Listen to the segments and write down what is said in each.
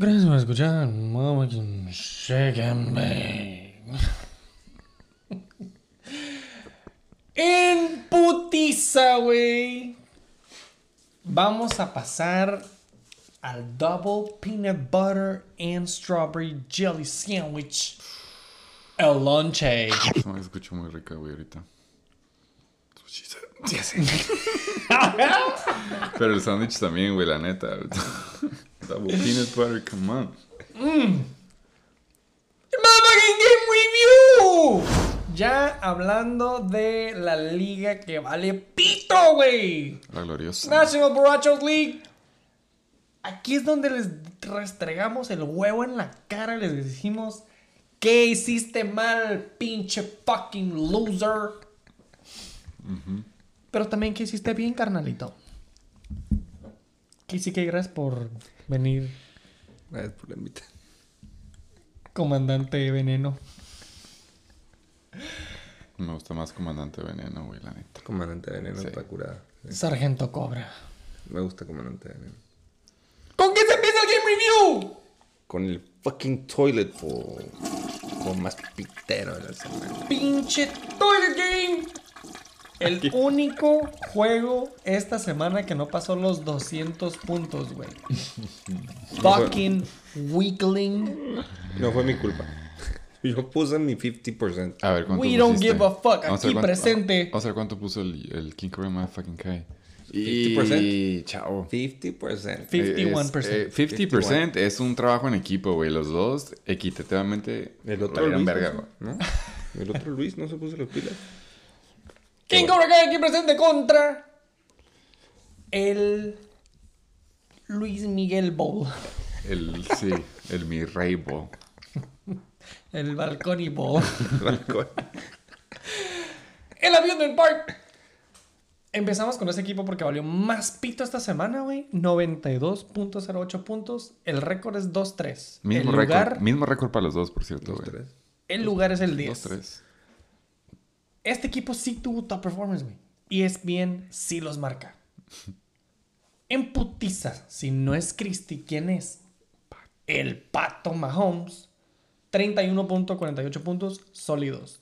Gracias por escuchar. Mama can shake and bake. En putiza, güey. Vamos a pasar al double peanut butter and strawberry jelly sandwich. El lonche. No, escucho muy rica, güey, ahorita. Pero el sándwich también, güey, la neta. Double peanut butter, come on. Motherfucking Game Review. Ya hablando de la liga que vale pito, güey. La gloriosa. National Borrachos League. Aquí es donde les restregamos el huevo en la cara. Les decimos, ¿qué hiciste mal, pinche fucking loser? Pero también, ¿qué hiciste bien, carnalito? sí que gracias por venir, Gracias por la invitación. comandante Veneno. Me gusta más Comandante Veneno, güey, la neta. Comandante Veneno Sí. está curada. Sí. Sargento Cobra. Me gusta Comandante Veneno. ¿Con qué se empieza el Game Review? Con el fucking toilet bowl. Como más pitero de la semana. pinche Toilet Game. El único juego esta semana que no pasó los 200 puntos, güey. Fucking weakling. No fue mi culpa. Yo puse mi 50%. A ver, ¿cuánto We don't give a fuck. Vamos Aquí cuánto- presente. Vamos a ver cuánto puso el, el King Cobra Motherfucking Kai. 50%. Y chao. 50%. 51%. Es- eh, 50% es un trabajo en equipo, güey. Los dos equitativamente El otro Luis, verga. ¿no? El otro Luis no se puso las pilas. King Cobra Kai aquí presente contra el Luis Miguel Bowl. El, sí, el mi rey bowl. El Balcony Bowl. Balcón. El Amusement Park. Empezamos con ese equipo porque valió más pito esta semana, güey. 92.08 puntos. El récord es 2-3. Mismo el récord. lugar, Mismo récord para los dos, por cierto, güey. el lugar es el 10. 2-3. Este equipo sí tuvo top performance, güey. Y es bien, sí los marca. En putiza, si no es Christie, ¿quién es? El Pato Mahomes. 31.48 puntos sólidos.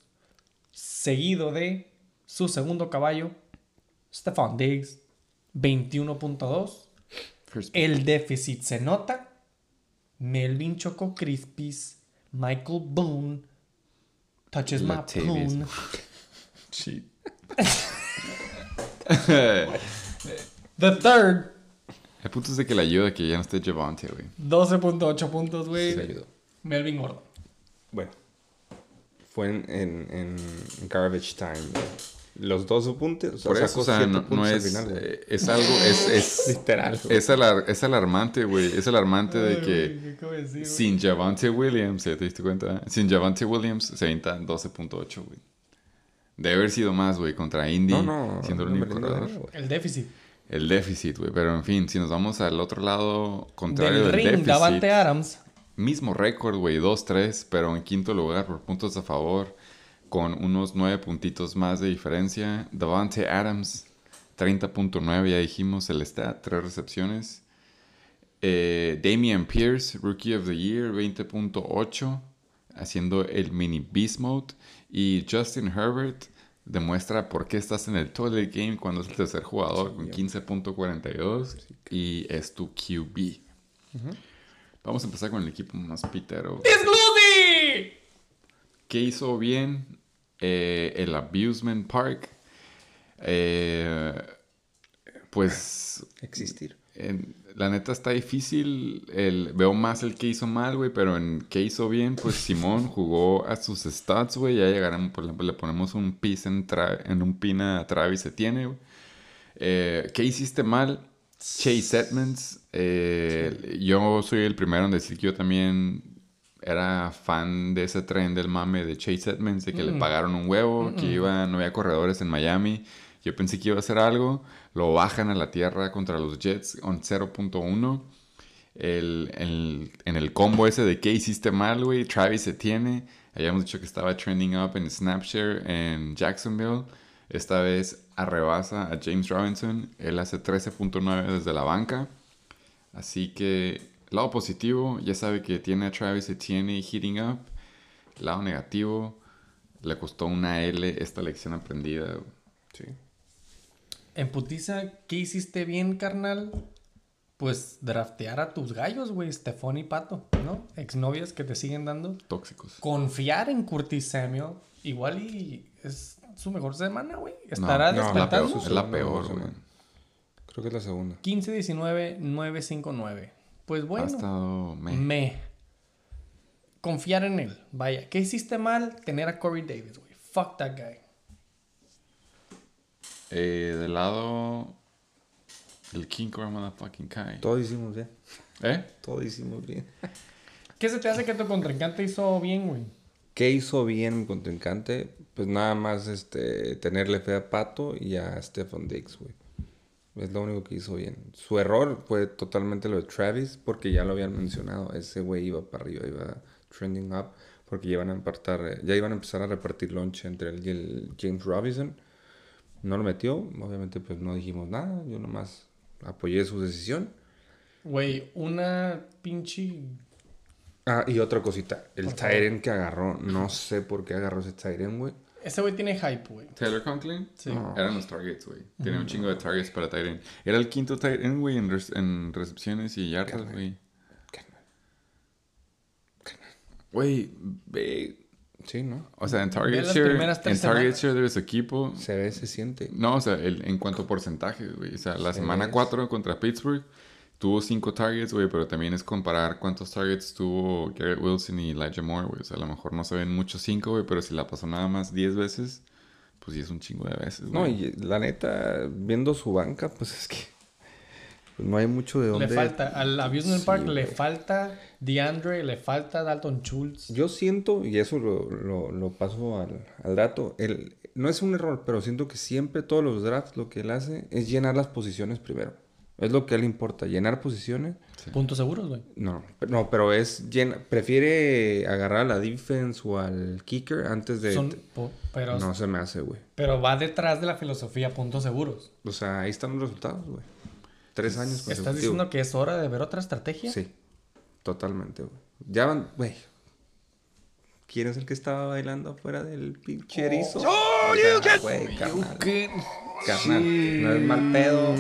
Seguido de su segundo caballo, Stephon Diggs. 21.2. First El déficit se nota. Melvin Choco Crispis. Michael Boone. Touches my Latavius. poon. Cheat. The third. El punto es de que le ayuda que ya no esté Javante, güey. 12.8 puntos, güey. Se ayudó. Melvin Gordon. Bueno. Fue en, en, en garbage time. güey. Los dos sea, Por eso, sacó o sea, no, no puntos al es, final, eh, es algo, es, es, Literal. güey. es, alar- es alarmante, güey. Es alarmante de que sin Javante Williams, ¿ya te diste cuenta? Sin Javante Williams se avienta 12.8, güey. Debe haber sido más, güey, contra Indy, No, no. siendo el único de corredor. El déficit. El déficit, güey. Pero en fin, si nos vamos al otro lado contrario Del del, ring, déficit. Davante Adams. Mismo récord, güey, 2-3, pero en quinto lugar por puntos a favor, con unos 9 puntitos más de diferencia. Davante Adams, 30.9, ya dijimos el stat, 3 recepciones. Eh, Damian Pierce, Rookie of the Year, 20.8, haciendo el mini beast mode. Y Justin Herbert demuestra por qué estás en el toilet game cuando es el tercer jugador con 15.42 y es tu QB. Vamos a empezar con el equipo más pitero. ¡Disglusi! ¿Qué hizo bien eh, el Abusement Park? Eh, pues Existir. en- la neta está difícil. El, veo más el que hizo mal, güey, pero en qué hizo bien, pues Simón jugó a sus stats, güey. Ya llegarán, por ejemplo, le ponemos un pis en, tra- en un pin a Travis se tiene, güey. Eh, ¿Qué hiciste mal? Chase Edmonds. eh, yo soy el primero en decir que yo también era fan de ese tren del mame de Chase Edmonds, de que le pagaron un huevo, que iba, no había corredores en Miami. Yo pensé que iba a hacer algo. Lo bajan a la tierra contra los Jets con 0.1. El, el- en el combo ese de qué hiciste mal, güey, Travis se tiene. Habíamos dicho que estaba trending up en Snapshare en Jacksonville. Esta vez arrebasa a James Robinson. Él hace 13.9 desde la banca. Así que lado positivo, ya sabe que tiene a Travis Etienne heating up. Lado negativo, le costó una L esta lección aprendida. Sí. En putiza, ¿qué hiciste bien, carnal? Pues draftear a tus gallos, güey, Stefan y Pato, ¿no? Exnovias que te siguen dando. Tóxicos. Confiar en Curtis Samuel, igual y es su mejor semana, güey. Estará no, es la peor, despertando. es la No, peor, no, güey. no. Creo que es la segunda. 15-19-959. Pues Ha bueno, estado meh. me. Confiar en él. Vaya, ¿qué hiciste mal? Tener a Corey Davis, güey. Fuck that guy. Eh, del lado. El King Cobra Motherfucking Kai. Todo hicimos bien. ¿Eh? Todo hicimos bien. ¿Qué se te hace que tu contrincante hizo bien, güey? ¿Qué hizo bien mi contrincante? Pues nada más este, tenerle fe a Pato y a Stefan Diggs, güey. Es lo único que hizo bien. Su error fue totalmente lo de Travis, porque ya lo habían mencionado. Ese güey iba para arriba, iba trending up, porque ya iban a apartar, eh, ya iban a empezar a repartir lunch entre él y el James Robinson. No lo metió, obviamente pues no dijimos nada, yo nomás apoyé su decisión. Güey, una pinche. Ah, y otra cosita, el. Tyren que agarró, no sé por qué agarró ese Tyren, güey. Ese güey tiene hype, güey. Taylor Conklin. Sí. No. Eran los targets, güey. Tiene un chingo de targets para Tyrion. Era el quinto Tyrion, güey, en, en recepciones y yardas, güey. Güey, ve. Sí, ¿no? O sea, en target share, en target share de su equipo. Se ve, se siente. No, o sea, el- en cuanto a porcentajes, güey. O sea, la Se semana ve. 4 contra Pittsburgh tuvo 5 targets, güey, pero también es comparar cuántos targets tuvo Garrett Wilson y Elijah Moore, güey. O sea, a lo mejor no se ven muchos 5, güey, pero si la pasó nada más 10 veces, pues sí es un chingo de veces, No, güey. y la neta, viendo su banca, pues es que pues no hay mucho de dónde. Le falta, al Abusement Sí, Park le güey. falta DeAndre, le falta Dalton Schultz. Yo siento, y eso lo, lo, lo paso al, al dato, el, no es un error, pero siento que siempre todos los drafts lo que él hace es llenar las posiciones primero. Es lo que a él le importa, llenar posiciones. Puntos seguros, güey. No, no, pero es llena, prefiere agarrar a la defense o al kicker antes de... Son, pero, No se me hace, güey. pero va detrás de la filosofía puntos seguros. O sea, ahí están los resultados, güey. Tres años ¿Estás diciendo que es hora de ver otra estrategia? Sí, totalmente, güey. Ya van, güey. ¿Quién es el que estaba bailando afuera del pinche erizo? ¡Oh, O sea, güey, carnal. Carnal, no es mal pedo.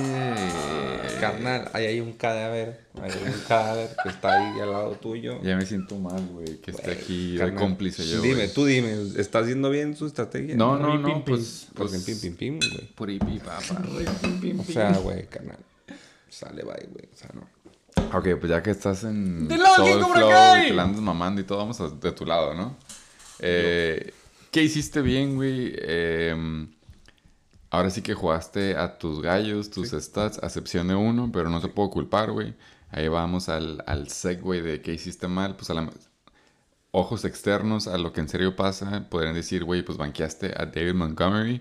Carnal, ahí hay un cadáver. Ahí hay un cadáver que está ahí al lado tuyo. Ya me siento mal, güey, que esté aquí de carnal. cómplice yo, Dime, güey. tú dime, ¿está haciendo bien su estrategia? No, no, Pim, no, pim, pues... Pues pues en pim, pim, pim, güey. Por ahí, pi, papá. O sea, güey, carnal. Sale, bye, güey. O sea, no. Ok, pues ya que estás en ¡Del lado todo que el Cobra flow y te la andas mamando y todo, vamos a- de tu lado, ¿no? Eh, ¿Qué hiciste bien, güey? Eh, ahora sí que jugaste a tus gallos, tus stats, a excepción de uno, pero no te puedo culpar, güey. Ahí vamos al, al segue de qué hiciste mal. Pues a la, ojos externos a lo que en serio pasa, podrían decir, güey, pues banqueaste a David Montgomery,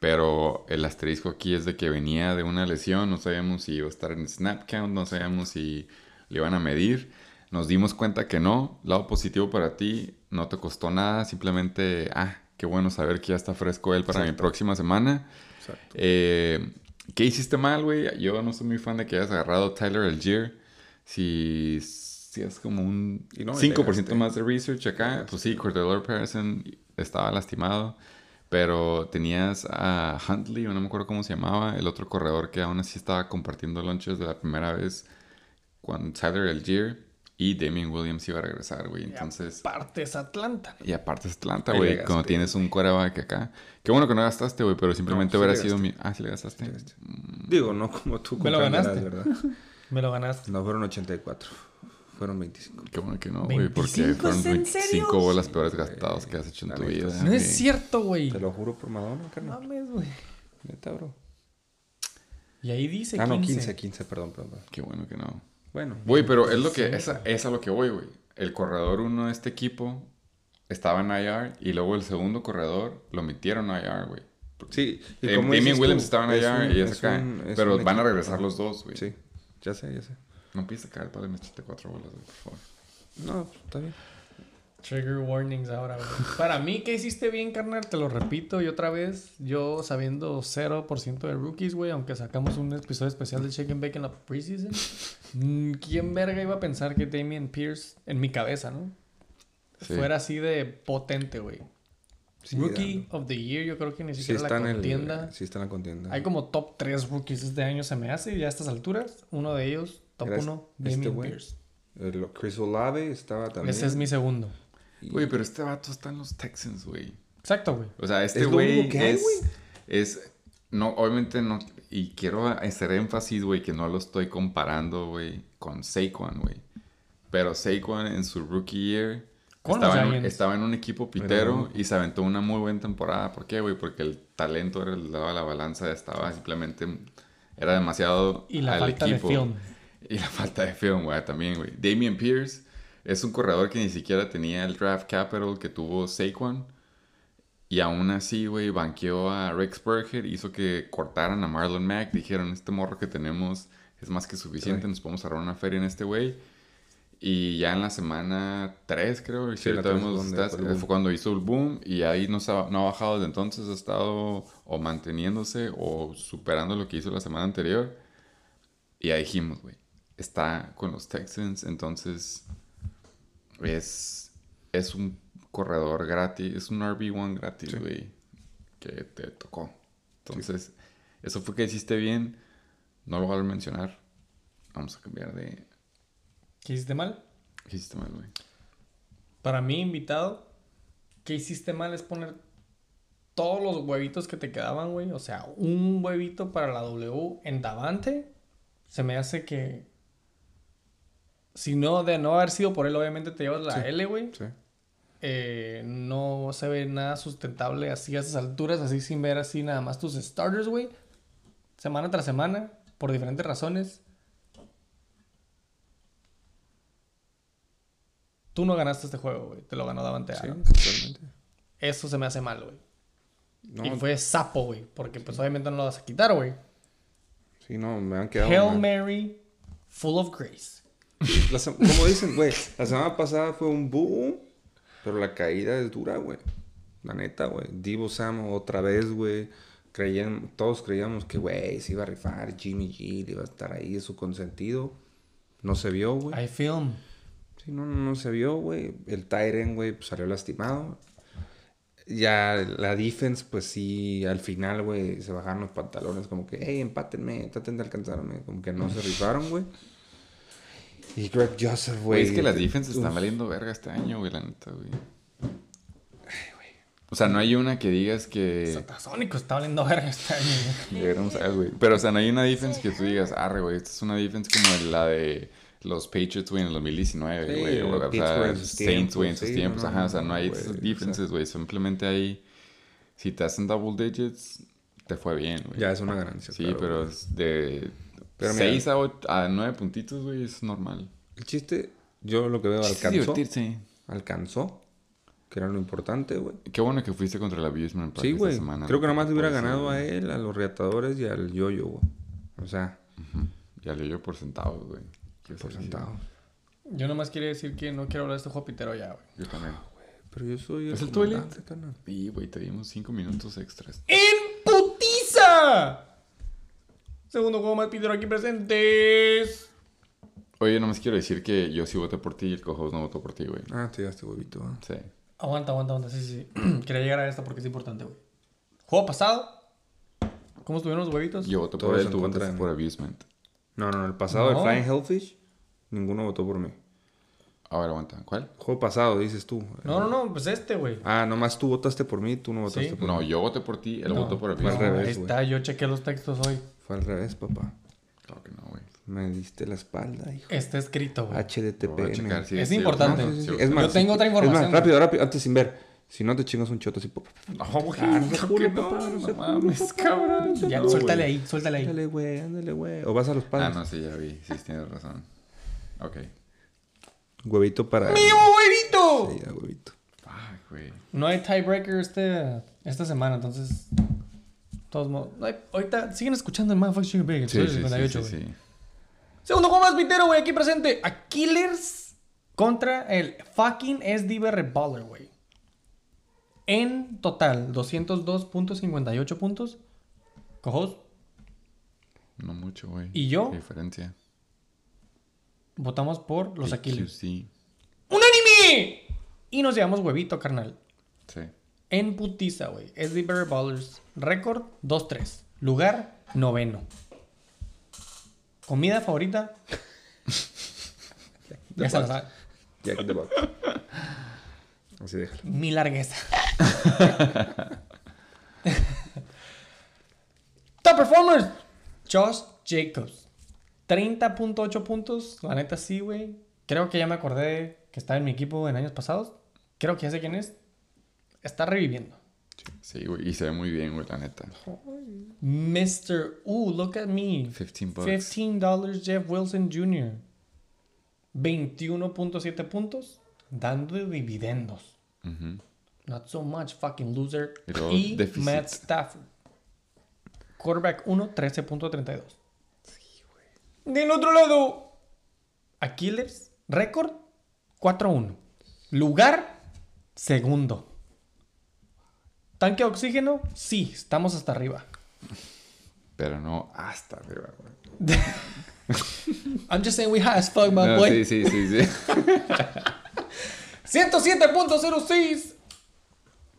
pero el asterisco aquí es de que venía de una lesión, no sabíamos si iba a estar en snap count, no sabíamos si le iban a medir. Nos dimos cuenta que no. Lado positivo para ti, no te costó nada, simplemente, ah, qué bueno saber que ya está fresco él para mi próxima semana. Exacto. Eh, ¿Qué hiciste mal, güey? Yo no soy muy fan de que hayas agarrado Tyler Algier. Si, si es como un no, y 5% le gasté. más de research acá, pues sí, Cordell Patterson estaba lastimado. Pero tenías a Huntley, o no me acuerdo cómo se llamaba, el otro corredor que aún así estaba compartiendo lunches de la primera vez cuando Tyler Algier y Damien Williams iba a regresar, güey. Entonces, Parte es Atlanta. y aparte es Atlanta, güey, cuando tienes un quarterback acá. Qué bueno que no gastaste, güey, pero simplemente sí hubiera sido mi... Ah, sí le gastaste. gasté. Digo, no como tú Me lo ganaste. ¿verdad? Me lo ganaste. No fueron 84. Fueron 25. Qué bueno que no, güey, porque ¿25 fueron en 25 serio? bolas peores gastados que has hecho en La tu neta, vida. No es cierto, güey. Te lo juro por Madonna, carnal. Mames, güey. Neta, bro. Y ahí dice Ah, no, 15. 15, 15, perdón, perdón. perdón. Qué bueno que no. Bueno. Güey, pero es lo que... Esa, es a lo que voy, güey. El corredor uno de este equipo estaba en IR y luego el segundo corredor lo metieron a IR, güey. Sí, y Eh, como Damien dices Williams estaba en es IR un- y es es acá. un- es pero van a regresar Ah, los dos, güey. Sí, ya sé, ya sé. No empieces a caer, padre, me echaste cuatro bolas, güey, por favor. No, pues, está bien. Trigger warnings ahora, güey. Para mí, que hiciste bien, carnal? Te lo repito y otra vez. Yo sabiendo 0% de rookies, güey, aunque sacamos un episodio especial de Chicken Bacon la preseason. mm, ¿Quién verga iba a pensar que Damian Pierce, en mi cabeza, ¿no? Sí. Fuera así de potente, güey. Sí, Rookie of the Year, yo creo que ni Sí siquiera está, la en contienda. el, sí está en la contienda. Hay como top 3 rookies este año, se me hace, ya a estas alturas. Uno de ellos, top Era 1, este Damian güey. Pierce. El- Chris Olave estaba también. Ese es mi segundo. Y- Güey, pero este vato está en los Texans, güey. Exacto, güey. O sea, este güey es, güey. es... No, obviamente no... Y quiero hacer énfasis, güey, que no lo estoy comparando, güey, con Saquon, güey. Pero Saquon en su rookie year estaba en, estaba en un equipo pitero y se aventó una muy buena temporada. ¿Por qué, güey? Porque el talento era el lado de la balanza, estaba simplemente... Era demasiado Y la al falta de equipo. film. Y la falta de güey, también, güey. Damian Pierce es un corredor que ni siquiera tenía el draft capital que tuvo Saquon. Y aún así, güey, banqueó a Rick Spurhead, hizo que cortaran a Marlon Mack. Dijeron, este morro que tenemos es más que suficiente, Sí. nos podemos ahorrar una feria en este güey. Y ya en la semana 3, creo, Sí, la ahorita tres vemos los donde stats, fue el eh, fue cuando hizo el boom. Y ahí no, ha, no ha bajado desde entonces, ha estado o manteniéndose o superando lo que hizo la semana anterior. Y ahí dijimos, güey, está con los Texans, entonces es, es un corredor gratis, es un RB1 gratis, Sí. güey, que te tocó. Entonces, eso fue que hiciste bien, no lo voy a mencionar. Vamos a cambiar de... ¿Qué hiciste mal? ¿Qué hiciste mal, güey? Para mí, invitado, ¿qué hiciste mal? Es poner todos los huevitos que te quedaban, güey. O sea, un huevito para la W en Davante. Se me hace que. Si no, de no haber sido por él, obviamente te llevas la Sí. L, güey. Sí. Eh, no se ve nada sustentable así a esas alturas, así sin ver así nada más tus starters, güey. Semana tras semana, por diferentes razones. Tú no ganaste este juego, güey. Te lo ganó Davante Sí, totalmente. Eso se me hace mal, güey. No, Y fue sapo, güey. Porque pues obviamente no lo vas a quitar, güey. sí, no, me han quedado. Hail mal. Mary, full of grace. La como dicen, güey, la semana pasada fue un boom, pero la caída es dura, güey. La neta, güey. Divo Samo otra vez, güey. Creían, todos creíamos que, güey, se iba a rifar. Jimmy G iba a estar ahí, es su consentido. No se vio, güey. I film. Sí, no, no, no se vio, güey. El Tyren, güey, pues salió lastimado. Ya la defense, pues sí, al final, güey, se bajaron los pantalones, como que, hey, empátenme, traten de alcanzarme. Como que no se rifaron, güey. Y Greg Joseph, Güey, es que las defenses están valiendo verga este año, güey, la neta, güey. O sea, no hay una que digas que... Satasónico está valiendo verga este año, güey. Saber, güey. Pero, o sea, no hay una defense que tú digas, arre, güey, esta es una defense como la de los Patriots, güey, en el 2019, Sí, güey. o o, sea, Saints, güey, en sus sí, tiempos. no, Ajá, o sea, no hay esas o defenses, güey. Simplemente hay... Si te hacen double digits, te fue bien, güey. Ya es una ganancia. Sí, claro, pero es de Pero mira- 6 a, ocho- a 9 puntitos, güey, es normal. El chiste, yo lo que veo, Es alcanzó. divertirse. Alcanzó. Que era lo importante, güey. Qué bueno que fuiste contra el Abusement Park Sí, esta güey. semana. Creo que nomás le hubiera ganado a él, a los reatadores y al yoyo, güey. O sea. Ya le dio por centavos, güey. Por sentado. Yo nomás quiero decir que no quiero hablar de este juego pitero ya, güey. Yo también. Pero yo soy el ¿Es el carnal. Sí, güey, te dimos 5 minutos extras. ¡En putiza! Segundo juego más pitero aquí presentes. Oye, nomás quiero decir que yo sí voté por ti y el cojo no votó por ti, güey. Ah, te llegaste, huevito. ¿ah? Sí. Aguanta, aguanta, aguanta. Sí, sí, sí. Quería llegar a esto porque es importante, güey. Juego pasado. ¿Cómo estuvieron los huevitos? Yo voté por Todos él, en tú contra votaste de por Abusement. No, no, el pasado, No. el Flying Hellfish, ninguno votó por mí. A ver, aguanta. ¿Cuál? Juego pasado, dices tú. No, no, no, pues este, güey. Ah, nomás tú votaste por mí, tú no votaste Sí. por No, mí. yo voté por ti, él No, votó por fue al Abusement. revés. Ahí güey. está, yo chequé los textos hoy. Fue al revés, papá. Claro que no, güey. Me diste la espalda, hijo. Está escrito, güey. Checar, sí, Es sí, importante. sí, Sí. Es más, Yo tengo otra Es información. más, rápido, rápido, antes sin ver. Si no te chingas un choto así, papá. No, güey. Ah, no creo culo, no, papá, no no mames, cabrón. no Ya, No, suéltale ahí, suéltale ahí. Ándale, güey, ándale, güey. O vas a los Ah, padres. no, sí, ya vi. Sí, tienes razón. Ok. Huevito para. ¡Mi huevito! Sí, ya, huevito. Ay, güey. No hay tiebreaker este, esta semana, entonces. Todos modos. no hay- ahorita siguen escuchando el Motherfucker Sugar Big, Sí, episodio sí, sí, 58, sí. Segundo juego más pitero, güey, aquí presente. A Killers Contra el fucking SDB Baller, güey. En total, 202.58 puntos. Cojos, No mucho, güey. ¿Y yo? ¿Qué diferencia? votamos por los Aquiles. Sí. ¡Unánime! Y nos llevamos huevito, carnal. Sí. En putiza, güey. SDB Ballers. Récord 2-3. Lugar noveno. Comida favorita. ya se la sabe. Box. Así déjalo. Mi largueza. Top performers. Josh Jacobs. 30.8 puntos. La neta sí, güey. Creo que ya me acordé que estaba en mi equipo en años pasados. Creo que ya sé quién es. Está reviviendo. Sí, güey. Y se ve muy bien, güey, la neta. Mr. Ooh, look at me. 15 bucks. $15 Jeff Wilson Jr. 21.7 puntos. Dando dividendos. Ujú. Not so much, fucking loser. Y luego Y. Matt Stafford. Quarterback 1, 13.32. Del otro lado, Aquiles, récord 4-1. Lugar, segundo. Tanque de oxígeno, sí, estamos hasta arriba. Pero no hasta arriba, güey. I'm just saying we high as fuck, my No, boy. sí, sí, sí, sí. 107.06.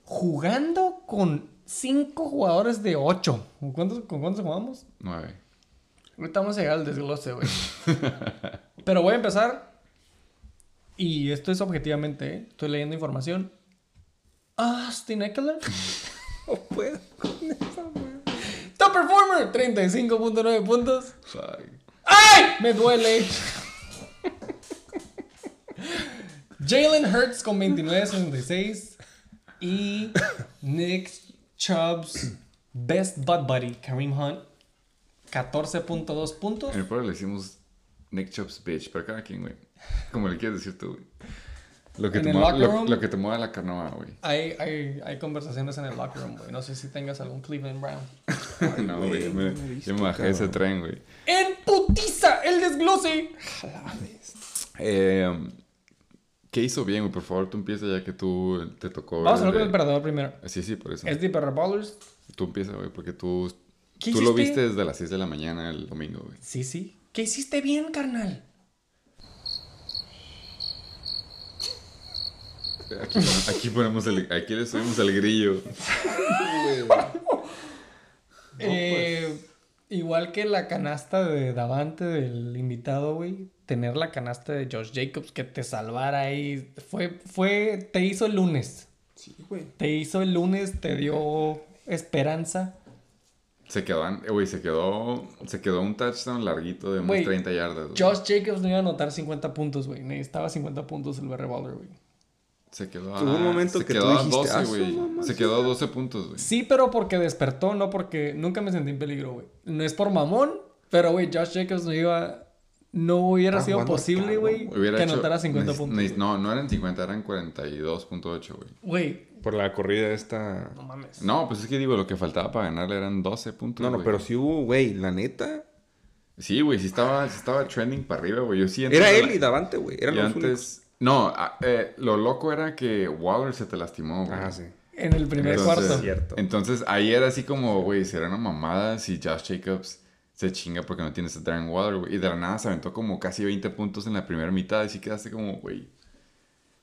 Jugando con 5 jugadores de 8. ¿Con cuántos, ¿Con cuántos jugamos? Nueve. Ahorita vamos a llegar al desglose, güey. Pero voy a empezar. Y esto es objetivamente, ¿eh? Estoy leyendo información. Austin Eckler. No puedo con esa madre. Top performer. 35.9 puntos. Fuck. ¡Ay! Me duele. Jalen Hurts con 29.66. Y Nick Chubb's best butt buddy, Kareem Hunt, 14.2 puntos. En el le decimos Nick Chops bitch, pero cada quien, güey. Como le quieres decir tú, güey. Lo que, te mueva, lo, room. lo que te mueva la carnoa, güey. Hay, hay, hay conversaciones en el locker room, güey. No sé si tengas algún Cleveland Brown. no, güey. Yo me, yo me bajé ese tren, güey. ¡En putiza! ¡El desglose! Eh, ¿Qué hizo bien, güey? Por favor, tú empieza ya que tú te tocó. Vamos a hablar ver con el de- perdedor primero. Sí, sí, por eso. Es de Perra Ballers. Tú empieza, güey, porque tú, ¿Qué tú lo viste desde las 6 de la mañana el domingo, güey. Sí, sí. ¿Qué hiciste bien, carnal? Aquí, pon- aquí ponemos el, aquí le subimos el grillo. Eh, igual que la canasta de Davante del invitado, güey. Tener la canasta de Josh Jacobs que te salvara ahí. Fue, fue, te hizo el lunes. Sí, güey. Te hizo el lunes, te dio esperanza. Se quedó, güey, se quedó, se quedó un touchdown larguito de unas Güey, 30 yardas. Josh Jacobs no iba a anotar 50 puntos, güey. Necesitaba 50 puntos el Berry Baller, güey. Se quedó a, Hubo un momento se que quedó tú a dijiste, 12, "Ah, güey. Se sí". quedó a 12 puntos, güey. Sí, pero porque despertó, no porque nunca me sentí en peligro, güey. No es por mamón, pero, güey, Josh Jacobs no iba. No hubiera sido posible, güey, que hecho- anotara 50 neces- puntos. No, no eran 50, eran 42.8, güey. Güey, Por la corrida esta. no mames. No, pues es que digo, lo que faltaba para ganarle eran 12 puntos. No, no, pero sí hubo, güey, la neta. Sí, güey, sí estaba, sí estaba trending para arriba, güey. Yo sí Era antes- él y Davante, güey. Eran y los únicos. No, ah, eh, lo loco era que Waller se te lastimó, güey. Ah, sí. En el primer Entonces- cuarto. Cierto. Entonces ahí era así como, güey, será una mamada si Josh Jacobs se chinga porque no tienes a Darren Waller, güey. Y de la nada se aventó como casi 20 puntos en la primera mitad y sí quedaste como, güey,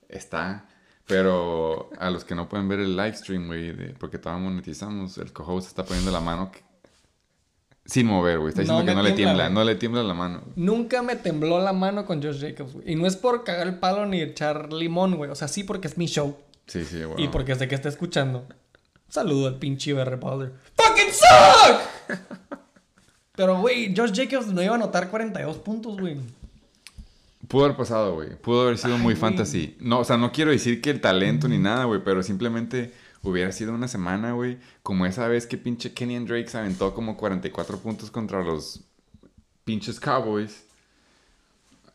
está. Pero a los que no pueden ver el live stream, güey, de- porque todavía monetizamos, el co-host está poniendo la mano que- sin mover, güey. Está No diciendo que me no le tiembla, no le tiembla la mano. Nunca me tembló la mano con Josh Jacobs, güey. Y no es por cagar el palo ni echar limón, güey. O sea, sí porque es mi show. Sí, sí, güey. Y porque sé que está escuchando. Saludo al pinche Berry Baller. ¡Fucking suck! Pero, güey, Josh Jacobs no iba a anotar 42 puntos, güey. Pudo haber pasado, güey. Pudo haber sido Ay, muy fantasy. No, o sea, no quiero decir que el talento ni nada, güey, pero simplemente hubiera sido una semana, güey, como esa vez que pinche Kenyan Drake se aventó como 44 puntos contra los pinches Cowboys.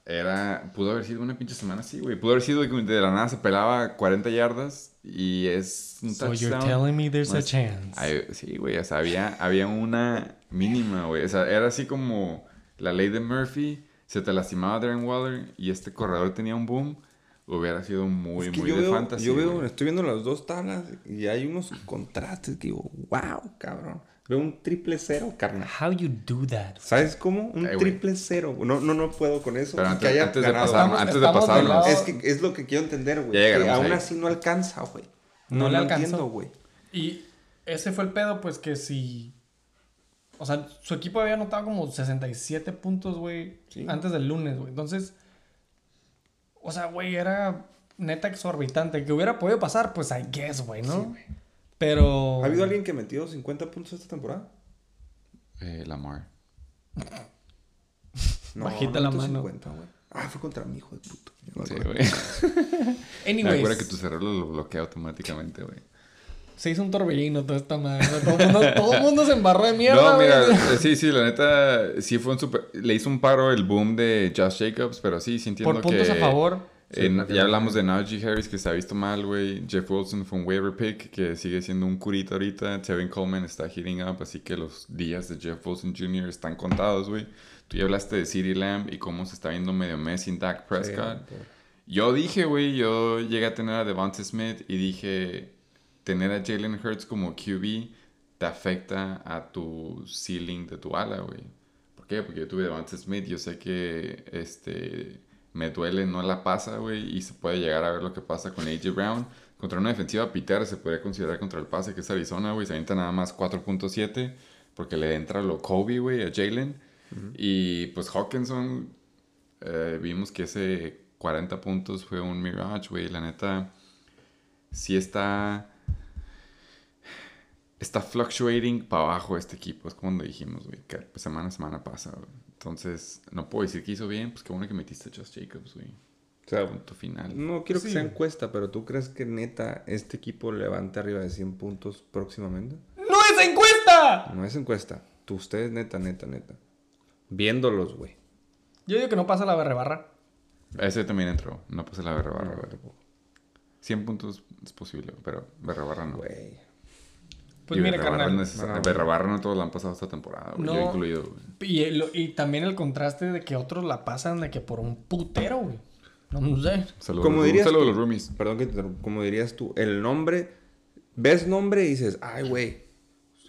Era, pudo haber sido una pinche semana así, güey. Pudo haber sido que de la nada se pelaba 40 yardas y es un So you're touchdown. telling me there's No a chance. Ay, sí, güey, o sea, había, había una mínima, güey. O sea, era así como la ley de Murphy, se te lastimaba Darren Waller y este corredor tenía un boom. Hubiera sido muy, Es que muy yo de veo, fantasy. yo veo, güey. estoy viendo las dos tablas y hay unos contrastes que digo, wow, cabrón. Veo un triple cero, carnal. How you do that? ¿Sabes cómo? Un Ay, triple cero. No, no, no puedo con eso. Pero que antes, haya antes de ganado. pasar, Estamos- antes de pasarnos. Es que es lo que quiero entender, güey. Que aún ahí. así no alcanza, güey. No No, le lo alcanzó. entiendo, güey. Y ese fue el pedo, pues que si. O sea, su equipo había anotado como 67 puntos, güey, Sí. antes del lunes, güey. Entonces. O sea, güey, era neta exorbitante. Que hubiera podido pasar, pues I guess, güey, ¿no? Sí, güey. Pero. ¿Ha habido alguien que metió 50 puntos esta temporada? Eh, Lamar. No, Bajita no la mano. 50, güey. Ah, fue contra mi hijo de puto. Sí, güey. Me Anyways, acuerdo que tu cerebro lo bloquea automáticamente, güey. Se hizo un torbellino toda esta madre. Todo el mundo, todo el mundo se embarró de mierda, No, mira, güey. eh, sí, sí, la neta, sí fue un super... Le hizo un paro el boom de Josh Jacobs, pero sí, sí entiendo Por puntos que... a favor. Sí, en- prefiero- ya hablamos de Najee Harris, que se ha visto mal, güey. Jeff Wilson fue un waiver pick, que sigue siendo un curito ahorita. Tevin Coleman está heating up, así que los días de Jeff Wilson Jr. están contados, güey. Tú ya hablaste de CeeDee Lamb y cómo se está viendo medio mes sin Dak Prescott. Sí, Yo dije, güey, yo llegué a tener a Devonta Smith y dije, tener a Jalen Hurts como QB te afecta a tu ceiling de tu ala, güey. ¿Por qué? Porque yo tuve Devonta Smith, yo sé que este me duele, no la pasa, güey, y se puede llegar a ver lo que pasa con AJ Brown. Contra una defensiva pitera se podría considerar contra el pase, que es Arizona, güey, se avienta nada más 4.7 porque le entra lo Kobe, güey, a Jalen. Y pues Hawkinson, eh, vimos que ese 40 puntos fue un mirage, güey. La neta, sí está. Está fluctuating para abajo este equipo. Es como lo dijimos, güey. Que pues, semana a semana pasa, güey. Entonces, no puedo decir que hizo bien. Pues qué bueno que metiste a Josh Jacobs, güey. O sea, Punto final. no quiero que sea encuesta, pero ¿tú crees que neta este equipo levante arriba de 100 puntos próximamente? ¡No es encuesta! No es encuesta. Tú, ustedes, neta, neta, neta. Viéndolos, güey. Yo digo que no pasa la berre barra. Ese también entró. No puse la berra barra, No, güey. tampoco. 100 puntos es posible, pero berra barra no. Güey. Pues Y mira, carnal. no es- No. todos la han pasado esta temporada, güey. No. Yo incluido, güey. Y, el- y también el contraste de que otros la pasan de que por un putero, güey. No sé. Saludos, Como dirías saludo a tú- los roomies. Perdón que te. Como dirías tú, el nombre, ves nombre y dices, ay, güey,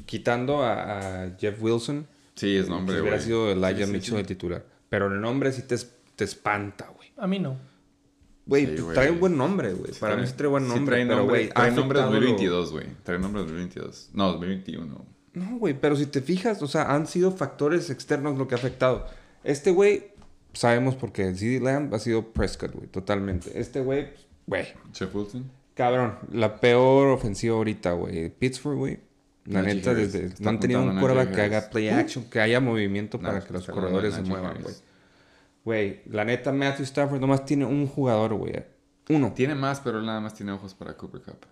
quitando a, a Jeff Wilson, Sí, es nombre, pues güey. hubiera sido Elijah Sí, sí, Mitchell sí. de titular. Pero el nombre sí te, te espanta, güey. A mí no. Güey, Sí, trae un buen nombre, güey. Para mí sí trae buen sí nombre, trae pero, nombre, güey, trae nombre afectado lo- 2022, güey. Trae nombre 2022. No, 2021. No, güey, pero si te fijas, o sea, han sido factores externos lo que ha afectado. Este güey, sabemos porque el CD Lamb ha sido Prescott, güey, totalmente. Este güey, güey, Jeff Wilson. cabrón, la peor ofensiva ahorita, güey. Pittsburgh, güey. La neta, desde, no han tenido un quarterback que haga play action, que haya movimiento para que los corredores se muevan, güey. Güey, la neta, Matthew Stafford nomás tiene un jugador, güey. Uno. Tiene más, pero él nada más tiene ojos para Cooper Cup.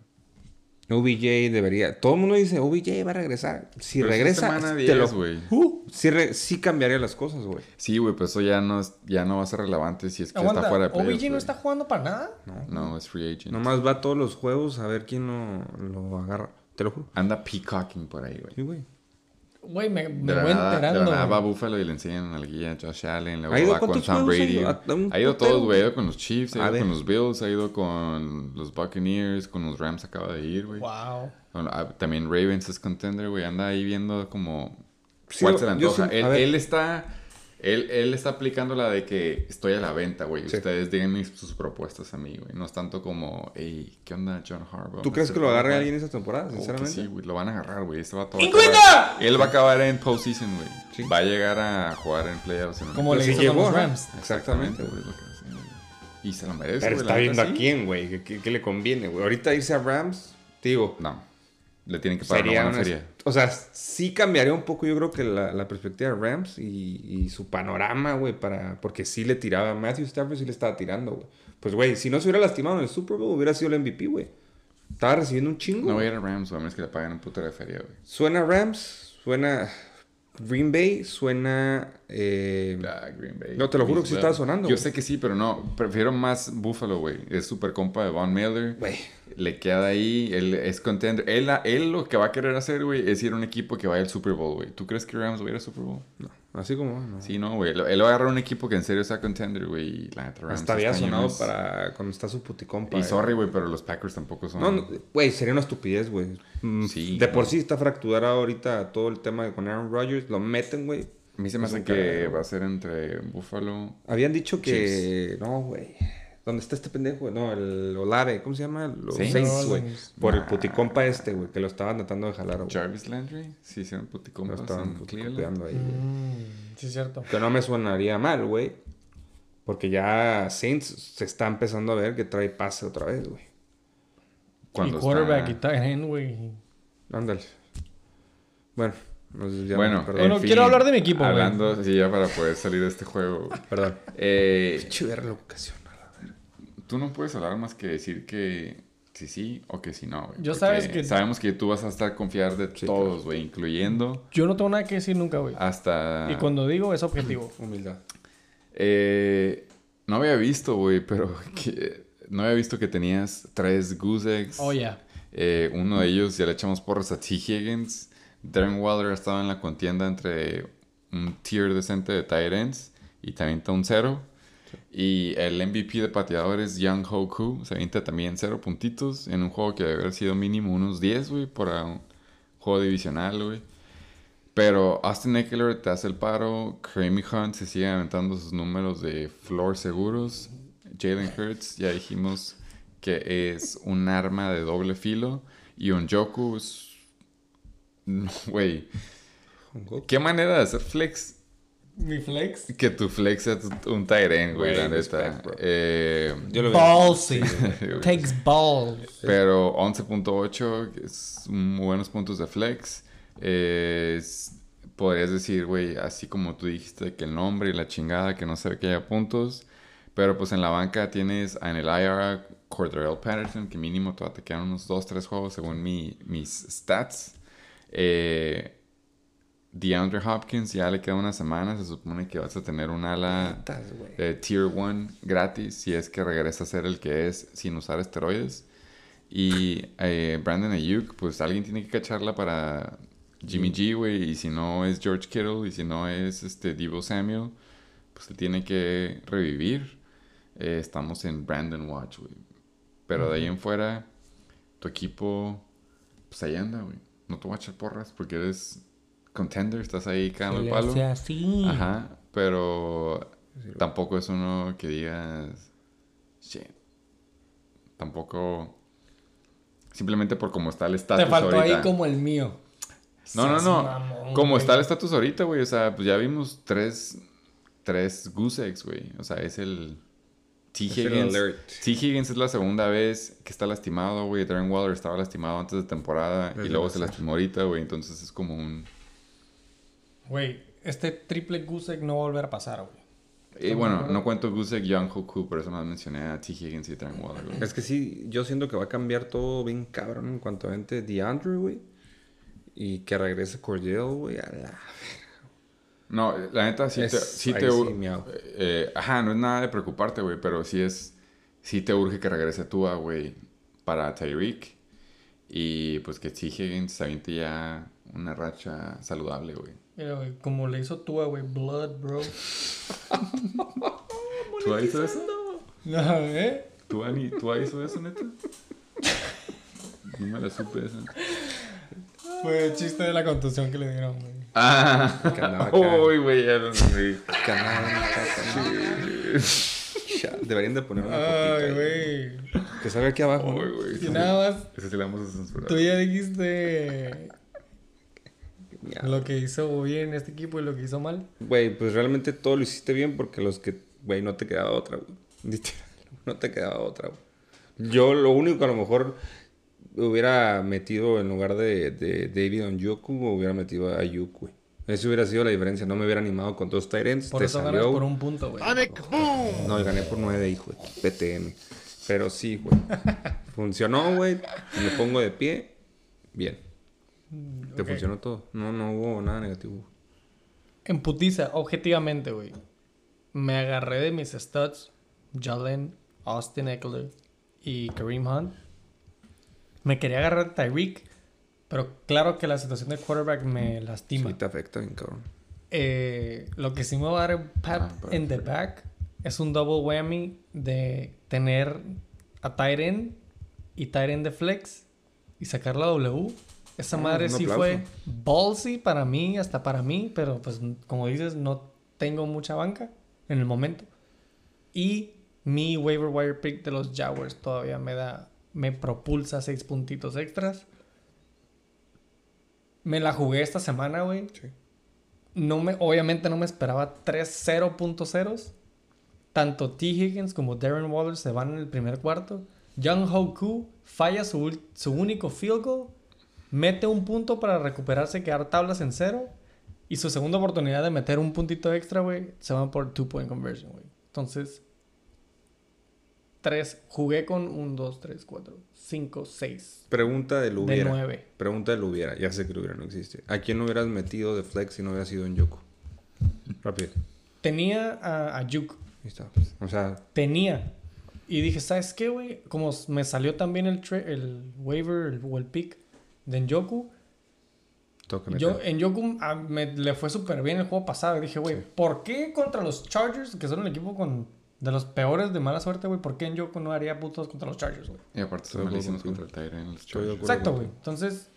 OBJ debería. Todo el mundo dice, OBJ va a regresar. Si Pero esta regresa, semana te 10, lo. güey. Uh, sí, re- sí cambiaría las cosas, güey. Sí, güey, pues eso ya no, es- ya no va a ser relevante si es que Aguanta, está fuera de playoffs, OBJ no está jugando para nada. No, es free agent. Nomás va a todos los juegos a ver quién lo, lo agarra. Te lo juro. Anda peacocking por ahí, güey. Sí, güey. Güey, me, me voy nada, de enterando. nada va a güey. Buffalo y le enseñan al guía Josh Allen, luego ¿Ha ido va con ha Brady. ido? Ha ido todos, güey. Ha ido con los Chiefs, ha ido con los Bills, ha ido con los Buccaneers, con los Rams acaba de ir, güey. Wow. Bueno, ah, También Ravens es contender, güey. Anda ahí viendo como Sí, cuál se le antoja. sí- él está... Él, él está aplicando la de que estoy a la venta, güey. Sí. Ustedes díganme sus propuestas a mí, güey. No es tanto como, hey, ¿qué onda John Harbaugh? ¿Tú crees que lo agarre alguien esta temporada, Oh, que sinceramente? sí, güey. Lo van a agarrar, güey. Este va a ¡Encuentra! Él va a acabar en postseason, güey. Sí. Va a llegar a jugar en playoffs. En Como le llegó, los ajá. Rams. Exactamente, güey. Y se lo merece, Pero está viendo a quién, güey. ¿Qué, qué- qué le conviene, güey? Ahorita irse a Rams, digo, No. Le tienen que pagar sería una buena una- feria. O sea, sí cambiaría un poco, yo creo que la, la perspectiva de Rams y, y su panorama, güey, para... Porque sí le tiraba... Matthew Stafford sí le estaba tirando, güey. Pues, güey, si no se hubiera lastimado en el Super Bowl, hubiera sido el MVP, güey. Estaba recibiendo un chingo. No voy a ir a Rams, güey, a menos que le paguen un puto de feria, güey. Suena Rams, suena Green Bay, suena... eh, Ah, Green Bay. No, te lo juro que sí estaba sonando, Yo sé que sí, pero no. Prefiero más Buffalo, güey. Es super compa de Von Miller. Güey. Le queda ahí. Él es contender. Él, él lo que va a querer hacer, güey, es ir a un equipo que vaya al Super Bowl, güey. ¿Tú crees que Rams va a ir al Super Bowl? No. Así como, no. Sí, no, güey. Él va a agarrar un equipo que en serio sea contender, güey. Y la neta, Rams Hasta había este sonado es- para cuando está su puticompa. Y eh. sorry, güey, pero los Packers tampoco son. No, no, güey, sería una estupidez, güey. Mm, Sí, De por sí está fracturado ahorita todo el tema con Aaron Rodgers. Lo meten, güey. A mí se me hace que va a ser entre Buffalo. Habían dicho que... No, güey. ¿Dónde está este pendejo? No, el Olave. ¿Cómo se llama? Los Saints. Saints, güey. Por el Nah. puticompa este, güey. Que lo estaban tratando de jalar, güey. Jarvis Landry. Sí, hicieron Lo puticompas estaban puticopeando ahí, güey. Mm, sí, es cierto. Que no me sonaría mal, güey. Porque ya Saints se está empezando a ver que trae pase otra vez, güey. Cuando y quarterback está- y tight end, güey. Ándale. Bueno, ya Bueno, perdón. Bueno, en quiero hablar de mi equipo, güey. Hablando, sí, ya para poder salir de este juego. güey. Perdón. Eh, Pinche verga la vocación, a la verga. Tú no puedes hablar más que decir que sí sí o que sí no, güey. Yo Porque sabes que- Sabemos que tú vas a estar confiar de Sí, todos, güey, incluyendo Yo no tengo nada que decir nunca, güey. hasta... Y cuando digo es objetivo. Humildad. Eh, no había visto, güey, pero que- no había visto que tenías tres goose eggs. Oh, ya. Eh, uno de ellos ya le echamos porras a T. Higgins. Darren Waller estaba en la contienda entre un tier decente de tight ends y también está un cero. Y el MVP de pateadores, Young Ho Koo, se avienta también cero puntitos en un juego que debe haber sido mínimo unos 10, güey, para un juego divisional, güey. Pero Austin Eckler te hace el paro. Kareem Hunt se sigue aventando sus números de floor seguros. Jalen Hurts, ya dijimos que es un arma de doble filo. Y un Joku es. Güey, ¿qué manera de hacer flex? Mi flex. Que tu flex sea tu- un tight end, güey, la neta. Eh, Yo lo. Ballsy. Takes balls. Pero 11.8 que es muy buenos puntos de flex. Eh, es- podrías decir, güey, así como tú dijiste, que el nombre y la chingada, que no se ve que haya puntos. Pero pues en la banca tienes en el IR Cordell Patterson, que mínimo todavía te quedan unos 2-3 juegos según mi, mis stats. Eh, DeAndre Hopkins ya le queda una semana. Se supone que vas a tener un ala de Tier 1 gratis si es que regresa a ser el que es sin usar esteroides. Y eh, Brandon Ayuk, pues alguien tiene que cacharla para Jimmy G, güey. Y si no es George Kittle y si no es este Debo Samuel, pues se tiene que revivir. Eh, estamos en Brandon Watch, güey. Pero de ahí en fuera, tu equipo, pues ahí anda, güey. No te voy a echar porras porque eres contender, estás ahí cagando el palo. hace así. Ajá, pero tampoco es uno que digas, shit. Tampoco, simplemente por cómo está el estatus Te faltó ahorita. ahí como el mío. No, no, no. mamón, como güey. está el estatus ahorita, güey. O sea, pues ya vimos tres, tres goose eggs, güey. O sea, es el T. Es Higgins. alert. T. Higgins es la segunda vez que está lastimado, güey. Darren Waller estaba lastimado antes de temporada y luego se lastimó ahorita, güey. Entonces es como un... Güey, este triple egg no va a volver a pasar, güey. Y bueno, no cuento egg Young Hoku, por eso más mencioné a T. Higgins y Waller, güey. Es que sí, yo siento que va a cambiar todo bien cabrón en cuanto a gente DeAndre, güey. Y que regrese Cordell, güey. A la... No, la neta sí Es- te... Sí te sí, miau. eh, ajá, no es nada de preocuparte, güey, pero sí es... Sí te urge que regrese Tua, güey, para Tyreek. Y pues que T. Higgins se aviente ya una racha saludable, güey. Mira, güey, como le hizo Tua, güey. Blood, bro. ¿Tua hizo eso? No, ¿eh? ¿Tua, ni, ¿Tua hizo eso, neta? No me la supe esa. Fue el chiste de la contusión que le dieron, güey. Ah, uy, güey, ya. Canal, Ya, Deberían de poner una Ay, güey. Que salga aquí abajo. Uy, güey. Y nada más, sí la vamos a censurar. tú ya dijiste Ya. lo que hizo bien este equipo y lo que hizo mal. Güey, pues realmente todo lo hiciste bien porque los que, güey, no te quedaba otra, güey. Literal, no te quedaba otra, güey. Yo lo único que a lo mejor hubiera metido en lugar de, de David Onyoku, hubiera metido a Ayuk, güey. Eso hubiera sido la diferencia. No me hubiera animado con dos Tyrants. Por te eso ganas salió. por un punto, güey. No, gané por nueve, hijo de PTM. Pero sí, güey. Funcionó, güey. Me pongo de pie. Bien. Te ok. funcionó todo. No, no hubo nada negativo. En putiza, objetivamente, güey. Me agarré de mis stats. Jalen, Austin Eckler y Kareem Hunt. Me quería agarrar a Tyreek. Pero claro que la situación de quarterback me lastima. Sí, te afecta bien, cabrón. eh, lo que sí me va a dar pat Ah, in the back es un double whammy de tener a tight end y end de flex y sacar la W. Esa Ah, madre sí aplauso. fue ballsy para mí, hasta para mí, pero pues como dices, no tengo mucha banca en el momento. Y mi waiver wire pick de los Jaguars todavía me da, me propulsa seis puntitos extras. Me la jugué esta semana, güey. Sí. No me, obviamente no me esperaba tres 0.0. Tanto T. Higgins como Darren Waller se van en el primer cuarto. Young Ho Koo falla su, su único field goal. Mete un punto para recuperarse y quedar tablas en cero. Y su segunda oportunidad de meter un puntito extra, güey, se van por two point conversion, güey. Entonces, tres. Jugué con un, dos, tres, cuatro, cinco, seis. Pregunta del De hubiera. nueve. Pregunta del hubiera. Ya sé que el hubiera no existe. ¿A quién hubieras metido de flex si no hubiera sido en Yoko? Rápido. Tenía a, a. Ahí está. O sea, Tenía. Y dije, ¿sabes qué, güey? Como me salió también el waiver el- o el pick de Njoku. Yo, en Njoku ah, me, le fue súper bien el juego pasado. Y dije, güey, Sí. ¿por qué contra los Chargers, que son el equipo con, de los peores de mala suerte, güey? ¿Por qué Njoku no haría puntos contra los Chargers, güey? Y aparte son malísimos contra el Tyrant. Los Chargers. Exacto, güey. Entonces...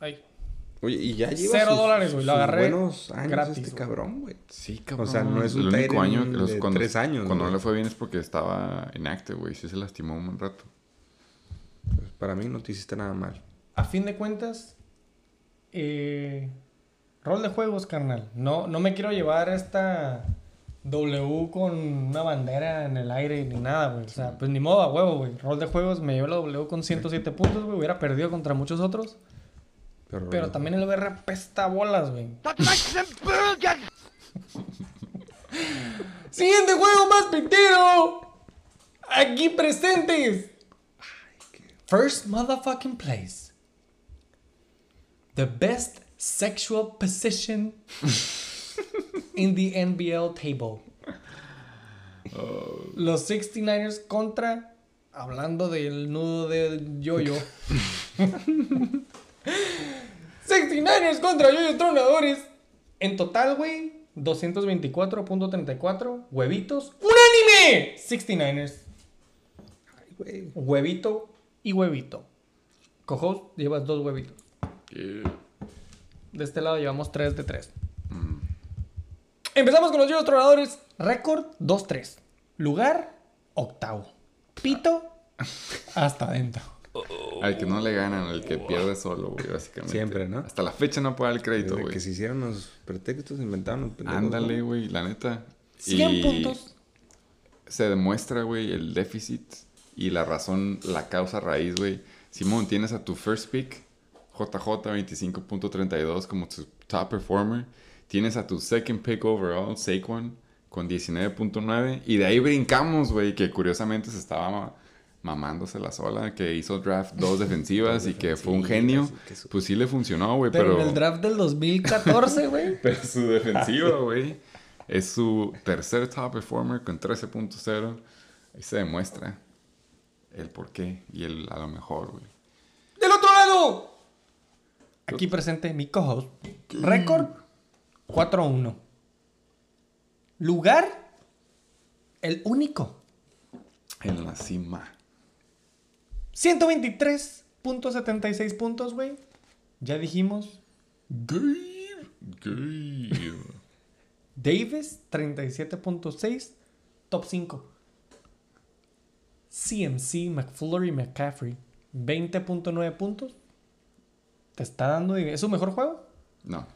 Ay, Oye, y ya lleva Cero sus- dólares, güey, lo agarré buenos años gratis, este cabrón, güey. Sí, cabrón. O sea, no es un El único año que los, de cuando, tres años, Cuando no le fue bien es porque estaba inactive, güey. Sí se lastimó un buen rato. Pues para mí no te hiciste nada mal. a fin de cuentas, eh, rol de juegos, carnal. No, no me quiero llevar esta W con una bandera en el aire ni nada, güey. O sea, pues ni modo a huevo, güey. Rol de juegos me llevé la W con 107 puntos, güey. Hubiera perdido contra muchos otros. Pero, Pero también el VR apesta bolas, güey. Siguiente juego más pitero. Aquí presentes. First motherfucking place. The best sexual position in the NBL table. Los 69ers contra. Hablando del nudo de Yoyo. 69ers contra Yoyo Tronadores. En total, güey, 224.34 huevitos. ¡Unánime! 69ers. Ay, güey. Huevito y huevito. Cojo, llevas dos huevitos. Yeah. De este lado llevamos 3 de 3. Mm. Empezamos con los Yoyo Tronadores. Récord 2-3. Lugar octavo. Pito hasta adentro. Al que no le ganan, al que pierde solo, güey, básicamente. Siempre, ¿no? Hasta la fecha no puede dar el crédito, Desde güey. que se hicieron los pretextos, inventaron los Ándale, güey, la neta. 100 Y puntos. Se demuestra, güey, el déficit y la razón, la causa raíz, güey. Simón, tienes a tu first pick, JJ 25.32 como tu top performer. Tienes a tu second pick overall, Saquon, con 19.9. Y de ahí brincamos, güey, que curiosamente se estaba ma- mamándose la sola, que hizo draft dos defensivas y que fue un genio. su- Pues sí le funcionó, güey, Pero pero... en el draft del 2014, güey. Pero su defensiva, güey, es su tercer top performer con 13.0. Ahí se demuestra el por qué y el a lo mejor, güey. ¡Del otro lado! Aquí presente mi co-host. Récord 4-1. Lugar el único. En la cima. 123.76 puntos, güey. Ya dijimos. Gabe. Gabe. Davis, 37.6. Top 5. CMC, McFlurry, McCaffrey, 20.9 puntos. ¿Te está dando? ¿Es su mejor juego? No.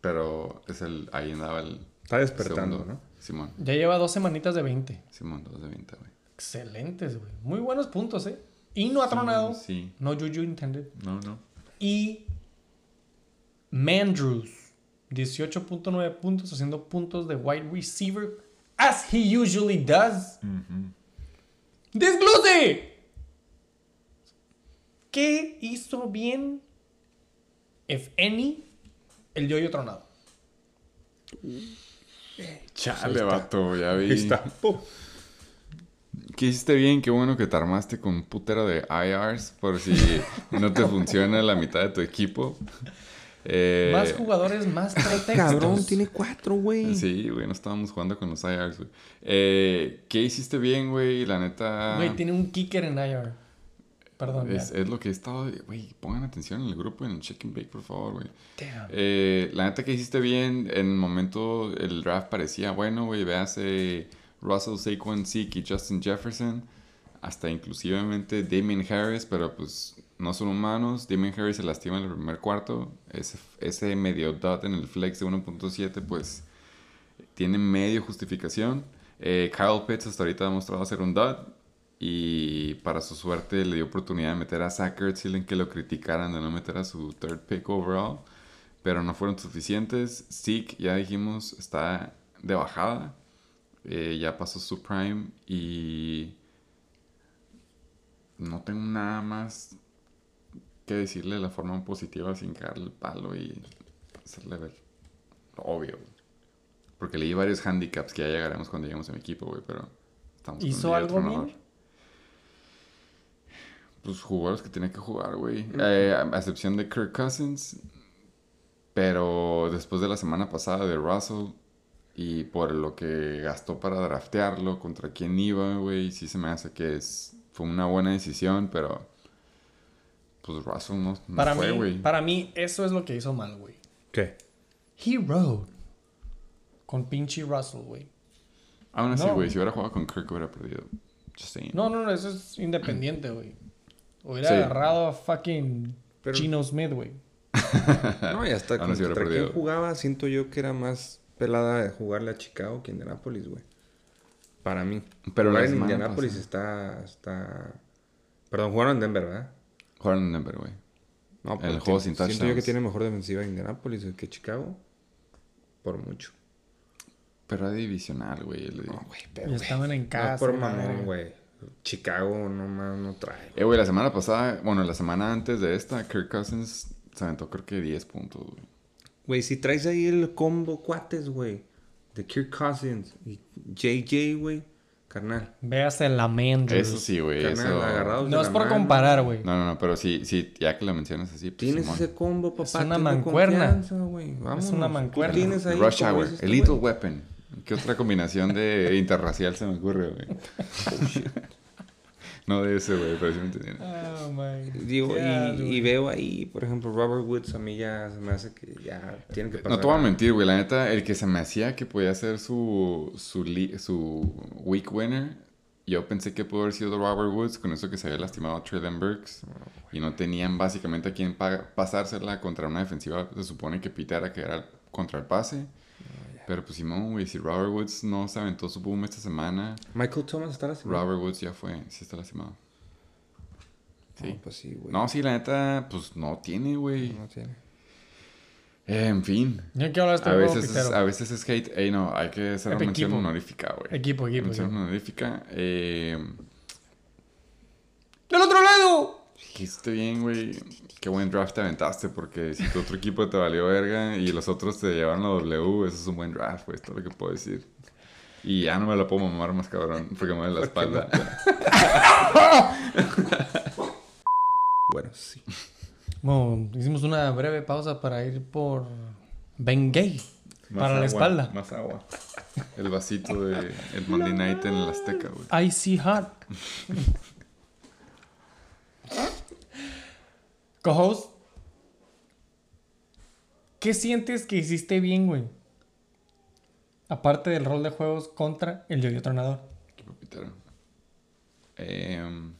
Pero es el. Ahí andaba el. Está despertando, segundo. ¿no? Simón. Ya lleva dos semanitas de 20. Simón, 2 de 20, güey. Excelentes, güey. Muy buenos puntos, ¿eh? Y no ha tronado. Sí. No Juju intended. No, no. Y Mandrews, 18.9 puntos, haciendo puntos de wide receiver, as he usually does. ¡Desglose! ¿Qué hizo bien, if any, el yoyo tronado? Chale, vato, ya vi. Está. Que hiciste bien, qué bueno que te armaste con un putero de IRs por si no te funciona la mitad de tu equipo. Eh, Más jugadores, más pretextos. Cabrón, tiene cuatro, güey. Sí, güey, no estábamos jugando con los IRs, güey. Eh, ¿Qué hiciste bien, güey? La neta... Güey, tiene un kicker en IR. Perdón, Es, ya. es lo que he estado... Güey, pongan atención en el grupo, en el check and bake, por favor, güey. Damn. Eh, la neta que hiciste bien, en el momento el draft parecía bueno, güey. Véase Russell, Saquon, Zeke y Justin Jefferson. Hasta inclusivemente Damien Harris, pero pues no son humanos. Damien Harris se lastima en el primer cuarto. Ese, medio dot en el flex de 1.7, pues tiene medio justificación. Eh, Kyle Pitts hasta ahorita ha demostrado ser un dot. Y para su suerte le dio oportunidad de meter a Zach Ertz en que lo criticaran de no meter a su third pick overall. Pero no fueron suficientes. Zeke, ya dijimos, está de bajada. Eh, ya pasó su prime. Y no tengo nada más que decirle de la forma positiva sin caerle el palo y hacerle ver obvio. güey. Porque leí varios handicaps que ya llegaremos cuando lleguemos a mi equipo, güey, pero estamos ¿Hizo algo bien? Pues jugó los que tenía que jugar, güey. Eh, a a excepción de Kirk Cousins. Pero después de la semana pasada de Russell y por lo que gastó para draftearlo, contra quién iba, güey, sí se me hace que es, fue una buena decisión, pero pues Russell no, no Para, fue, mí, güey. para mí, eso es lo que hizo mal, güey. ¿Qué? He rode con pinche Russell, güey. Aún así, no. güey, si hubiera jugado con Kirk hubiera perdido. Just saying. No, no, no, eso es independiente, güey. Hubiera Sí. agarrado a fucking Pero- Gino Smith, güey. No, y hasta Aún así hubiera contra quién perdido. jugaba, siento yo que era más pelada de jugarle a Chicago que a Indianapolis, güey. Para mí. Pero la Jugar en Indianapolis está, está... Perdón, jugaron en Denver, ¿verdad? Jugaron en Denver, güey. No, El pero juego sin Siento yo que touchdowns. tiene mejor defensiva Indianapolis que Chicago. Por mucho. Pero era divisional, güey. No, güey, pero... Estaban en No casa. es por mamón, güey. Chicago no más no trae. Eh, güey, la semana pasada, bueno, la semana antes de esta, Kirk Cousins se aventó creo que 10 puntos, güey. Güey, si traes ahí el combo cuates, güey. De Kirk Cousins y JJ, güey. Carnal. Véase la Mandrews. Eso sí, güey. Carnal, Eso... agarrados de No la es por mano. comparar, güey. No, no, no, pero sí, sí, ya que lo mencionas así, pues, Tienes Simón. ese combo, papá. Es una mancuerna. confianza, güey. Vámonos. una Tú mancuerna. Tienes ahí, Rush como Hour, dice este el Little güey. Weapon. ¿Qué otra combinación de interracial se me ocurre, güey? No de ese, güey, pero sí me entendieron. Oh, my Digo, y, y veo ahí, por ejemplo, Robert Woods a mí ya se me hace que ya tiene que pasar. No te voy a mentir, güey. La neta, el que se me hacía que podía ser su, su, su week winner, yo pensé que pudo haber sido Robert Woods, con eso que se había lastimado a Traylon Burks. Y no tenían básicamente a quien pa- pasársela contra una defensiva, se supone que pitara que era contra el pase. Pero pues Simón, güey, si Robert Woods no se aventó su boom esta semana, Michael Thomas está lastimado. Robert Woods ya fue, sí está lastimado. Sí. No, pues sí, güey. No, sí, la neta, pues no tiene, güey. No tiene. Eh, en fin. Yo quiero hablar de este A veces, es, a veces es hate. Ey, no, hay que hacer una Equipo. mención honorífica, güey. Equipo, equipo, Mención equipo. honorífica. Eh, ¡Del otro lado! dijiste bien, güey. Qué buen draft te aventaste, porque si tu otro equipo te valió verga y los otros te llevaron la W, eso es un buen draft, güey. Es todo lo que puedo decir. Y ya no me la puedo mamar más cabrón, porque me duele la espalda. Bueno, sí. Bueno, hicimos una breve pausa para ir por Ben Gay. Más para la espalda. Más agua. El vasito de el Monday Night en el Azteca, güey. Icy Hot. Co-host, ¿qué sientes que hiciste bien, güey? Aparte del rol de juegos contra el yo tronador. Equipo pitero. Em,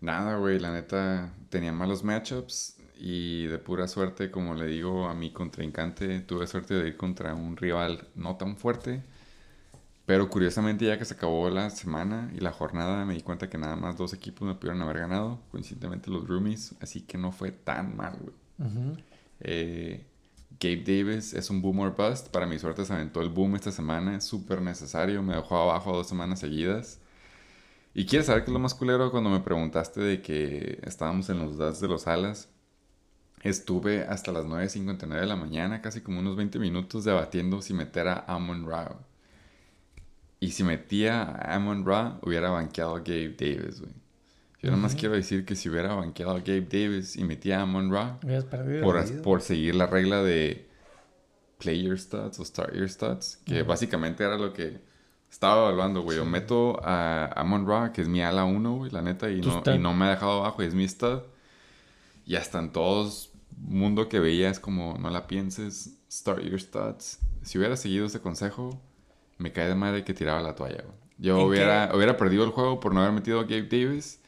nada, güey, la neta tenía malos matchups y de pura suerte, como le digo a mi contrincante, tuve suerte de ir contra un rival no tan fuerte. Pero curiosamente ya que se acabó la semana y la jornada me di cuenta que nada más dos equipos me pudieron haber ganado, coincidentemente los Roomies, así que no fue tan mal, güey. Eh, Gabe Davis es un boom or bust. Para mi suerte se aventó el boom esta semana. Es súper necesario. Me dejó abajo dos semanas seguidas. Y quieres saber qué es lo más culero cuando me preguntaste de que estábamos en los dads de los alas. Estuve hasta las 9.59 de la mañana, casi como unos 20 minutos, debatiendo si meter a Amon Ra. Y si metía a Amon Ra, hubiera banqueado a Gabe Davis, güey. Yo nada más quiero decir que si hubiera banqueado a Gabe Davis y metía a Amon Ra por, por seguir la regla de play your stats o start your stats, que básicamente era lo que estaba evaluando, güey. O meto a Amon Ra, que es mi ala 1, güey, la neta, y no, y no me ha dejado abajo, y es mi stud. Y hasta en todos mundo que veía es como, no la pienses, start your stats. Si hubiera seguido ese consejo, me cae de madre que tiraba la toalla, güey. Yo ¿En hubiera, hubiera perdido el juego por no haber metido a Gabe Davis.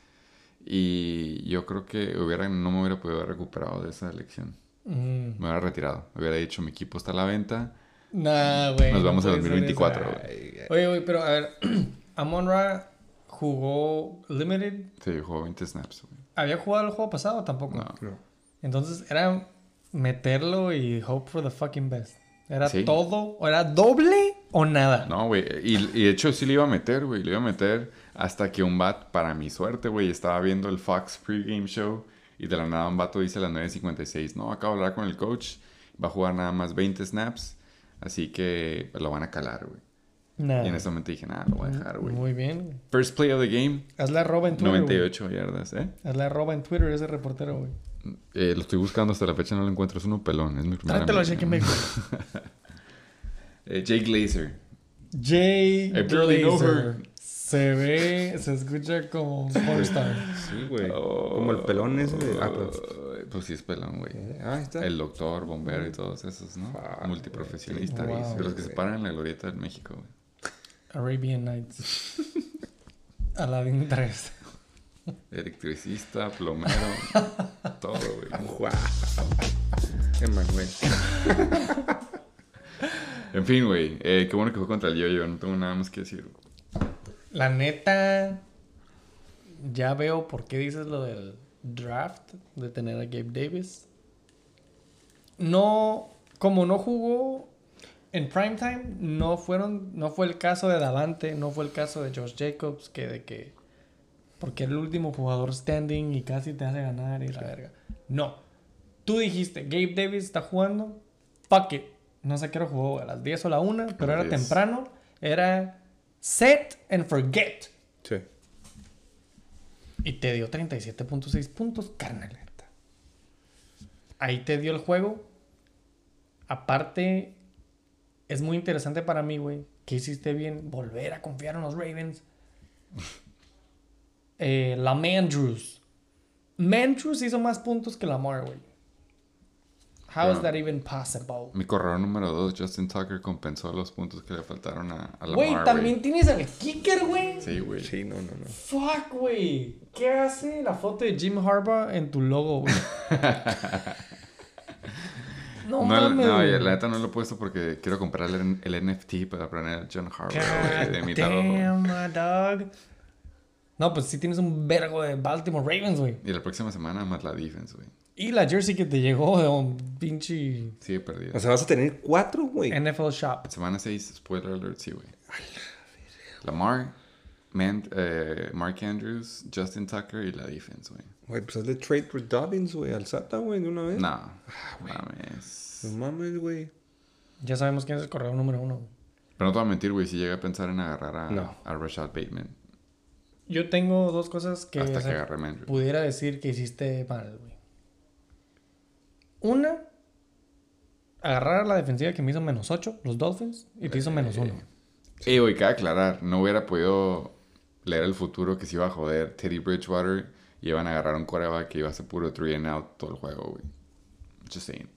Y yo creo que hubiera, no me hubiera podido haber recuperado de esa elección. Mm. Me hubiera retirado. Me hubiera dicho, mi equipo está a la venta. Nah, güey. Nos no vamos a puede ser 2024, eso. güey. Oye, güey, pero a ver. Amon Ra jugó Limited. Sí, jugó 20 snaps, güey. ¿Había jugado el juego pasado tampoco? No. No. Entonces era meterlo y hope for the fucking best. ¿Era Sí. todo? ¿O era doble o nada? No, güey. Y, y de hecho sí le iba a meter, güey. Le iba a meter hasta que un bat, para mi suerte, güey, estaba viendo el Fox pregame show y de la nada un vato dice a las 9.56, no, acabo de hablar con el coach, va a jugar nada más 20 snaps, así que lo van a calar, güey. Nah. Y en ese momento dije, nada, lo voy a dejar, güey. Muy bien. First play of the game, Hazle arroba en Twitter. 98 yardas, ¿eh? güey. Hazle arroba en Twitter ese reportero, güey. Eh, Lo estoy buscando hasta la fecha, no lo encuentro. Es uno pelón, es mi primer Tráetelo a amigo. Eh, Jake Glazer. Jay know Glazer. Se ve, se escucha como un pornstar. Sí, güey. Como el pelón ese de... Ah, pues. Oh, pues sí es pelón, güey. Ah, ahí está. El doctor, bombero y todos esos, ¿no? Fuck, Multiprofesionista. Wow. De los que se paran en la glorieta en México, güey. Arabian Nights. Aladdin 3. Electricista, plomero, todo, güey. Guau. Emanuel. En fin, güey. eh, qué bueno que fue contra el yo-yo. No tengo nada más que decir. La neta, ya veo por qué dices lo del draft, de tener a Gabe Davis. No, como no jugó en primetime, no fueron, no fue el caso de Davante, no fue el caso de Josh Jacobs, que de que, porque era el último jugador standing y casi te hace ganar y la verga. No, tú dijiste, Gabe Davis está jugando, fuck it. No sé qué hora jugó, a las 10 o la 1, pero era las 10. temprano, era set and forget. Sí. Y te dio 37.6 puntos, carnaleta. Ahí te dio el juego. Aparte, es muy interesante para mí, güey. Que hiciste bien volver a confiar en los Ravens. Eh, la Mandrews. Mandrews hizo más puntos que Lamar, güey. How is that even possible? Mi corredor número 2, Justin Tucker, compensó los puntos que le faltaron a, a Lamar, Güey, también tienes al kicker, güey. Sí, güey. Sí, no, no, no. Fuck, güey. ¿Qué hace la foto de Jim Harbaugh en tu logo, güey? no, No, mames. no, la neta no lo he puesto porque quiero comprar el, el NFT para poner a John Harbaugh, güey, de mi lado. damn, my dog. No, pues sí tienes un vergo de Baltimore Ravens, güey. Y la próxima semana más la defense, güey. Y la jersey que te llegó de un pinche Sigue perdido. O sea, vas a tener cuatro, güey. NFL Shop. Semana 6, spoiler alert, sí, güey. Lamar, Man, eh, Mark Andrews, Justin Tucker y la defense, güey. Güey, pues hazle trade por Dobbins, güey, al SATA, güey, de una vez. No, mames. No mames, güey. Ya sabemos quién es el corredor número uno. güey. Pero no te voy a mentir, güey, si llega a pensar en agarrar a, No. a Rashad Bateman Yo tengo dos cosas que hasta o que sea, agarre a Andrews. pudiera decir que hiciste mal, güey. Una, agarrar a la defensiva que me hizo menos 8, los Dolphins, y te hizo menos 1. Eh, güey, cabe aclarar, no hubiera podido leer el futuro que se iba a joder Teddy Bridgewater y iban a agarrar un coreback que iba a ser puro three and out todo el juego, güey. Just saying.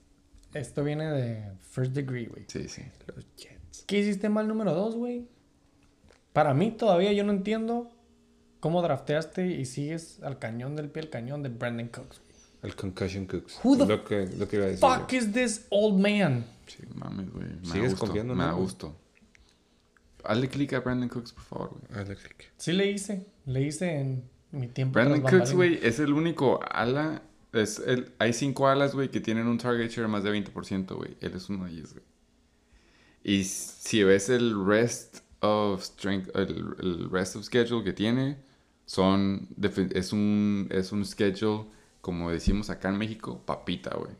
Esto viene de first degree, güey. Sí, sí. Los Jets. ¿Qué hiciste mal número 2, güey? Para mí todavía yo no entiendo cómo drafteaste y sigues al cañón del pie al cañón de Brandon Cooks. El Concussion Cooks. Who the lo, que, lo que iba a decir. Fuck is this old man? Sí, mames, güey. Me ¿Sigues gusto. confiando en Me da él, güey? gusto. Hazle clic a Brandon Cooks, por favor, güey. Hazle click. Sí le hice. Le hice en mi tiempo. Brandon Cooks, güey, es el único ala. Es el, hay cinco alas, güey, que tienen un target share más de 20%, güey. Él es uno de ellos, güey. Y si ves el rest of strength, el, el rest of schedule que tiene, son es un es un schedule como decimos acá en México, papita, güey.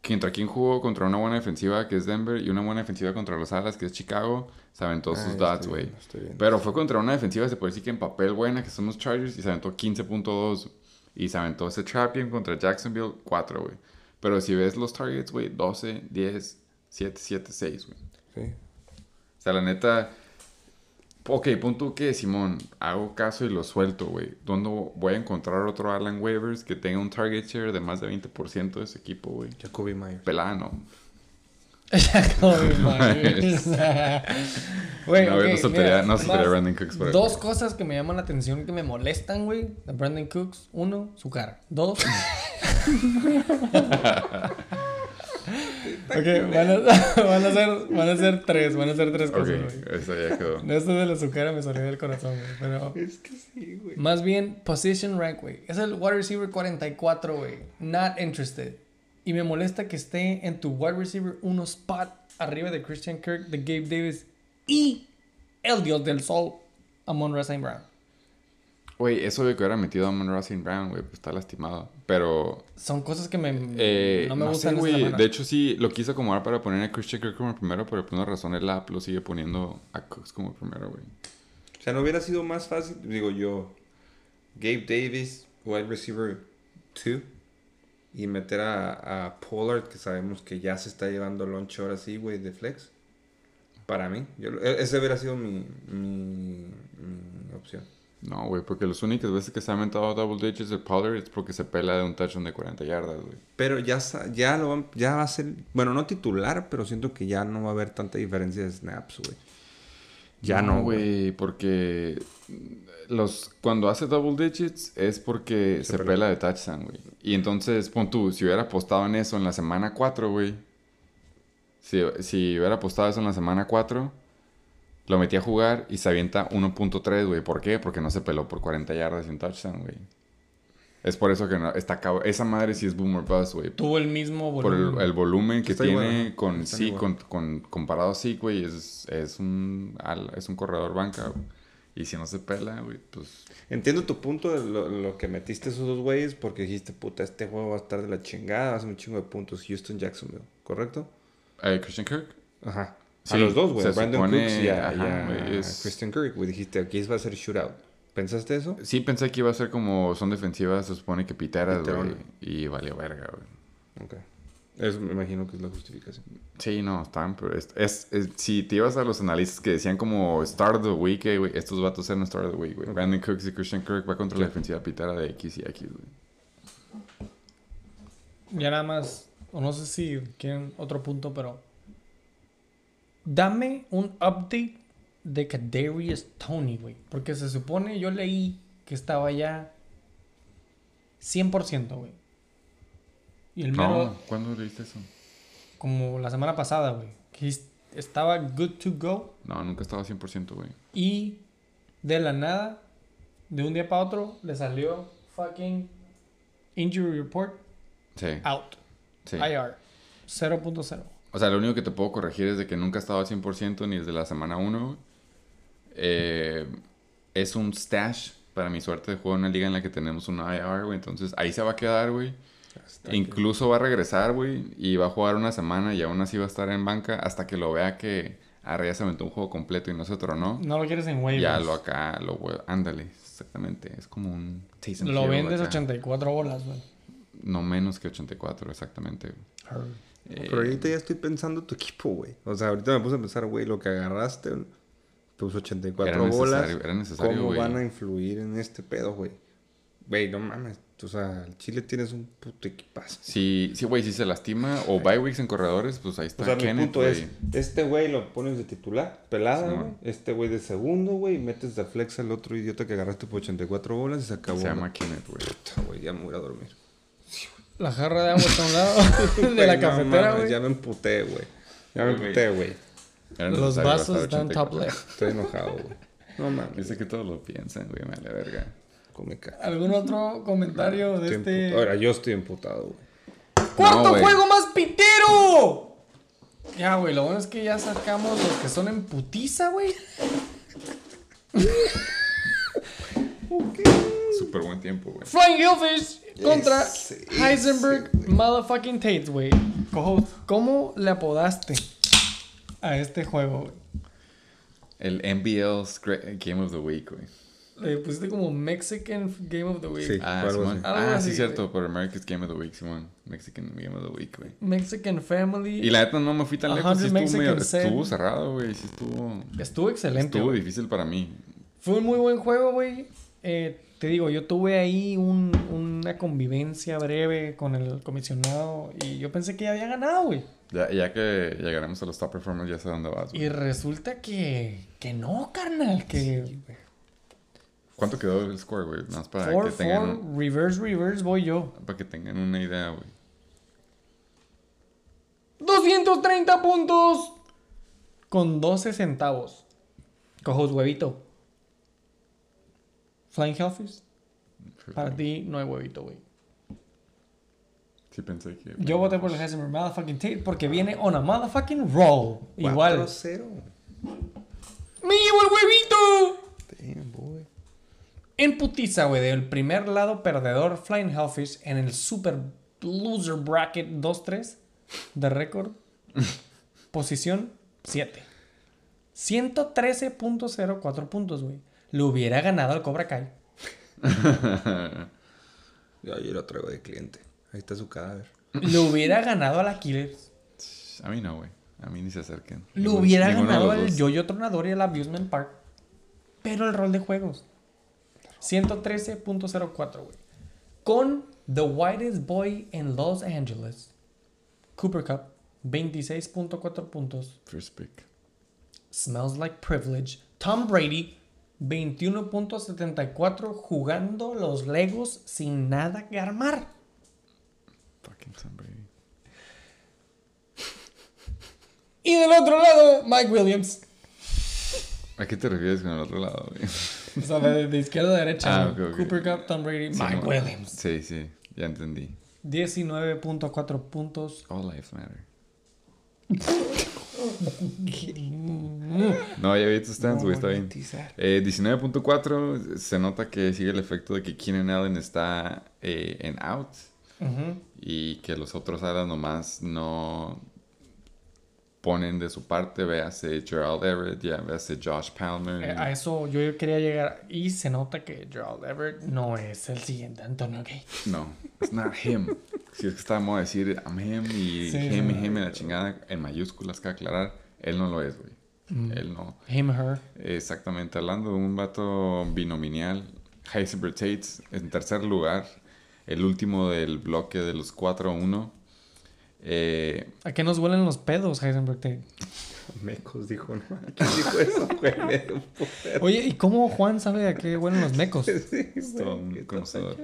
¿Contra quién jugó? Contra una buena defensiva que es Denver y una buena defensiva contra los Alas que es Chicago. Se aventó Ah, sus dots, estoy güey. Pero fue contra una defensiva, se puede decir que en papel buena, que son los Chargers, y se aventó 15.2. Y se aventó ese game contra Jacksonville 4, güey. Pero si ves los targets, güey, 12, 10, 7, 7, 6, güey. Sí. O sea, la neta. Ok, punto que Simón, hago caso y lo suelto, güey. ¿Dónde voy a encontrar otro Alan Waivers que tenga un target share de más de 20% de ese equipo, güey? Jacoby Myers. Pelano. Jacoby Myers. Güey, No, güey, ok, no soltaría- no soltaría más Brandon Cooks por ahí. Dos cosas que me llaman la atención que me molestan, güey, de Brandon Cooks. Uno, su cara. Dos. Ok, van a, van, a ser, van a ser tres, van a ser tres Ok, cosas, güey. eso ya quedó. Esto de la su cara me salió del corazón, güey. Pero Es que sí, güey. más bien, position rank, güey. Es el wide receiver 44, güey. Not interested. Y me molesta que esté en tu wide receiver uno spot arriba de Christian Kirk, de Gabe Davis y el dios del sol, Amon Ra St. Brown. Güey, eso de que hubiera metido a Monroe St. Brown, güey, pues está lastimado. Pero. Son cosas que me, Eh, no me gustan. de hecho, sí, lo quise acomodar para poner a Christian Kirk como primero, pero por una razón el app lo sigue poniendo a Cooks como primero, güey. O sea, ¿no hubiera sido más fácil? Digo yo, Gabe Davis, wide receiver 2, y meter a, a Pollard, que sabemos que ya se está llevando lunch ahora sí, güey, de flex. Para mí, yo, e- ese hubiera sido mi, mi, mi opción. No, güey, porque las únicas veces que se ha aumentado double digits de Pollard es porque se pela de un touchdown de 40 yardas, güey. Pero ya, ya, lo van- ya va a ser, bueno, no titular, pero siento que ya no va a haber tanta diferencia de snaps, güey. Ya no, güey. porque los cuando hace double digits es porque Se se, pela. pela de touchdown, güey. Y entonces, pon tú, si hubiera apostado en eso en la semana 4, güey. Si, si hubiera apostado eso en la semana 4, lo metí a jugar y se avienta 1.3, güey. ¿Por qué? Porque no se peló por 40 yardas y un touchdown, güey. Es por eso que no, está cabo- Esa madre sí es boomer bust, güey. Tuvo el mismo Por el, volumen. el volumen que Está tiene igual, con sí, igual. con, con- comparado a sí, güey, es, es un es un corredor banca, güey. Y si no se pela, güey, pues Entiendo tu punto de lo, lo que metiste esos dos güeyes porque dijiste, puta, este juego va a estar de la chingada, va a hacer un chingo de puntos. Houston, Jacksonville, ¿correcto? eh, Christian Kirk. Ajá. Sí, a los dos, güey. Brandon supone- Cooks y a, y ajá, a güey, es- Christian Kirk, güey. Dijiste, aquí va a ser shootout. ¿Pensaste eso? Sí, pensé que iba a ser como son defensivas, se supone que piteras, Piterona. güey, y valió verga, güey. Ok. Eso me imagino que es la justificación. Sí, no, están, pero es, es- es- si te ibas a los analistas que decían como Start of the Week, eh, güey, estos vatos eran Start of the Week, güey. Brandon Cooks y Christian Kirk va contra la defensiva pitera de X y X, güey. Ya nada más, o no sé si quieren otro punto, pero dame un update de Kadarius Tony, güey. Porque se supone, yo leí que estaba ya 100%, güey. Y el mero, No, ¿cuándo leíste eso? como la semana pasada, güey. Que es- estaba good to go No, nunca estaba 100%, güey. y de la nada, de un día para otro, le salió fucking injury report Sí, out. sí. IR. 0.0. O sea, lo único que te puedo corregir es de que nunca ha estado al 100% ni desde la semana 1. Eh, es un stash para mi suerte de juego en una liga en la que tenemos un IR, güey. Entonces ahí se va a quedar, güey. Incluso va a regresar, güey. Y va a jugar una semana y aún así va a estar en banca hasta que lo vea que Arrea se aventó un juego completo y no se tronó. No lo quieres en waivers. Ya lo acá, lo Ándale, exactamente. Es como un... Lo vendes acá. 84 bolas, güey. No menos que 84, exactamente. güey. Eh, Pero ahorita ya estoy pensando tu equipo, güey. O sea, ahorita me puse a pensar, güey, lo que agarraste, tus 84 Era bolas. necesario, era necesario, ¿Cómo van a influir en este pedo, güey? Güey, no mames. O sea, el Chile tienes un puto equipazo. Si, sí, güey, si se lastima o bye weeks en corredores, pues ahí está O sea, mi Kenneth, punto güey. es, este güey lo pones de titular, pelada, Sí, güey. Este güey de segundo, güey, y metes de flex al otro idiota que agarraste por 84 bolas y se acabó. Se llama. Kenneth, güey, ya me voy a dormir. La jarra de agua está a un lado de la no cafetera, güey. Ya me emputé, güey. Ya me emputé, güey. Los vasos están top 84. left. Estoy enojado, güey. No mames. Sé que todos lo piensan, güey, me vale verga. Come caca. ¿Algún otro comentario de este? Ahora, yo estoy emputado, güey. ¡Cuarto No, juego más pitero! Ya, güey, lo bueno es que ya sacamos los que son en putiza, güey. Súper buen tiempo, güey. Flying Hillfish contra Ese, Heisenberg ese, motherfucking Tate, güey. ¿cómo le apodaste a este juego? güey? El NBL's Game of the Week, güey. Le pusiste como Mexican Game of the Week. Sí. Ah, Simón. Ah, sí, cierto. Por America's Game of the Week, Simón. Mexican Game of the Week, güey. Mexican Family. Y la neta no me fui tan lejos. Sí 100 estuvo, medio- estuvo cerrado, güey. Sí estuvo... Estuvo excelente. Estuvo difícil para mí. Fue un muy buen juego, güey. Eh, te digo, yo tuve ahí un- una convivencia breve con el comisionado y yo pensé que ya había ganado, güey. Ya, ya que llegaremos a los top performers, ya sé dónde vas, güey. Y resulta que, que no, carnal, que ¿Cuánto quedó el score, güey? Nada más para 4 que tengan... 4 reverse reverse voy yo. Para que tengan una idea, güey. 230 puntos con 12 centavos. Cojos huevito. Flying Hellfish. Para ti no hay huevito, güey. Sí pensé que... Yo voté por el Heisenberg Motherfucking Tate porque viene on a motherfucking roll. Igual. 4-0. ¡Me llevo el huevito! Damn, boy. En putiza, güey, del primer lado perdedor, Flying Hellfish, en el Super Loser Bracket 2-3 de récord. posición 7. 113.04 puntos, güey. Le hubiera ganado al Cobra Kai. Yo ayer lo traigo de cliente. Ahí está su cadáver. Le hubiera ganado a la Killers. A mí no, güey. A mí ni se acerquen. Le hubiera ganado al. Yoyo Tronador y al Abusement Park. Pero el rol de juegos. 113.04, güey. Con The Whitest Boy in Los Angeles. Cooper Cup. 26.4 puntos. First pick. Smells like privilege. Tom Brady. 21.74 jugando los Legos sin nada que armar. Fucking Tom Brady. Y del otro lado, Mike Williams. ¿A qué te refieres con el otro lado? O sea, de, de izquierda a derecha. Ah, ¿no? ok, ok. Cooper Cup, Tom Brady, Sí, Mike no. Williams. Sí, sí. Ya entendí. 19.4 puntos. All lives matter. no, ya vi tus stands, güey. Está bien. Eh, 19.4. Se nota que sigue el efecto de que Keenan Allen está eh, en out. Ujú. y que los otros alas nomás no ponen de su parte, véase Gerald Everett, ya véase Josh Palmer. Eh, a eso yo quería llegar. Y se nota que Gerald Everett no es el siguiente Antonio Gay. No, it's not him. Si es que estamos a decir I'm him y Sí, him y him en la chingada, en mayúsculas que aclarar, él no lo es, güey. Mm. Él no. Him, her. Exactamente, hablando de un vato binomial, Heisenberg Tates en tercer lugar, el último del bloque de los 4-1. Eh, ¿A qué nos huelen los pedos, Heisenberg? Mecos dijo, ¿no? ¿Quién dijo eso. Oye, ¿y cómo Juan sabe a qué huelen los mecos? Sí, güey, conocedor.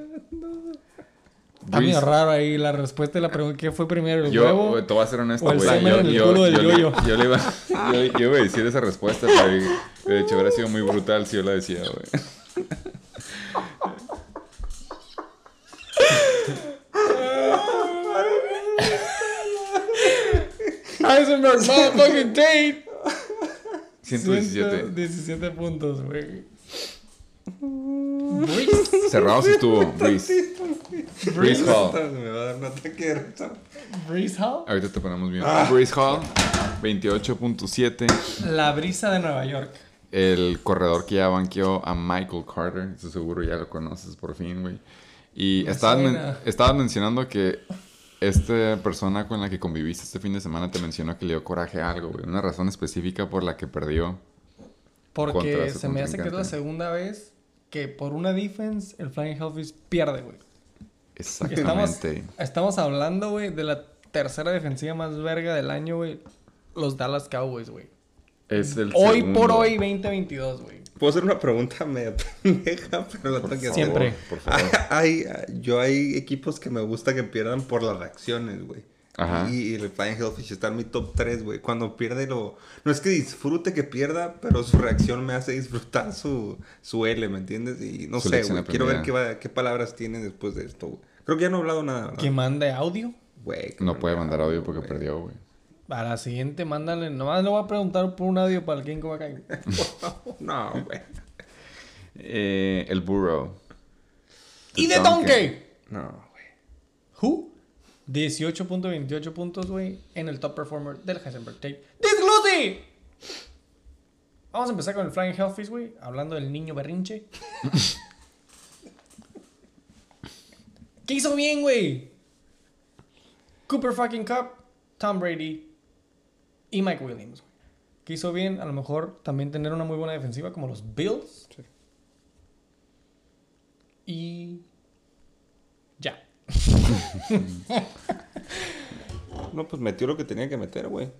Está medio raro ahí la respuesta de la pregunta. ¿Qué fue primero, el Yo, huevo? güey, te voy a ser honesto, güey. Yo, yo- yo yo le iba, yo, yo iba a decir esa respuesta, pero de hecho hubiera sido muy brutal si yo la decía, güey. Heisenberg motherfucking Tate. 117. 117 puntos, güey. Breeze. Cerrado sí estuvo, Breeze. Breeze Hall. Me va a dar un ataque de risa. Breeze Hall. Ahorita te ponemos bien. Breeze Hall, 28.7. La brisa de Nueva York. El corredor que ya banqueó a Michael Carter. Eso seguro ya lo conoces por fin, güey. Y estabas, men- estabas mencionando que esta persona con la que conviviste este fin de semana te mencionó que le dio coraje a algo, güey. Una razón específica por la que perdió. Porque se me hace que es la segunda vez que por una defense el Flying Hellfish pierde, güey. Estamos, Exactamente. estamos hablando, güey, de la tercera defensiva más verga del año, güey. Los Dallas Cowboys, güey. Es el Hoy segundo. por hoy, 2022, güey. Puedo hacer una pregunta media pendeja, pero la tengo que hacer. Siempre. Por favor. Hay, yo hay equipos que me gusta que pierdan por las reacciones, güey. Ajá. Y, y el Flying Hellfish está en mi top 3, güey. Cuando pierde lo... No es que disfrute que pierda, pero su reacción me hace disfrutar su, su L, ¿me entiendes? Y no Su sé, güey. Quiero ver qué, va- qué palabras tiene después de esto, güey. Creo que ya no he hablado nada, ¿verdad? Que mande audio. Güey, No puede mandar audio porque perdió, güey. A la siguiente, mándale. Nomás le voy a preguntar por un audio para el King Cobra Kai. No, güey. Eh, el Burrow. ¡Y de Donkey. No, güey. ¿Who? 18.28 puntos, güey, en el top performer del Heisenberg Tape. ¡Disglucy! Vamos a empezar con el Flying Hellfish, güey, hablando del niño berrinche. ¿Qué hizo bien, güey? Cooper fucking Cup, Tom Brady y Mike Williams. güey. ¿Qué hizo bien? A lo mejor también tener una muy buena defensiva como los Bills. Sí. Y ya. No, pues metió lo que tenía que meter, güey.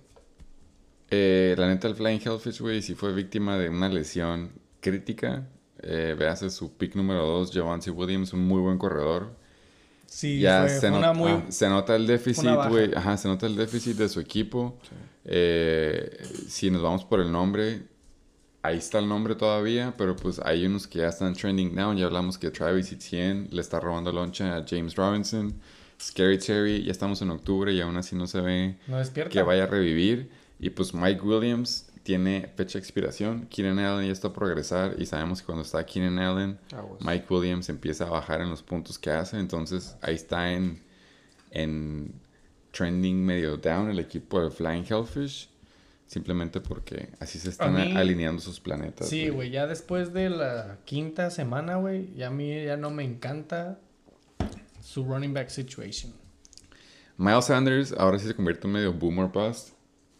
Eh, la neta, el Flying Hellfish, güey, sí fue víctima de una lesión crítica. Eh, véase su pick número 2, Javante Williams, un muy buen corredor. Sí, ya fue, se, fue not- una muy... ah, se nota el déficit, güey. Ajá, se nota el déficit de su equipo. Eh, si nos vamos por el nombre, ahí está el nombre todavía, pero pues hay unos que ya están trending down. Ya hablamos que Travis Etienne le está robando loncha a James Robinson. Scary Terry, ya estamos en octubre y aún así no se ve No que vaya a revivir. Y pues Mike Williams tiene fecha de expiración. Keenan Allen ya está a progresar y sabemos que cuando está Keenan Allen. Mike Williams empieza a bajar en los puntos que hace. Entonces ahí está en, en trending medio down el equipo de Flying Hellfish. Simplemente porque así se están mí- alineando sus planetas. Sí, güey, ya después de la quinta semana, güey, ya a mí ya no me encanta su running back situation. Miles Sanders ahora sí se convierte en medio boomer bust.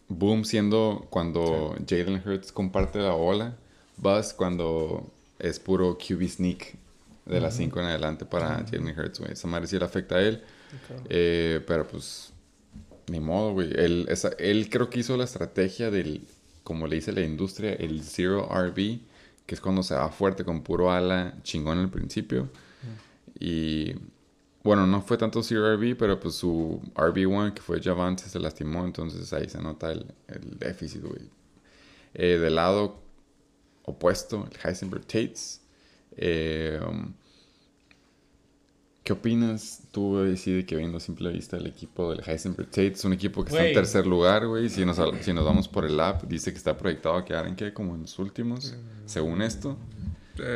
Boom siendo cuando Jalen Hurts comparte la bola. Bust cuando es puro QB sneak de las 5 en adelante para Jalen Hurts, güey. Esa madre sí le afecta a él. Eh, pero pues, ni modo, güey. Él, esa- él creo que hizo la estrategia del, como le dice la industria, el Zero RB, que es cuando se va fuerte con puro ala chingón al principio. Y bueno, no fue tanto Zero RB, pero pues su RB1, que fue Javante, se lastimó, entonces ahí se nota el, el déficit, güey. Eh, del lado opuesto, el Heisenberg Tates. Eh, um, ¿Qué opinas tú, güey, sí, de que viendo a simple vista el equipo del Heisenberg Tate? Es un equipo que está Güey. en tercer lugar, güey. Si nos, si nos vamos por el app, dice que está proyectado a quedar en qué, como en los últimos, según esto.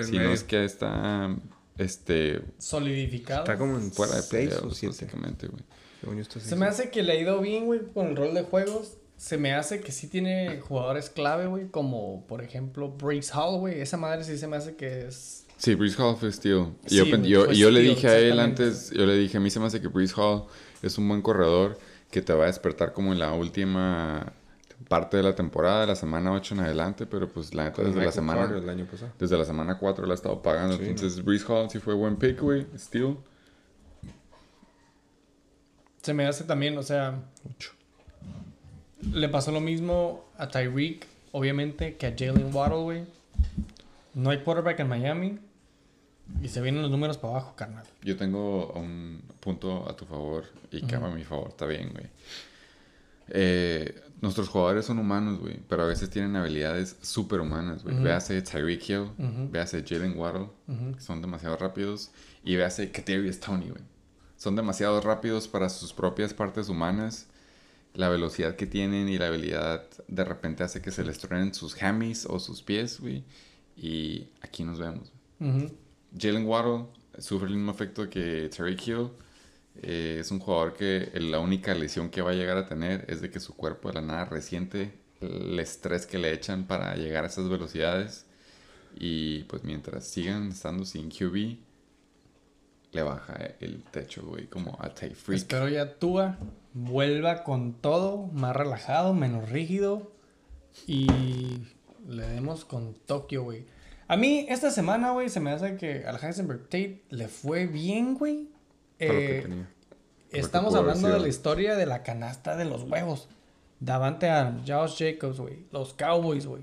Si no es que está, este, Solidificado. Está como en fuera de seis pelea, o siete. básicamente, güey. Según yo está Se me hace que le ha ido bien, güey, con el rol de juegos. Se me hace que sí tiene jugadores clave, güey, como por ejemplo Brace Hall, güey. Esa madre sí se me hace que es... Sí, Breeze Hall fue Steel. Y Sí, yo, le dije a él antes, yo le dije, a mí se me hace que Breeze Hall es un buen corredor que te va a despertar como en la última parte de la temporada, de la semana 8 en adelante, pero pues la neta desde la semana... Carter el año pasado. Desde la semana 4 la ha estado pagando. Sí, Entonces, Breeze Hall sí fue buen pick, güey. Steel. Se me hace también, o sea... Le pasó lo mismo a Tyreek, obviamente, que a Jalen Waddle, güey. No hay quarterback en Miami. Y se vienen los números para abajo, carnal. Yo tengo un punto a tu favor y que a mi favor. Está bien, güey. Eh, nuestros jugadores son humanos, güey. Pero a veces tienen habilidades superhumanas, güey. Véase Tyreek Hill. Véase Jalen Waddle. que son demasiado rápidos. Y véase Kadarius Tony, güey. Son demasiado rápidos para sus propias partes humanas. La velocidad que tienen y la habilidad de repente hace que se les truenen sus hammies o sus pies, güey. Y aquí nos vemos. Ujú. Jalen Waddle sufre el mismo efecto que Terry Hill. Eh, es un jugador que la única lesión que va a llegar a tener es de que su cuerpo de la nada resiente el estrés que le echan para llegar a esas velocidades. Y pues mientras sigan estando sin QB, le baja el techo, güey, como a Tay Freak. Espero ya Tua vuelva con todo, más relajado, menos rígido. Y le demos con Tokio, güey. A mí, esta semana, güey, se me hace que al Heisenberg Tate le fue bien, güey. Eh, estamos hablando de la historia de la canasta de los huevos. Davante Adams, Josh Jacobs, güey. Los Cowboys, güey.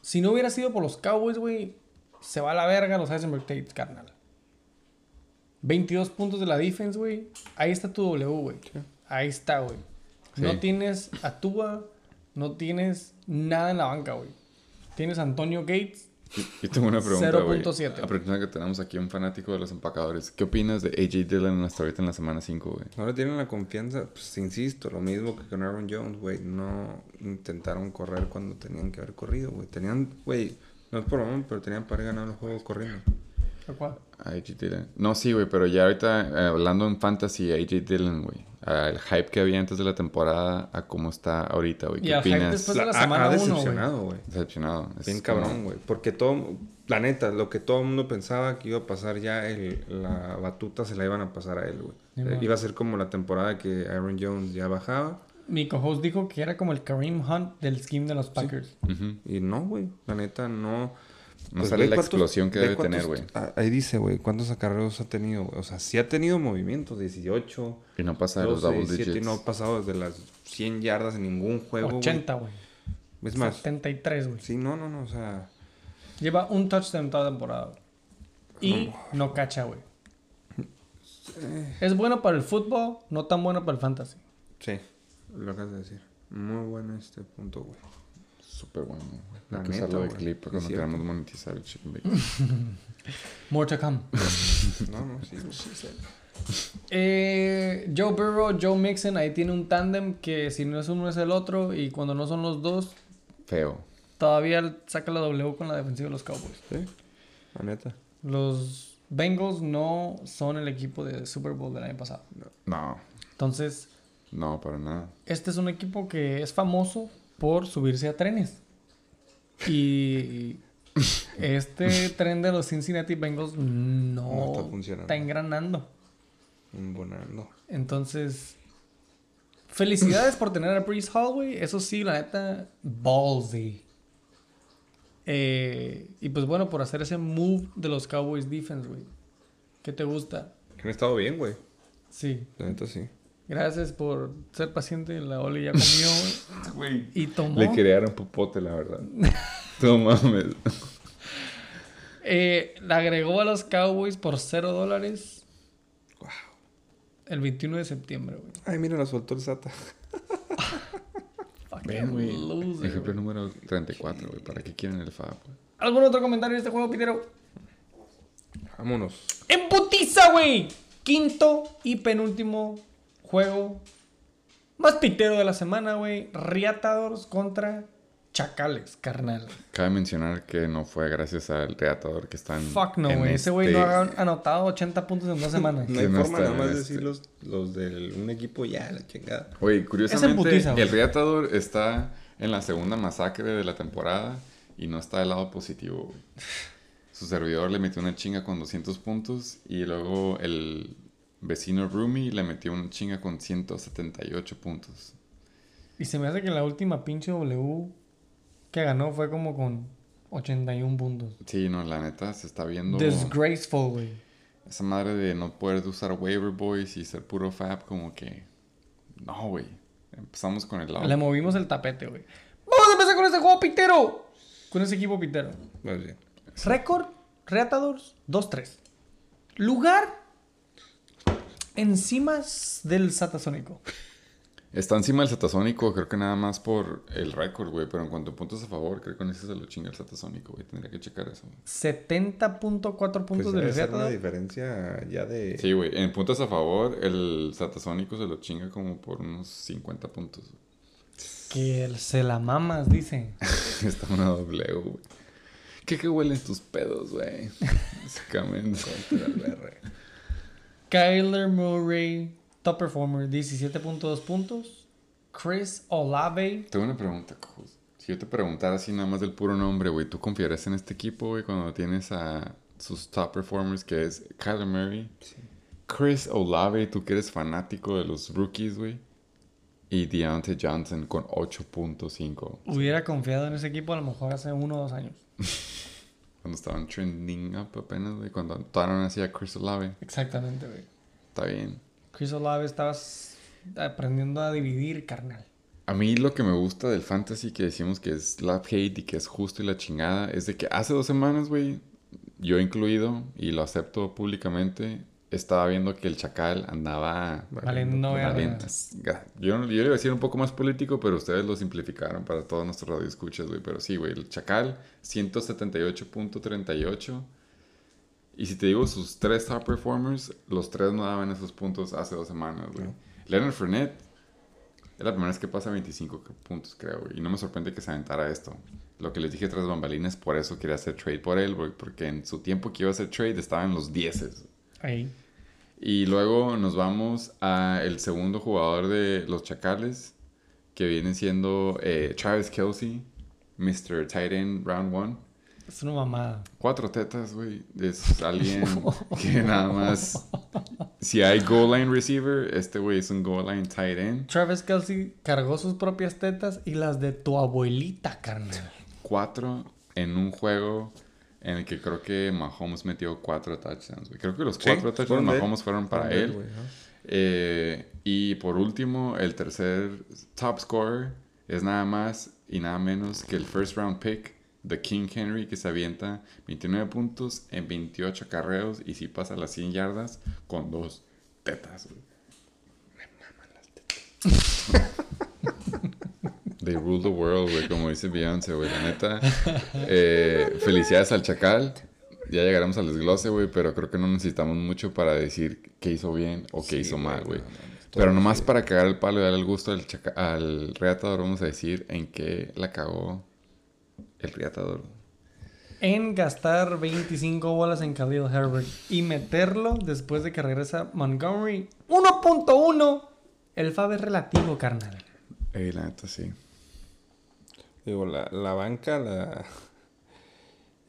Si no hubiera sido por los Cowboys, güey, se va a la verga los Heisenberg Tates, carnal. 22 puntos de la defense, güey. Ahí está tu W, güey. Ahí está, güey. Sí. No tienes a Tua, no tienes nada en la banca, güey. Tienes Antonio Gates. Yo- Yo tengo una pregunta, güey. 0.7. Aprovechando que tenemos aquí un fanático de los empacadores. ¿Qué opinas de AJ Dillon hasta ahorita en la semana 5, güey? Ahora tienen la confianza, pues insisto, lo mismo que con Aaron Jones, güey. No intentaron correr cuando tenían que haber corrido, güey. Tenían, güey, no es por pero tenían para ganar los juegos corriendo. ¿A cuál? AJ Dillon. No, sí, güey, pero ya ahorita eh, hablando en fantasy, AJ Dillon, güey. El hype que había antes de la temporada a cómo está ahorita, güey. Y ¿Qué al hype opinas? después de la Ha- semana ha güey. decepcionado, güey. Decepcionado. Es Bien cabrón, güey. Porque todo, la neta, lo que todo el mundo pensaba que iba a pasar ya, el- la batuta se la iban a pasar a él, güey. Sí, Eh, iba a ser como la temporada que Aaron Jones ya bajaba. Mi co-host dijo que era como el Kareem Hunt del scheme de los Packers. Ujú. Y no, güey. La neta, no. No Pues sale la explosión que debe tener, güey. ah, Ahí dice, güey, cuántos acarreos ha tenido. güey? O sea, sí ha tenido movimientos, 18, Y no pasa de los 12, double 17, y digits. no ha pasado desde las 100 yardas en ningún juego, güey. 80, güey. Es más, 73, güey. sí, no, no, no, o sea... Lleva un touchdown toda temporada. Y no cacha, güey. Es bueno para el fútbol, no tan bueno para el fantasy. Sí, lo acabas de decir. Muy bueno este punto, güey. Súper bueno. La Hay que neta, usarlo de güey. clip cuando cierto. queramos monetizar el chicken bacon. More to come. No, no, sí. Eh, Joe Burrow, Joe Mixon, ahí tiene un tándem que si no es uno es el otro. Y cuando no son los dos, Feo. todavía saca la W con la defensiva de los Cowboys. Sí, la neta. Los Bengals no son el equipo de Super Bowl del año pasado. No, Entonces, no, para nada. este es un equipo que es famoso por subirse a trenes. Y este tren de los Cincinnati Bengals no, No está funcionando. está engranando. Entonces, felicidades por tener a Breeze Hall, güey. Eso sí, la neta, ballsy. Eh, y pues bueno, por hacer ese move de los Cowboys defense, güey. ¿Qué te gusta? Que han estado bien, güey. Sí. La neta, sí. Gracias por ser paciente. La Oli ya comió Güey. y tomó. Le un popote, la verdad. no mames. Eh, le agregó a los Cowboys por 0 dólares Wow. el 21 de septiembre, güey. Ay, mira, lo soltó el Sata. Fucking Ven, güey. loser, Ejemplo güey. número 34, güey. ¿Para qué quieren el FAB? güey? ¿Algún otro comentario de este juego, Pitero? Vámonos. ¡En putiza, güey! Quinto y penúltimo juego más pitero de la semana, güey. Riatadores contra Chacales, carnal. Cabe mencionar que no fue gracias al reatador que están. Fuck no, güey. Ese güey este- no ha anotado 80 puntos en dos semanas. No hay no forma nada más de este. decir los, los de un equipo ya, la chingada. Oye, curiosamente, putiza, güey. el reatador está en la segunda masacre de la temporada y no está del lado positivo, güey. Su servidor le metió una chinga con 200 puntos y luego el vecino Rumi le metió una chinga con 178 puntos. Y se me hace que la última pinche W que ganó fue como con 81 puntos. Sí, no, la neta se está viendo Disgraceful, güey. esa madre de no poder usar waiver boys y ser puro fab como que... No, güey. Empezamos con el lado... Le movimos el tapete, güey. Vamos a empezar con este juego pitero. Con ese equipo pitero. Más bien. Récord, Reatadores, 2-3. Lugar encima del Satasónico. Está encima del Satasónico, creo que nada más por el récord, güey. Pero en cuanto a puntos a favor, creo que con ese se lo chinga el Satasónico, güey. Tendría que checar eso. güey. 70.4 puntos Pues ser una Reatador. diferencia ya de... Sí, güey. En puntos a favor, el Satasónico se lo chinga como por unos 50 puntos. Que el- se la mamas, dice. Está una doble, güey. ¿Qué que huelen tus pedos, güey? Básicamente. Kyler Murray, top performer, 17.2 puntos. Chris Olave, Tengo una pregunta, cojos. Si yo te preguntara así nada más del puro nombre, güey, ¿tú confiarías en este equipo, güey, cuando tienes a sus top performers, que es Kyler Murray, Chris Olave, tú que eres fanático de los rookies, güey, y Deontay Johnson con 8.5, hubiera confiado en ese equipo a lo mejor hace uno o dos años. cuando estaban trending up apenas, güey, cuando anotaron así a Chris Olave. Exactamente, güey. Está bien. Chris Olave estabas aprendiendo a dividir, carnal. A mí lo que me gusta del fantasy que decimos que es love hate y que es justo y la chingada es de que hace dos semanas, güey, yo incluido y lo acepto públicamente, estaba viendo que el chacal andaba Valiendo verga. valiendo. Yo, no- yo le iba a decir un poco más político, pero ustedes lo simplificaron para todos nuestros radioescuchas, güey. Pero sí, güey, el chacal 178.38. Y si te digo sus tres top performers, los tres no daban esos puntos hace dos semanas, güey. Leonard Fournette Es la primera vez que pasa 25 puntos, creo, güey. Y no me sorprende que se aventara esto. Lo que les dije tras bambalinas, por eso quería hacer trade por él, güey. Porque en su tiempo que iba a hacer trade estaba en los 10. Ahí. Y luego nos vamos a el segundo jugador de los Chacales, que viene siendo eh, Travis Kelsey, Mr. Tight End Round 1. Es una mamada. Cuatro tetas, güey. Es alguien que nada más... Si hay goal line receiver, este güey es un goal line tight end. Travis Kelsey cargó sus propias tetas y las de tu abuelita, carnal. Cuatro en un juego en el que creo que Mahomes metió cuatro touchdowns, güey. Creo que los cuatro touchdowns de. Mahomes fueron para él. güey. Eh, y por último, el tercer top scorer es nada más y nada menos que el first round pick de King Henry que se avienta 29 puntos en 28 carreos y si pasa las 100 yardas con dos tetas. güey. They rule the world, güey, como dice Beyoncé, güey. La neta, eh, felicidades al Chacal. Ya llegaremos al desglose, güey, pero creo que no necesitamos mucho para decir qué hizo bien o qué Sí, hizo mal, güey. no, no, no, Pero nomás para cagar el palo y darle el gusto al, chaca- al reatador, vamos a decir en qué la cagó el reatador. En gastar 25 bolas en Khalil Herbert y meterlo después de que regresa Montgomery. 1.1. El Fab es relativo, carnal. Ey, la neta, sí. Digo, la, la banca, la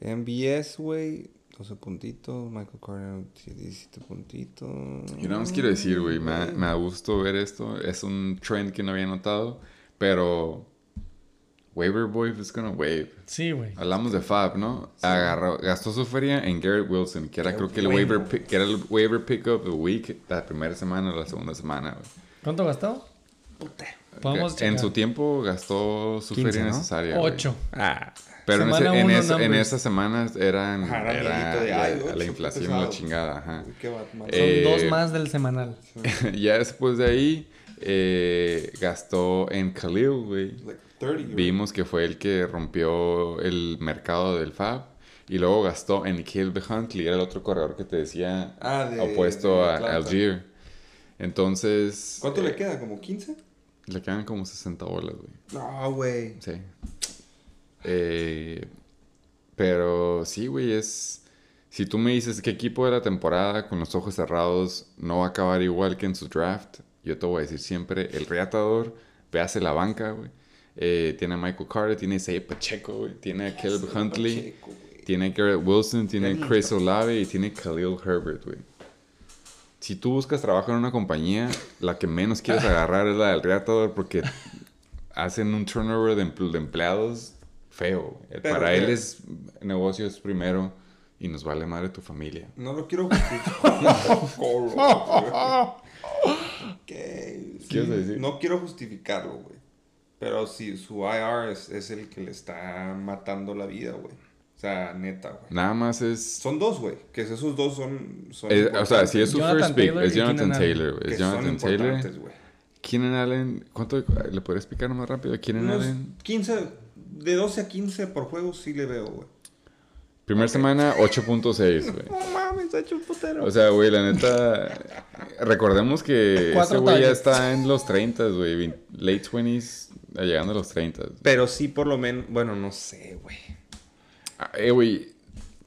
MBS, güey, 12 puntitos. Michael Carter, 17 puntitos. Yo nada más quiero decir, güey, me, me da gusto ver esto. Es un trend que no había notado, pero Waiver Boy is gonna wave. Sí, güey. Hablamos de Fab, ¿no? Agarró, gastó su feria en Garrett Wilson, que era Qué creo que el bueno. waiver pick, que era el waiver pick of the week, la primera semana o la segunda semana, güey. ¿Cuánto gastó? Podemos en su tiempo gastó su 15, feria ¿no? necesaria. 8. Ah, Pero en, ese- Semana en, uno, esa- en numbers. esas semanas eran Ajá, era era amiguito de, la, ocho, inflación, la chingada, ajá. qué. Son Eh, dos más del semanal. ya después de ahí eh, gastó en Khalil, güey. Like 30, güey. Vimos que fue el que rompió el mercado del Fab. Y luego gastó en Caleb Huntley, era el otro corredor que te decía Ah, de- opuesto de a. Algier. Entonces. ¿Cuánto eh, le queda? ¿Como 15? Le quedan como 60 bolas, güey. No, güey. Sí. Eh, pero sí, güey, es... Si tú me dices qué equipo de la temporada con los ojos cerrados no va a acabar igual que en su draft, yo te voy a decir siempre el reatador, véase la banca, güey. Eh, tiene a Michael Carter, tiene a Isaiah Pacheco, güey. Tiene a Caleb Huntley, Pacheco, tiene a Garrett Wilson, tiene a. Chris Olave y tiene a Khalil Herbert, güey. Si tú buscas trabajo en una compañía, la que menos quieres agarrar es la del reatador porque hacen un turnover de, empl- de empleados feo. Pero, Para él es negocios primero y nos vale madre tu familia. No lo quiero justificar. ¿Qué? ¿Qué ibas a decir? No quiero justificarlo, güey. Pero si su IR es, es el que le está matando la vida, güey. O sea, neta, güey. Nada más es... Son dos, güey. Que esos dos son. son es- o sea, si es su Jonathan first pick, Taylor es Jonathan Keenan. Taylor. güey. Es Jonathan Taylor. Keenan Allen, ¿cuánto le podría explicar más rápido? Keenan Unos Allen. 15, de 12 a 15 por juego sí le veo, güey. Primera semana, 8.6, güey. No mames, ha hecho un putero. O sea, güey, la neta. Recordemos que ese güey ya está en los 30, güey. Late 20s, llegando a los 30. Pero sí, por lo menos. Bueno, no sé, güey. Ah, eh, güey.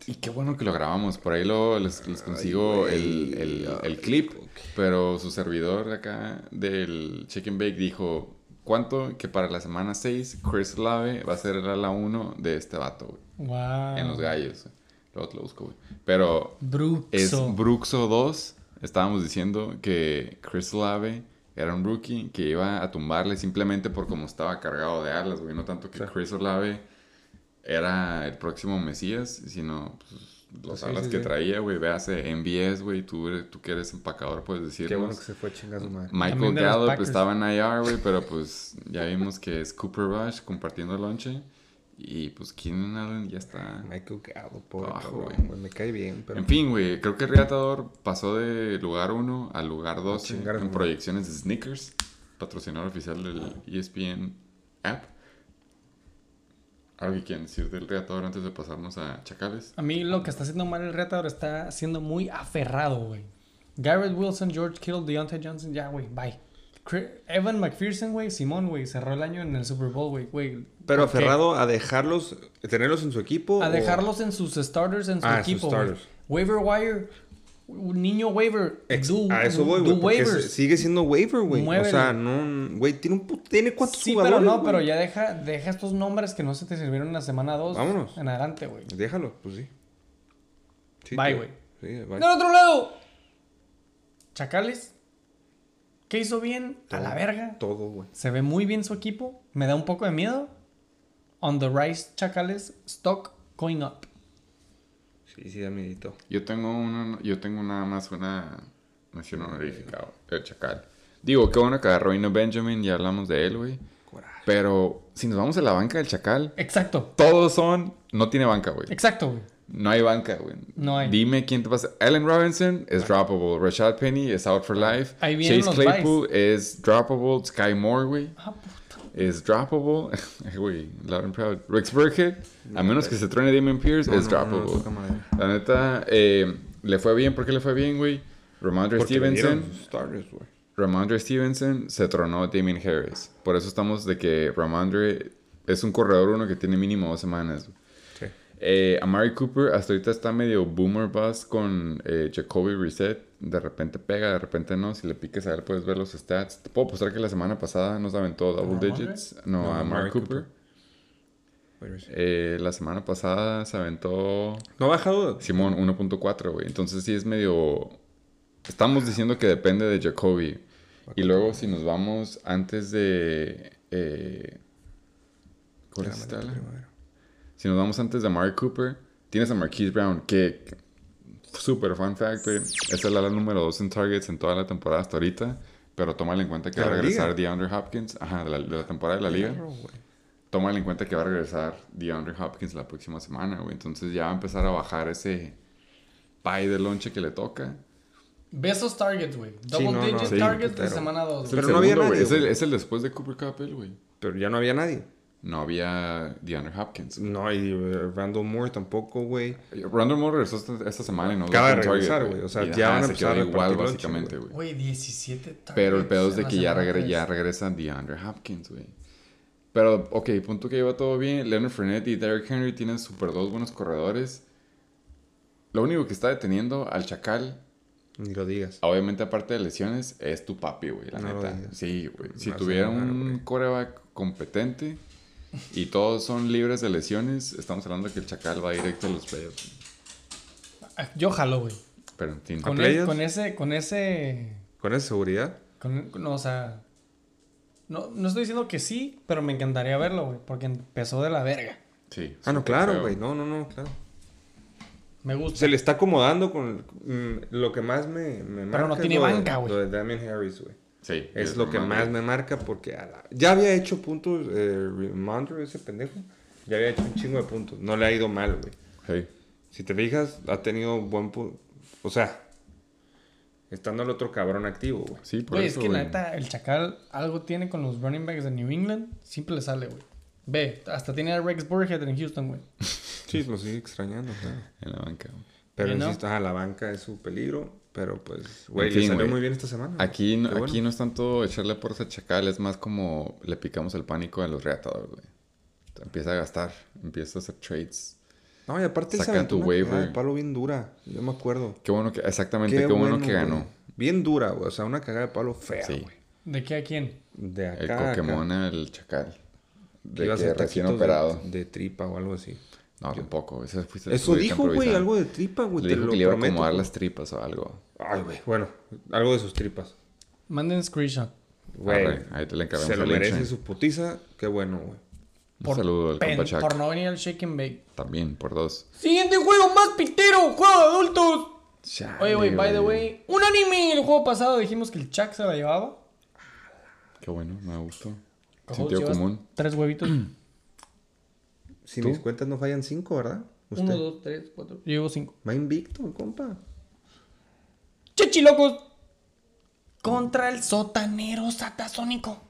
Y qué bueno que lo grabamos. Por ahí lo, les, les consigo Ay, el, el- el clip. Pero su servidor acá del Chicken Bake dijo: ¿Cuánto? Que para la semana 6, Chris Lave va a ser el ala 1 de este vato, güey. Wow. En los gallos. Luego te lo busco, güey. Pero Bruxo. es Bruxo 2. Estábamos diciendo que Chris Lave era un rookie que iba a tumbarle simplemente por cómo estaba cargado de alas, güey. No tanto que Chris Olave era el próximo Mesías, sino pues, los Sí, alas sí, que sí. traía, güey. Véase MBS, güey. Tú, tú que eres empacador puedes decirnos. Qué bueno que se fue chingando madre. Michael Gallup estaba en IR, güey, pero pues ya vimos que es Cooper Rush compartiendo lonche. Y pues Keenan Allen ya está. Michael Gallup, pobre Abajo, cabrón, güey. Me cae bien, pero. En fin, güey, creo que el Reatador pasó de lugar 1 al lugar 12 chingar a su en proyecciones de Snickers, patrocinador oficial del ESPN app. ¿Algo que decir del Reatador antes de pasarnos a Chacales? A mí lo que está haciendo mal el retador está siendo muy aferrado, güey. Garrett Wilson, George Kittle, Deontay Johnson, ya, güey, bye. Evan McPherson, güey, Simón, güey, cerró el año en el Super Bowl, güey, güey. Pero aferrado a dejarlos, tenerlos en su equipo. A o- dejarlos en sus starters en su Ah, sus equipo, güey. starters. Waiver wire. Un niño waiver. Ex- do- a eso voy, güey. sigue siendo waiver, güey. O sea, no. Güey, tiene un ¿Tiene cuántos Sí, jugadores? pero no, pero ya deja, deja estos nombres que no se te sirvieron en la semana 2. Vámonos. En adelante, güey. Déjalo, pues sí. Sí, Bye, güey. Sí, bye. Del otro lado. Chacales. ¿Qué hizo bien? A la verga. Todo, güey. Se ve muy bien su equipo. Me da un poco de miedo. On the rise, Chacales. Stock going up. Sí, sí, da miedito. Yo tengo una, yo tengo nada más una mención honorífica, el Chacal. Digo, qué bueno que agarró Ino Benjamin, ya hablamos de él, güey. Pero si nos vamos a la banca del Chacal, Exacto. todos son, no tiene banca, güey. Exacto, güey. No hay banca, güey. No hay. Dime quién te pasa. Allen Robinson es droppable. Rashad Penny es out for life. Ahí Chase los Claypool es droppable. Sky Moore, güey, Ah, puta. Es droppable. Güey, loud and proud. Rex Burkhead, a menos que se truene Damon Pierce, No, es no, no, no, droppable. La neta, eh, le fue bien. ¿Por qué le fue bien, güey? Ramondre Porque Stevenson. starters. Ramondre Stevenson se tronó Damien Harris. Por eso estamos de que Ramondre es un corredor uno que tiene mínimo dos semanas. Sí. Eh, Amari Cooper hasta ahorita está medio boomer bust con eh, Jacoby Reset. De repente pega, de repente no. Si le piques a él puedes ver los stats. Te puedo postar que la semana pasada nos aventó double digits. No, No, a Amari Cooper. Eh, la semana pasada se aventó No ha bajado. Simón 1.4, güey. Entonces sí es medio... Estamos diciendo que depende de Jacoby. Y luego si nos vamos antes de... Eh... ¿Cuál es. Si nos vamos antes de Mark Cooper, tienes a Marquise Brown, que... Super fun fact, güey. Es el ala número 2 en targets en toda la temporada hasta ahorita. Pero tómale en cuenta que ¿De va a la regresar liga? DeAndre Hopkins. Ajá, de la, de la temporada de la liga. Claro. Tómale en cuenta que va a regresar DeAndre Hopkins la próxima semana, güey. Entonces ya va a empezar a bajar ese pie de lonche que le toca. Ve esos targets, güey. Double no, no, digit sí, targets de semana 2. Es el Pero no había nadie, güey. Es el, es el después de Cooper Cup, güey. Pero ya no había nadie. No había DeAndre Hopkins. No, y eh, Randall Moore tampoco, güey. Randall Moore regresó esta, esta semana y no Acaba de regresar, güey. O sea, Y, ya van a empezar igual, básicamente, güey. güey. Güey, 17 targets. Pero el pedo es de que ya, regre- ya regresa DeAndre Hopkins, güey. Pero, ok, punto que lleva todo bien. Leonard Fournette y Derrick Henry tienen super dos buenos corredores. Lo único que está deteniendo al Chacal, Ni lo digas. obviamente aparte de lesiones, es tu papi, güey, la No lo neta. digas. Sí, güey. Si hace tuviera un coreback competente y todos son libres de lesiones, estamos hablando que el Chacal va directo a los playoffs. Yo jalo, güey. Pero, en fin. Con, el- playoffs? con ese, con ese, Con esa seguridad. con, no, o sea, no, no estoy diciendo que sí, pero me encantaría verlo, güey, porque empezó de la verga. Sí. Ah, no, claro, güey. No, no, no, claro. Me gusta. Se le está acomodando con mm, lo que más me, me marca. Pero no tiene lo de- banca, güey. Lo de Damien Harris, güey. Sí. Es lo que más me marca porque a la- ya había hecho puntos eh, ese pendejo. Ya había hecho un chingo de puntos. No le ha ido mal, güey. Sí. Si te fijas, ha tenido buen punto. O sea, estando el otro cabrón activo, güey. Sí, por Güey, eso, es que la neta, el Chacal algo tiene con los running backs de New England. Siempre le sale, güey. Ve, hasta tiene a Rex Burkhead en Houston, güey. Sí, lo sigue extrañando, claro. En la banca. güey. Pero insisto, ajá, la banca es su peligro. Pero pues, güey, En le fin, salió muy bien esta semana. Aquí, no, bueno. aquí no es tanto echarle por ese chacal, es más como le picamos el pánico a los reatadores, güey. Empieza a gastar, empieza a hacer trades. No, y aparte Saca tu una waiver. cagada de palo bien dura. Yo me acuerdo. Qué bueno que, exactamente, qué, bueno, que ganó. Bien dura, güey. O sea, una cagada de palo fea, Sí. güey. ¿De qué a quién? De acá El a acá. Pokémon, el chacal. Que De iba a que ser recién operado. De, de tripa o algo así. No, tampoco. Ese fuiste Eso dijo, güey, algo de tripa, güey. Te dijo lo que le iba a acomodar las tripas o algo. Ay, güey. Bueno, algo de sus tripas. Manden screenshot. Güey. Ahí te le encargamos Se lo merece su putiza. Qué bueno, güey. Un saludo al pen- por no venir al Shake and Bake. También, por dos. Siguiente juego más pitero, juego de adultos. Chale, Oye, güey, by the way, un anime. El juego pasado dijimos que el Chuck se la llevaba. Qué bueno, me gustó. Sentido común. Tres huevitos. Si ¿Tú? mis cuentas no fallan cinco, ¿verdad? Usted. Uno, dos, tres, cuatro. Yo llevo cinco. Va invicto, compa. Chechilocos. Contra el sotanero satasónico.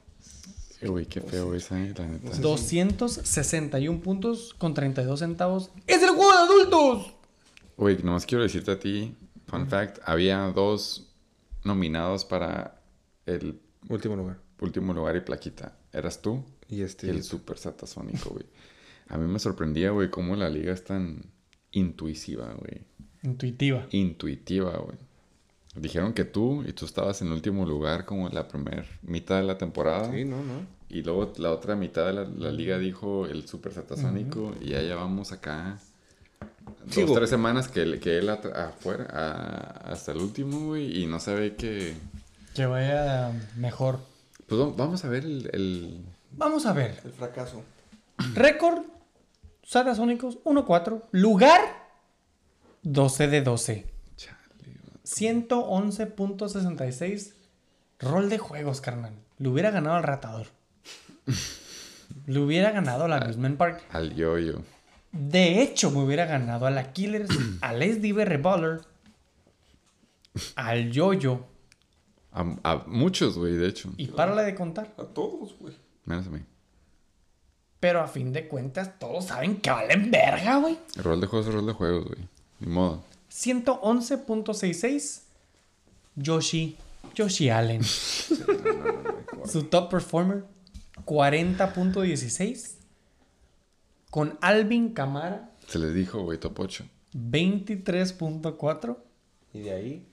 Eh, Güey, qué feo esa, eh, la neta. 261 puntos con 32 centavos. ¡Es el juego de adultos! Güey, nomás quiero decirte a ti, fun fact, había dos nominados para el Último lugar. último lugar y plaquita. Eras tú Y este. y el super satasónico, güey. A mí me sorprendía, güey, cómo la liga es tan intuitiva, güey. Intuitiva. Intuitiva, güey. Dijeron que tú y tú estabas en último lugar como en la primera mitad de la temporada. Sí, no, no. Y luego la otra mitad de la, la liga dijo el super satasónico y ya vamos acá. Dos, Sigo. tres semanas que, él- que él afuera, a- hasta el último, güey, y no se ve que... Que vaya mejor. Pues va- vamos a ver el... el- Vamos a ver. El fracaso. Récord. Satasónicos 1-4. Lugar 12 de 12. Chale, güey. 111.66. Rol de juegos, carnal. Le hubiera ganado al ratador. Le hubiera ganado al Amusement Park. Al yo-yo. De hecho, me hubiera ganado al Killers, al SDB Revolver, al Yoyo. A, a muchos, güey, de hecho. Y párale de contar. A todos, güey. Menos a mí. Pero a fin de cuentas, todos saben que valen verga, güey. El rol de juegos es rol de juegos, güey. Ni modo. 111.66. Yoshi. Yoshi Allen. Su top performer. 40.16. Con Alvin Camara. Se les dijo, güey, top 8. 23.4. Y de ahí.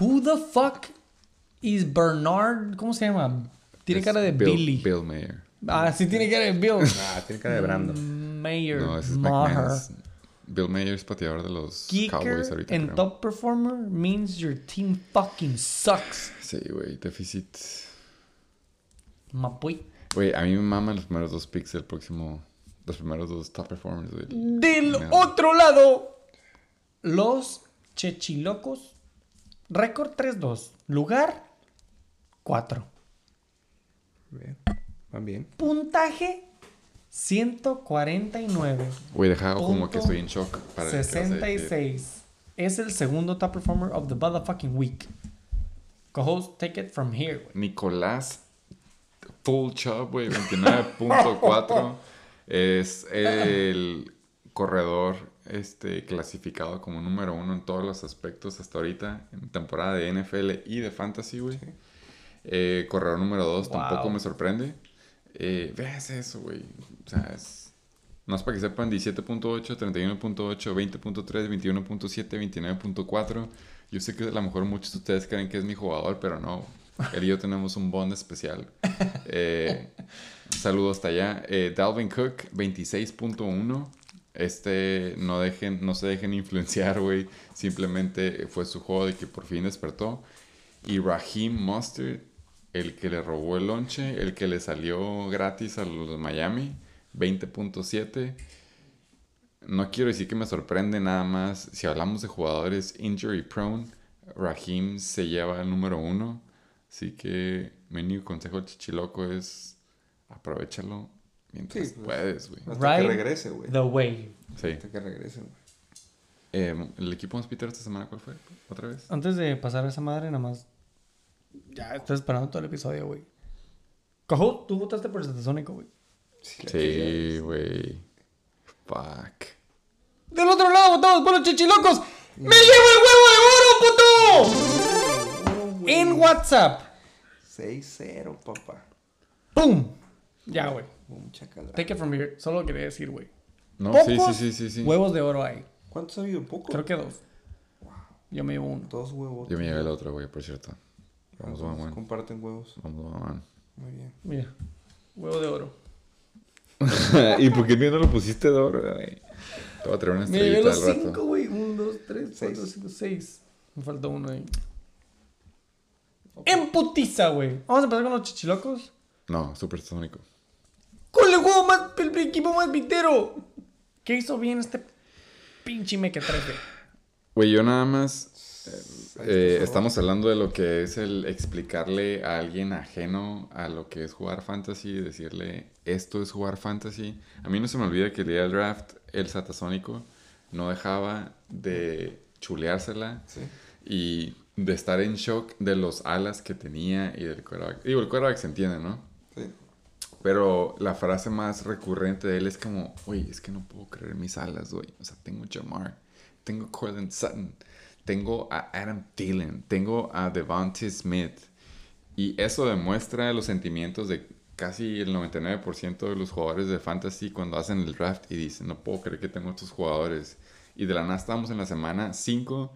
Who the fuck is Bernard? ¿Cómo se llama? Tiene Es cara de Bill- Billy. Bill Mayer. Ah, sí tiene cara de Bill. Ah, tiene cara de Brando. Mayer. No, ese es Maher. McManus. Bill Mayer es pateador de los Cowboys ahorita, and creo. top performer means your team fucking sucks. Sí, güey, déficit. Mapuy. Güey, a mí me maman los primeros dos picks del próximo... Los primeros dos top performers, güey. Del otro lado, los Chechilocos. Récord 3-2. Lugar 4. Bien. Van bien. Puntaje 149. Güey, dejado como que estoy en shock. Para el que vas a decir. 66. Es el segundo top performer of the motherfucking week. Co-host, take it from here. güey. Nicolás Full Chub, güey, 29.4. es el corredor este, clasificado como número uno en todos los aspectos hasta ahorita, en temporada de NFL y de Fantasy, güey. Eh, corredor número dos Wow. tampoco me sorprende. Eh, veas eso, güey. O sea, es... Más para que sepan, 17.8, 31.8, 20.3, 21.7, 29.4. Yo sé que a lo mejor muchos de ustedes creen que es mi jugador, pero no. Él y yo tenemos un bond especial. Eh, saludos hasta allá. Eh, Dalvin Cook, 26.1. Este, no, dejen, no se dejen influenciar, güey. Simplemente fue su juego de que por fin despertó. Y Raheem Mustard, el que le robó el lonche, el que le salió gratis a los de Miami, 20.7. No quiero decir que me sorprende nada más. Si hablamos de jugadores injury prone, Raheem se lleva el número uno. Así que mi único consejo chichiloco es aprovechalo mientras Sí, pues. puedes, güey. Hasta Right que regrese, güey. The way. Sí. Hasta que regrese, güey. Eh, ¿El equipo más Peter esta semana cuál fue? ¿Otra vez? Antes de pasar a esa madre, nada más. Ya estoy esperando todo el episodio, güey. Cojo, tú votaste por el Satasónico, güey. Sí, güey. Fuck. Del otro lado votamos por los chichilocos. ¡Me llevo el huevo de oro, puto! En WhatsApp. 6-0, papá. ¡Pum! Ya, güey. Take it from here. Solo lo quería decir, güey. No, Pocos sí, sí, sí, sí, sí. Huevos de oro hay. ¿Cuántos ha habido? ¿Poco? Creo que dos. Yo me llevo uno. Dos huevos. Yo me llevé el otro, güey, por cierto. Vamos, Todos vamos, Comparten huevos. vamos, vamos. Muy bien. Mira. Huevo de oro. ¿Y por qué no lo pusiste de oro, güey? Te voy a traer una Me llevé estrellita los al rato. cinco, güey. Uno, dos, tres, cuatro, Seis. cinco, seis. Me falta uno ahí. En putiza, güey. Vamos a empezar con los chichilocos. No, súper sónico. Con el juego más, el equipo más vitero. ¿Qué hizo bien este pinche meque 3D? Güey, yo nada más. Ahí eh, estamos hablando de lo que es el explicarle a alguien ajeno a lo que es jugar fantasy, decirle esto es jugar fantasy. A mí no se me olvida que el día del draft, el satasónico no dejaba de chuleársela Sí. y de estar en shock de los alas que tenía y del quarterback. Digo, el quarterback se entiende, ¿no? Sí. Pero la frase más recurrente de él es como, oye, es que no puedo creer mis alas, güey. O sea, tengo Jamar, tengo Cortland Sutton, tengo a Adam Thielen, tengo a Devontae Smith. Y eso demuestra los sentimientos de casi el 99% de los jugadores de fantasy cuando hacen el draft y dicen, no puedo creer que tengo estos jugadores. Y de la nada estamos en la semana 5.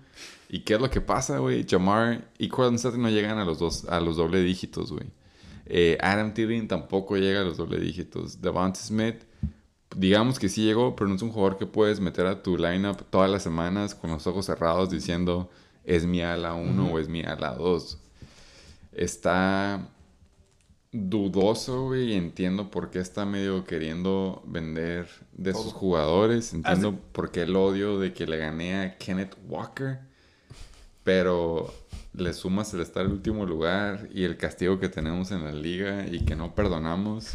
¿Y qué es lo que pasa, güey? Jamar y Cortland Sutton no llegan a los, dos, a los doble dígitos, güey. Eh, Adam Thielen tampoco llega a los doble dígitos. Devonta Smith, digamos que sí llegó, pero no es un jugador que puedes meter a tu lineup todas las semanas con los ojos cerrados diciendo es mi ala 1 o es mi ala 2. Está dudoso, güey, y entiendo por qué está medio queriendo vender de sus jugadores. Entiendo por qué el odio de que le gané a Kenneth Walker. Pero le sumas el estar en último lugar y el castigo que tenemos en la liga y que no perdonamos.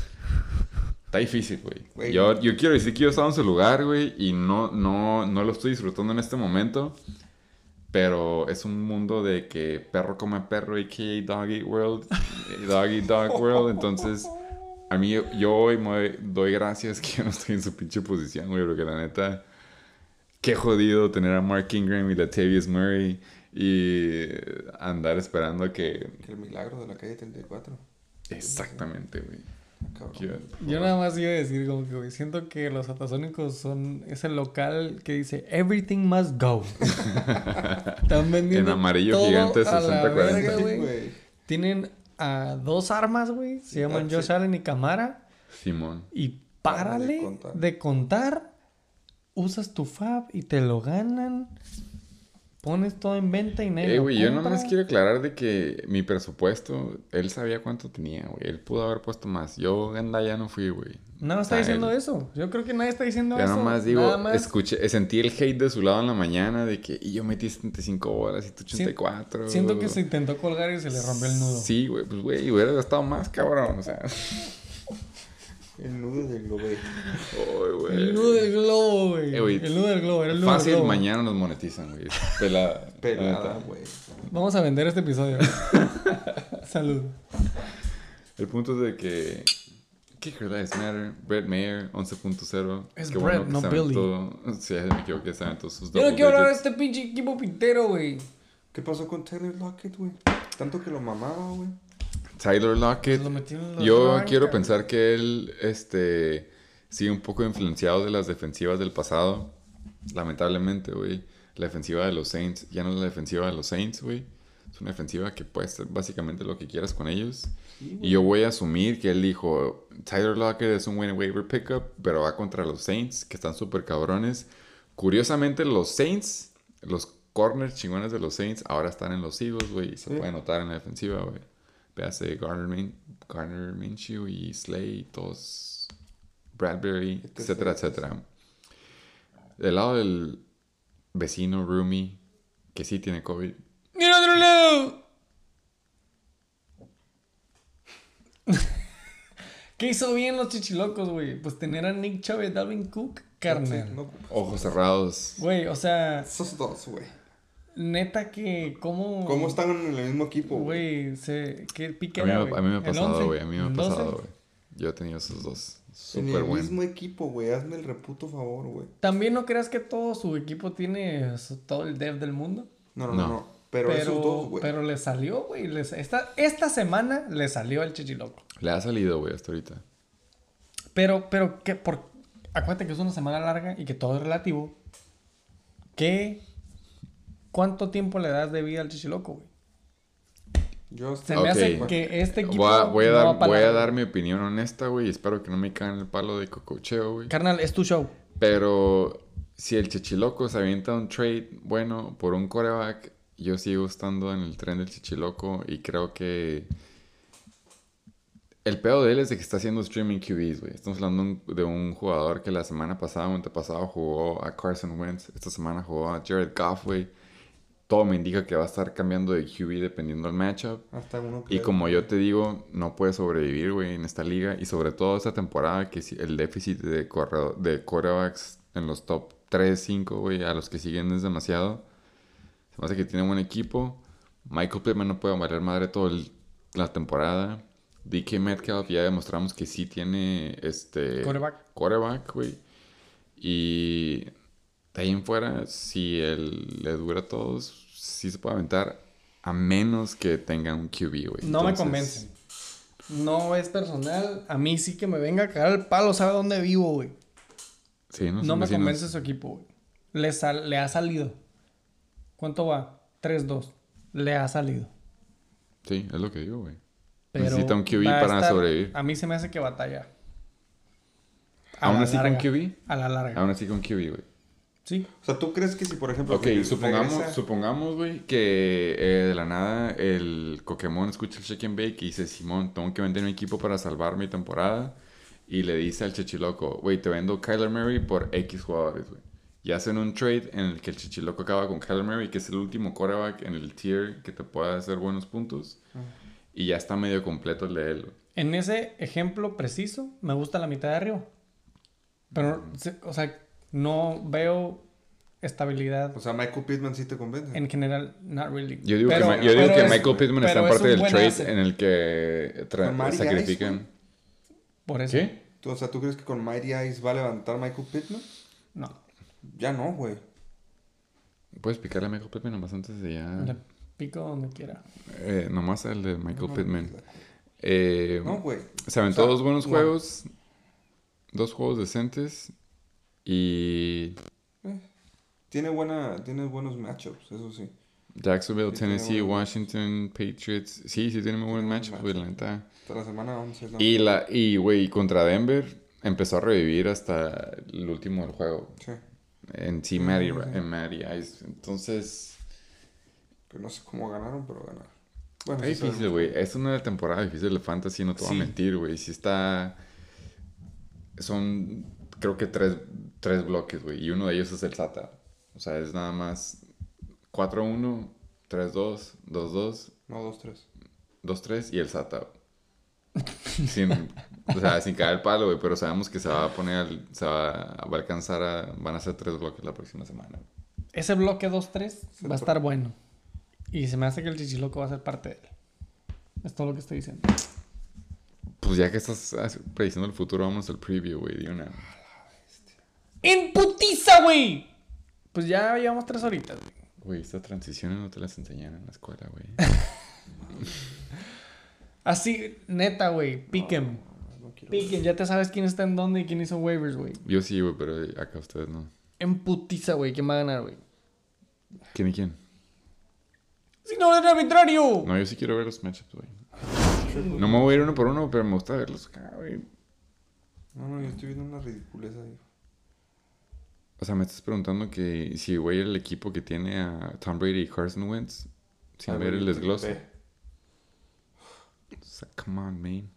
Está difícil, güey. Yo, yo quiero decir que yo estaba en su lugar, güey, y no, no, no lo estoy disfrutando en este momento. Pero es un mundo de que perro come perro, y que dog eat world, dog eat dog world. Entonces, a mí, yo hoy me doy gracias que yo no estoy en su pinche posición, güey, porque la neta, qué jodido tener a Mark Ingram y Latavius Murray y andar esperando que... El milagro de la calle 34. Exactamente, güey. Yo nada más iba a decir como que, güey, siento que los atasónicos son, es el local que dice Everything must go. Están vendiendo En amarillo gigante 60-40. Tienen a dos armas, güey. Se llaman Josh Allen y Camara. Simón. Y párale de contar. Usas tu fab y te lo ganan pones todo en venta y nadie eh, güey, yo nomás quiero aclarar de que mi presupuesto, él sabía cuánto tenía, güey. Él pudo haber puesto más. Yo, Ganda, ya no fui, güey. No está diciendo eso. Yo creo que nadie está diciendo eso. Ya nomás digo, escuché, sentí el hate de su lado en la mañana de que y yo metí 75 horas y tú 84. Siento que se intentó colgar y se le rompió el nudo. Sí, güey, pues güey, hubiera gastado más, cabrón, o sea. El nudo del globo. el nudo del globo, güey. Eh, el nudo del globo, era el nudo Fácil, del globo. mañana nos monetizan, güey. Pelada. Pelada, güey. Vamos a vender este episodio. Salud. El punto es de que. Kicker Lives Matter. Brett Mayer, 11.0. Es que Brett, no Billy. Sí, me equivoqué, saben todos sus Yo no quiero hablar de este pinche equipo pintero, güey. ¿Qué pasó con Taylor Lockett, güey? Tanto que lo mamaba, güey. Tyler Lockett. Yo quiero pensar que él este, sigue un poco influenciado de las defensivas del pasado. Lamentablemente, güey. La defensiva de los Saints ya no es la defensiva de los Saints, güey. Es una defensiva que puede ser básicamente lo que quieras con ellos. y yo voy a asumir que él dijo, Tyler Lockett es un buen waiver pickup, pero va contra los Saints, que están súper cabrones. Curiosamente, los Saints, los corners chingones de los Saints, ahora están en los Eagles, güey. Y se puede notar en la defensiva, güey. Véase Garner, Garner Minshew y Slay, todos Bradbury, etcétera, etcétera. Del lado del vecino Rumi, que sí tiene COVID. ¡Mira otro lado! ¿Qué hizo bien los chichilocos, güey? Pues tener a Nick Chubb y Dalvin Cook, carnal. Ojos cerrados. Güey, o sea... Esos dos, güey. Neta que, ¿cómo? ¿Cómo están en el mismo equipo? Güey, se... ¿Qué pique a, mí, a mí me ha pasado, güey. A mí me ha pasado, güey. Yo he tenido esos dos. Súper En el mismo equipo, güey. Hazme el reputo favor, güey. ¿También no creas que todo su equipo tiene todo el dev del mundo? No, no, no. Pero, pero, esos dos, güey. Pero le salió, güey. Esta, esta semana le salió al chichiloco. Le ha salido, güey, hasta ahorita. Pero, pero, ¿qué? Por... Acuérdate que es una semana larga y que todo es relativo. ¿Qué ¿Cuánto tiempo le das de vida al Chichiloco, güey? Yo Se me hace que este equipo. Voy a, dar, voy a dar mi opinión honesta, güey. Espero que no me caigan el palo de cococheo, güey. Carnal, es tu show. Pero si el Chichiloco se avienta un trade bueno por un coreback, yo sigo estando en el tren del Chichiloco y creo que. El pedo de él es de que está haciendo streaming QBs, güey. Estamos hablando de un jugador que la semana pasada o antepasado jugó a Carson Wentz. Esta semana jugó a Jared Goff, güey todo me indica que va a estar cambiando de QB dependiendo del matchup. Hasta uno y como yo te digo, no puede sobrevivir, güey, en esta liga. Y sobre todo esta temporada, que el déficit de, corredor, de quarterbacks en los top 3, 5, güey, a los que siguen es demasiado. Se me hace que tiene buen equipo. Michael Pittman no puede valer madre toda la temporada. DK Metcalf ya demostramos que sí tiene este... Quarterback. Quarterback, güey. Y de ahí en fuera, si él le dura a todos, sí se puede aventar A menos que tengan un QB, güey. No me convencen. No es personal. A mí sí que me venga a cagar el palo. ¿Sabe dónde vivo, güey? Sí, no, No me vecinos. convence su equipo, güey. Le, sal- le ha salido. ¿Cuánto va? 3-2. Le ha salido. Sí, es lo que digo, güey. Necesita un QB para estar- sobrevivir. A mí se me hace que batalla. A ¿Aún la así con. QB? A la larga. Aún así con QB, güey. Sí. O sea, ¿tú crees que si, por ejemplo... Ok, que supongamos, regresa- supongamos, güey, que eh, de la nada el Pokémon escucha el Shake and Bake y dice, Simón, tengo que vender mi equipo para salvar mi temporada. Y le dice al Chichiloco, güey, te vendo Kyler Murray por X jugadores, güey. Y hacen un trade en el que el Chichiloco acaba con Kyler Murray, que es el último quarterback en el tier que te pueda hacer buenos puntos. Y ya está medio completo el de él. En ese ejemplo preciso, me gusta la mitad de arriba. Pero, se- o sea, no veo estabilidad O sea, Michael Pittman sí te convence. en general, not really. Yo digo Pero- que, yo digo que es- Michael Pittman está en parte del trade asset. en el que Ice, sacrifican. Por eso. ¿Qué? Tú- O sea, ¿tú crees que con Mighty Ice va a levantar Michael Pittman? No. Ya no, güey. Puedes picarle a Michael Pittman nomás antes de ya... Le pico donde quiera. Eh, nomás el de Michael No, Pittman. Eh, No, güey. se aventó O sea, dos buenos no. juegos. Dos juegos decentes. Y Tiene, buena, tiene buenos matchups, eso sí. Jacksonville, Sí, Tennessee, Washington, Patriots. Sí, sí tiene muy buenos matchups, güey, la neta. Hasta la semana 11. ¿no? Y, la, y, güey, contra Denver empezó a revivir hasta el último del juego. Sí. En sí, sí. en Matty Ice. Entonces, Que no sé cómo ganaron, pero ganaron. Bueno, Está sí difícil, güey. Es una temporada difícil de fantasy, no te voy Sí. a mentir, güey. Si está... Son, creo que tres, tres bloques, güey. Y uno de ellos es el SATA. O sea, es nada más 4-1, 3-2, 2-2, No, 2-3. 2-3 y el SATA. Sin, o sea, sin caer el palo, güey. Pero sabemos que se va a poner, al- se va, va a alcanzar a... Van a ser tres bloques la próxima semana. Ese bloque 2-3 va a estar bueno. Y se me hace que el chichiloco va a ser parte de él. Es todo lo que estoy diciendo. Pues ya que estás ah, prediciendo el futuro, vamos al preview, güey. De una... ¡En putiza, güey! Pues ya llevamos tres horitas, güey. Güey, estas transiciones no te las enseñaron en la escuela, güey. Así, neta, güey. Piquen. No. Piquen. Ya te sabes quién está en dónde y quién hizo waivers, güey. Yo sí, güey, pero acá ustedes no. En putiza, güey. ¿Quién va a ganar, güey? ¿Quién y quién? Si no, es arbitrario. No, yo sí quiero ver los matchups, güey. No me voy a ir uno por uno, pero me gusta verlos acá, güey. No, no, yo estoy viendo una ridiculez ahí. O sea, me estás preguntando que si voy a ir al equipo que tiene a Tom Brady y Carson Wentz sin A ver el desglose. O sea, come on, man.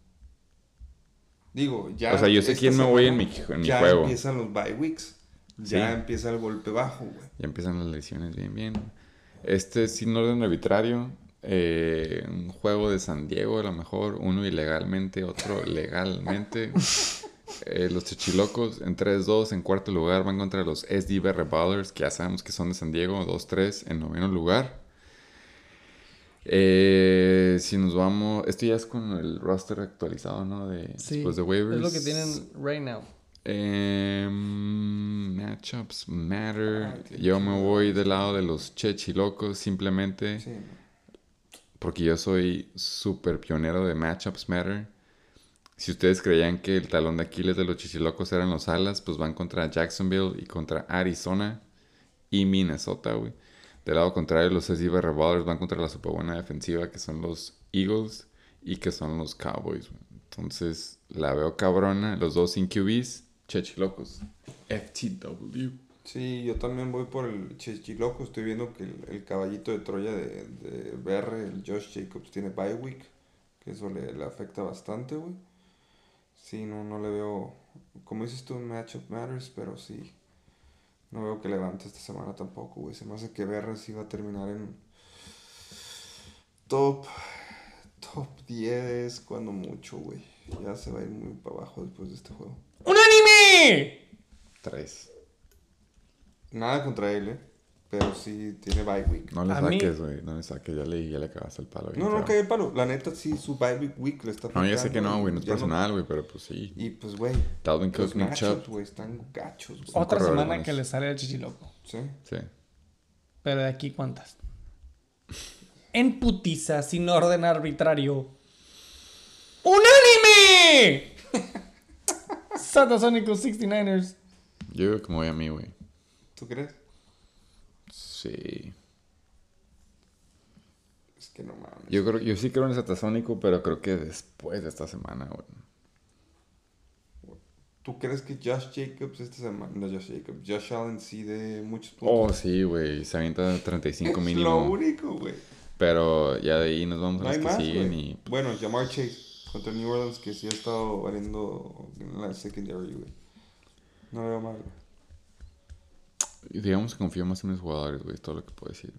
Digo, ya. O sea, yo sé quién me voy en mi- en mi ya juego. empiezan los bye weeks. Ya Sí. empieza el golpe bajo, güey. Ya empiezan las lesiones bien, bien. Este es sin orden arbitrario. eh, un juego de San Diego, a lo mejor. Uno ilegalmente, otro legalmente. Eh, los Chichilocos en 3-2. En cuarto lugar van contra los SDB Ballers, que ya sabemos que son de San Diego. 2-3 en noveno lugar. Eh, si nos vamos. Esto ya es con el roster actualizado, ¿no? De, Sí. después de waivers. Es lo que tienen right now. Em, matchups matter. Ah, yo me voy del lado de los chechilocos simplemente Sí. porque yo soy súper pionero de matchups matter. Si ustedes creían que el talón de Aquiles de los chichilocos eran los alas, pues van contra Jacksonville y contra Arizona y Minnesota, güey. Del lado contrario, los SDB Revolvers van contra la super buena defensiva que son los Eagles y que son los Cowboys, güey. Entonces, la veo cabrona. Los dos sin QBs, chechilocos. FTW. Sí, yo también voy por el Chichiloco. Estoy viendo que el, el caballito de Troya de, de BR, el Josh Jacobs, tiene bye week. Que eso le, le afecta bastante, güey. Sí, no, no le veo. Como dices tú, matchup matters, pero sí. No veo que levante esta semana tampoco, güey. Se me hace que BR sí va a terminar en. Top. Top 10, cuando mucho, güey. Ya se va a ir muy para abajo después de este juego. ¡Un anime! Tres. Nada contra él, eh. Pero sí tiene bye week. No le A saques, güey. No le saques. Ya le, ya le acabaste el palo. No, no, feo. cae el palo. La neta, sí, su bye week, week le está No, ya sé que no, güey. No es personal, güey. Pero pues sí. Y pues, güey. Dalvin Cook, Nick Chubb. güey, están gachos, güey. Otra semana que le sale al chichiloco. Sí. Sí. Pero de aquí, ¿cuántas? en putiza, sin orden arbitrario. ¡Unánime! Satasónicos 69ers. Yo me voy a mí, güey. ¿Tú crees? Sí. Es que no mames. Yo creo, yo sí creo en el satasónico, pero creo que después de esta semana, güey. ¿Tú crees que Josh Jacobs esta semana, no Josh Jacobs, Josh Allen sí de muchos Oh, puntos? sí, güey. Se avienta 35 es mínimo. lo único, güey. Pero ya de ahí nos vamos a No los hay que más, siguen y... Bueno, Jamar Chase contra New Orleans que sí ha estado valiendo en la secondary, güey. No veo mal, güey. Digamos que confío más en mis jugadores, güey. Todo lo que puedo decir.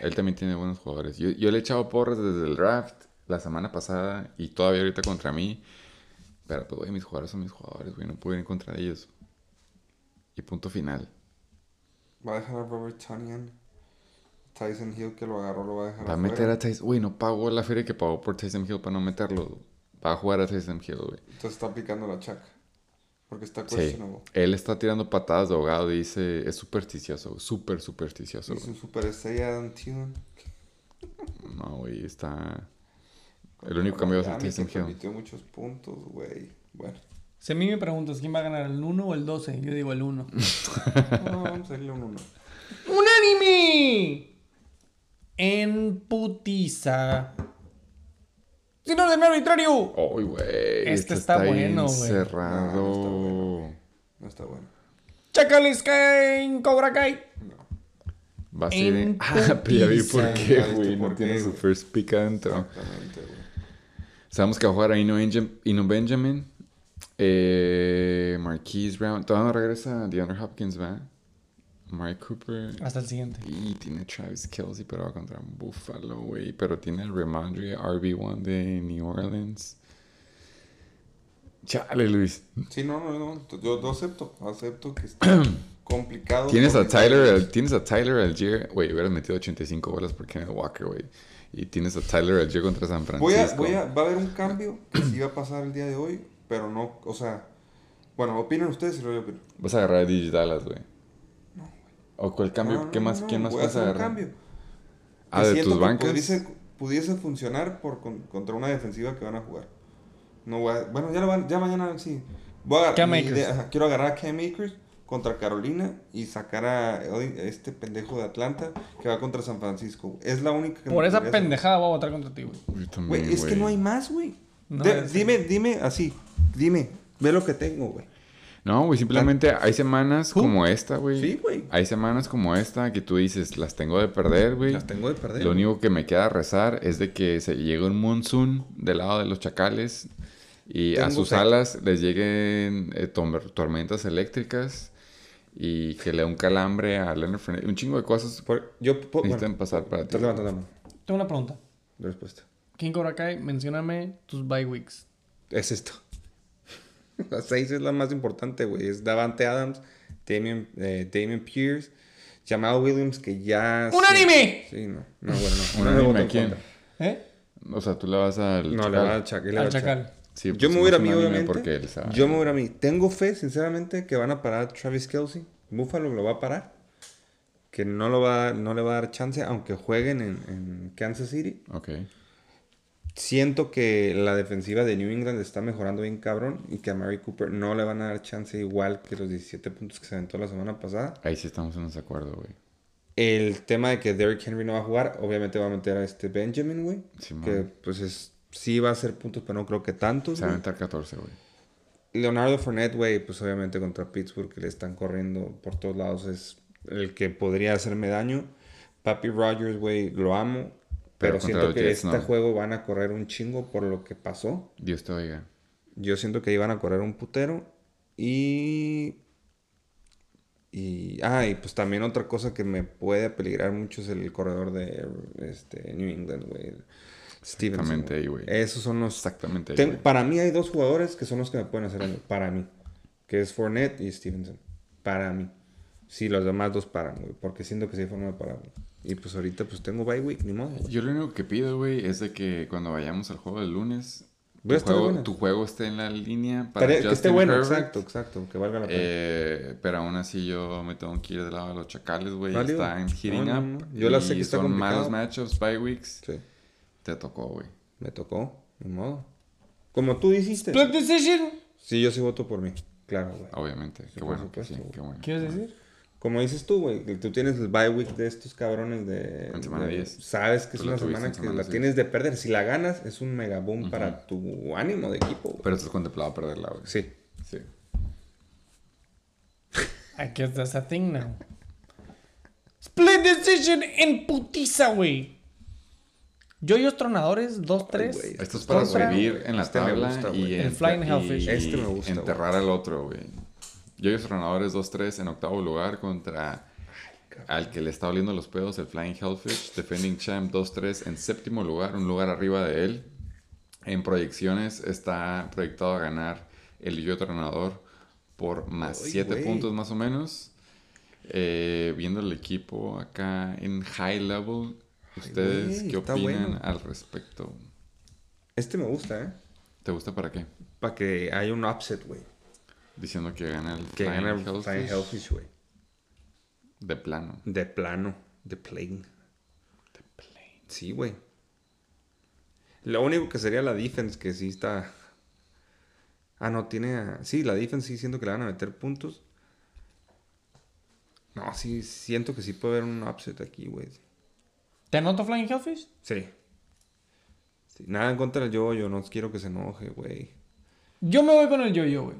Él también tiene buenos jugadores. Yo, yo le he echado porras desde el draft la semana pasada y todavía ahorita contra mí. Pero, pues, güey, mis jugadores son mis jugadores, güey. No puedo ir en contra de ellos. Y punto final. Va a dejar a Robert Tonyan. Tyson Hill que lo agarró lo va a dejar Va a meter a Tyson... Güey, no pagó la feria que pagó por Tyson Hill para no meterlo. Va a jugar a Tyson Hill, güey. Entonces está aplicando la chaca. Porque está Sí. questionable. Él está tirando patadas de ahogado y dice... Es supersticioso. Súper supersticioso, güey. su superestrella Thielen. No, güey, está... El único cambio va a Hill. permitió muchos puntos, güey. Bueno. Si a mí me preguntas quién va a ganar, el 1 o el 12, yo digo el 1. No, vamos a irle un uno. ¡Unánime! En putiza. Sin orden arbitrario. ¡Ay, güey! Este está bien bueno, güey. cerrado. No está bueno. Chacales caen, Cobra Kai. Va a ser... En Ah, pero ya vi por qué, güey. No tiene qué, su first pick adentro. Exactamente, güey. Sabemos que va a jugar a Ino, Ino Benjamin. Eh, Marquise Brown. Todavía no regresa DeAndre Hopkins, ¿va? Mike Cooper. Hasta el siguiente. Y tiene Travis Kelsey, pero va contra Buffalo, güey. Pero tiene el Remandre RB1 de New Orleans. Chale, Luis. Sí, no, no, no. Yo lo acepto. Acepto que está complicado. Tienes a Tyler, Al- tienes a Tyler Algier. Güey, hubieras metido 85 bolas por Kenneth Walker, güey. Y tienes a Tyler Algier contra San Francisco. Voy a, voy a, va a haber un cambio que sí va a pasar el día de hoy, pero no, o sea, bueno, opinen ustedes y luego yo opino. Vas a agarrar a Digitalas, güey. ¿O cuál cambio? No, no, ¿Qué más, no, ¿Quién más voy a vas a hacer un agarrar? cambio. Ah, Que de tus que bancas. Pudiese, pudiese funcionar por, con- contra una defensiva que van a jugar. No voy a- bueno, ya, lo van, ya mañana sí. Voy a Cam idea- ajá, quiero agarrar a Cam Akers contra Carolina y sacar a este pendejo de Atlanta que va contra San Francisco. Es la única que me Por esa podría hacer. pendejada voy a votar contra ti, güey. Güey, es que güey. no hay más, güey. No, dime, dime así. Dime, ve lo que tengo, güey. No, güey, simplemente hay semanas Who? como esta, güey. Sí, güey. Hay semanas como esta que tú dices, las tengo de perder, güey. Las tengo de perder. Lo único que me queda rezar es de que se llegue un monsoon del lado de los chacales y a sus fe. alas les lleguen eh, tormentas eléctricas y que le dé un calambre a Leonard Fournette. Un chingo de cosas Por- yo po- necesitan bueno, pasar para ti. la. Tengo una pregunta. Respuesta. King Cobra Kai, mencióname tus bye weeks. Es esto. La 6 es la más importante, güey. Es Davante Adams, Damian, eh, Damian Pierce, Jamal Williams, que ya. ¡Un anime! Sí, no. No, bueno, no. ¿Un anime a quién? ¿Eh? O sea, tú le vas al No, le chacal. va al va Al al Chacal. Sí, Yo pues, me voy a mí, obviamente. Porque él sabe. Yo me voy a mí. Tengo fe, sinceramente, que van a parar a Travis Kelsey. Buffalo lo va a parar. Que no, lo va, no le va a dar chance, aunque jueguen en, en Kansas City. Ok. Siento que la defensiva de New England está mejorando bien cabrón y que a Mary Cooper no le van a dar chance igual que los 17 puntos que se aventó la semana pasada. Ahí sí estamos en desacuerdo, güey. El tema de que Derrick Henry no va a jugar, obviamente va a meter a este Benjamin, güey. Simón. que pues es, sí va a hacer puntos, pero no creo que tantos. Se va a aventar 14, güey. Leonardo Fournette, güey, pues obviamente contra Pittsburgh que le están corriendo por todos lados es el que podría hacerme daño. Papi Rogers, güey, lo amo. Pero siento que Jets, este no. juego van a correr un chingo por lo que pasó. Dios te oiga. Yo siento que iban a correr un putero. Y. Y. Ah, y pues también otra cosa que me puede peligrar mucho es el corredor de este, New England, güey. Stevenson. Exactamente ahí, güey. Esos son los. Exactamente. ahí, Ten- para mí hay dos jugadores que son los que me pueden hacer. Para mí. Que es Fournette y Stevenson. Para mí. Sí, los demás dos paran, güey. Porque siento que sí hay forma de parar. güey. Y pues ahorita pues tengo bye week, ni modo. güey. Yo lo único que pido, güey, es de que cuando vayamos al juego del lunes, tu, juego, buena. tu juego esté en la línea para que esté bueno, Herbert. exacto, exacto. Que valga la pena. Eh, pero aún así yo me tengo que ir del lado de los chacales, güey. Están hitting No, no, up. no. Yo la sé que está son complicado. malos matchups, bye weeks. Sí, Te tocó, güey. me tocó, ni modo. Como tú dijiste. Split decision. Sí, yo sí voto por mí. Claro, güey. Obviamente. Qué bueno sí, supuesto, güey. qué bueno. ¿Quieres decir? Como dices tú, güey, tú tienes el bye week de estos cabrones de... En semana de- 10. Sabes que es una semana en que semana la 6. tienes de perder. Si la ganas, es un mega boom para tu ánimo de equipo. güey. Pero estás contemplado a perderla, güey. Sí. Sí. I guess that's a thing now. Split decision en putiza, güey. Yoyos tronadores, 2-3. güey. Esto es para Contra- vivir en la Este me tabla gusta, y, güey. El Flying y Hellfish. Este me gusta, enterrar al otro, güey. Yoyos Tronadores 2-3 en octavo lugar contra al que le está oliendo los pedos, el Flying Hellfish. Defending Champ 2-3 en séptimo lugar, un lugar arriba de él. En proyecciones está proyectado a ganar el Yoyo Tronador por más Ay, 7 güey. puntos más o menos. Eh, viendo el equipo acá en high level, ¿ustedes qué opinan bueno. al respecto? Este me gusta, ¿eh? ¿Te gusta para qué? Para que haya un upset, güey. Diciendo que gana el Que Flying gane el Hellfish. Flying Hellfish, güey. De plano. De plano. De plane. Sí, güey. Lo único que sería la defense, que sí está... Ah, no, tiene... a- Sí, la defense sí siento que le van a meter puntos. No, sí, siento que sí puede haber un upset aquí, güey. ¿Te anoto Flying Hellfish? Sí. Sí, Nada en contra del yo, yo no quiero que se enoje, güey. Yo me voy con el yo-yo, güey.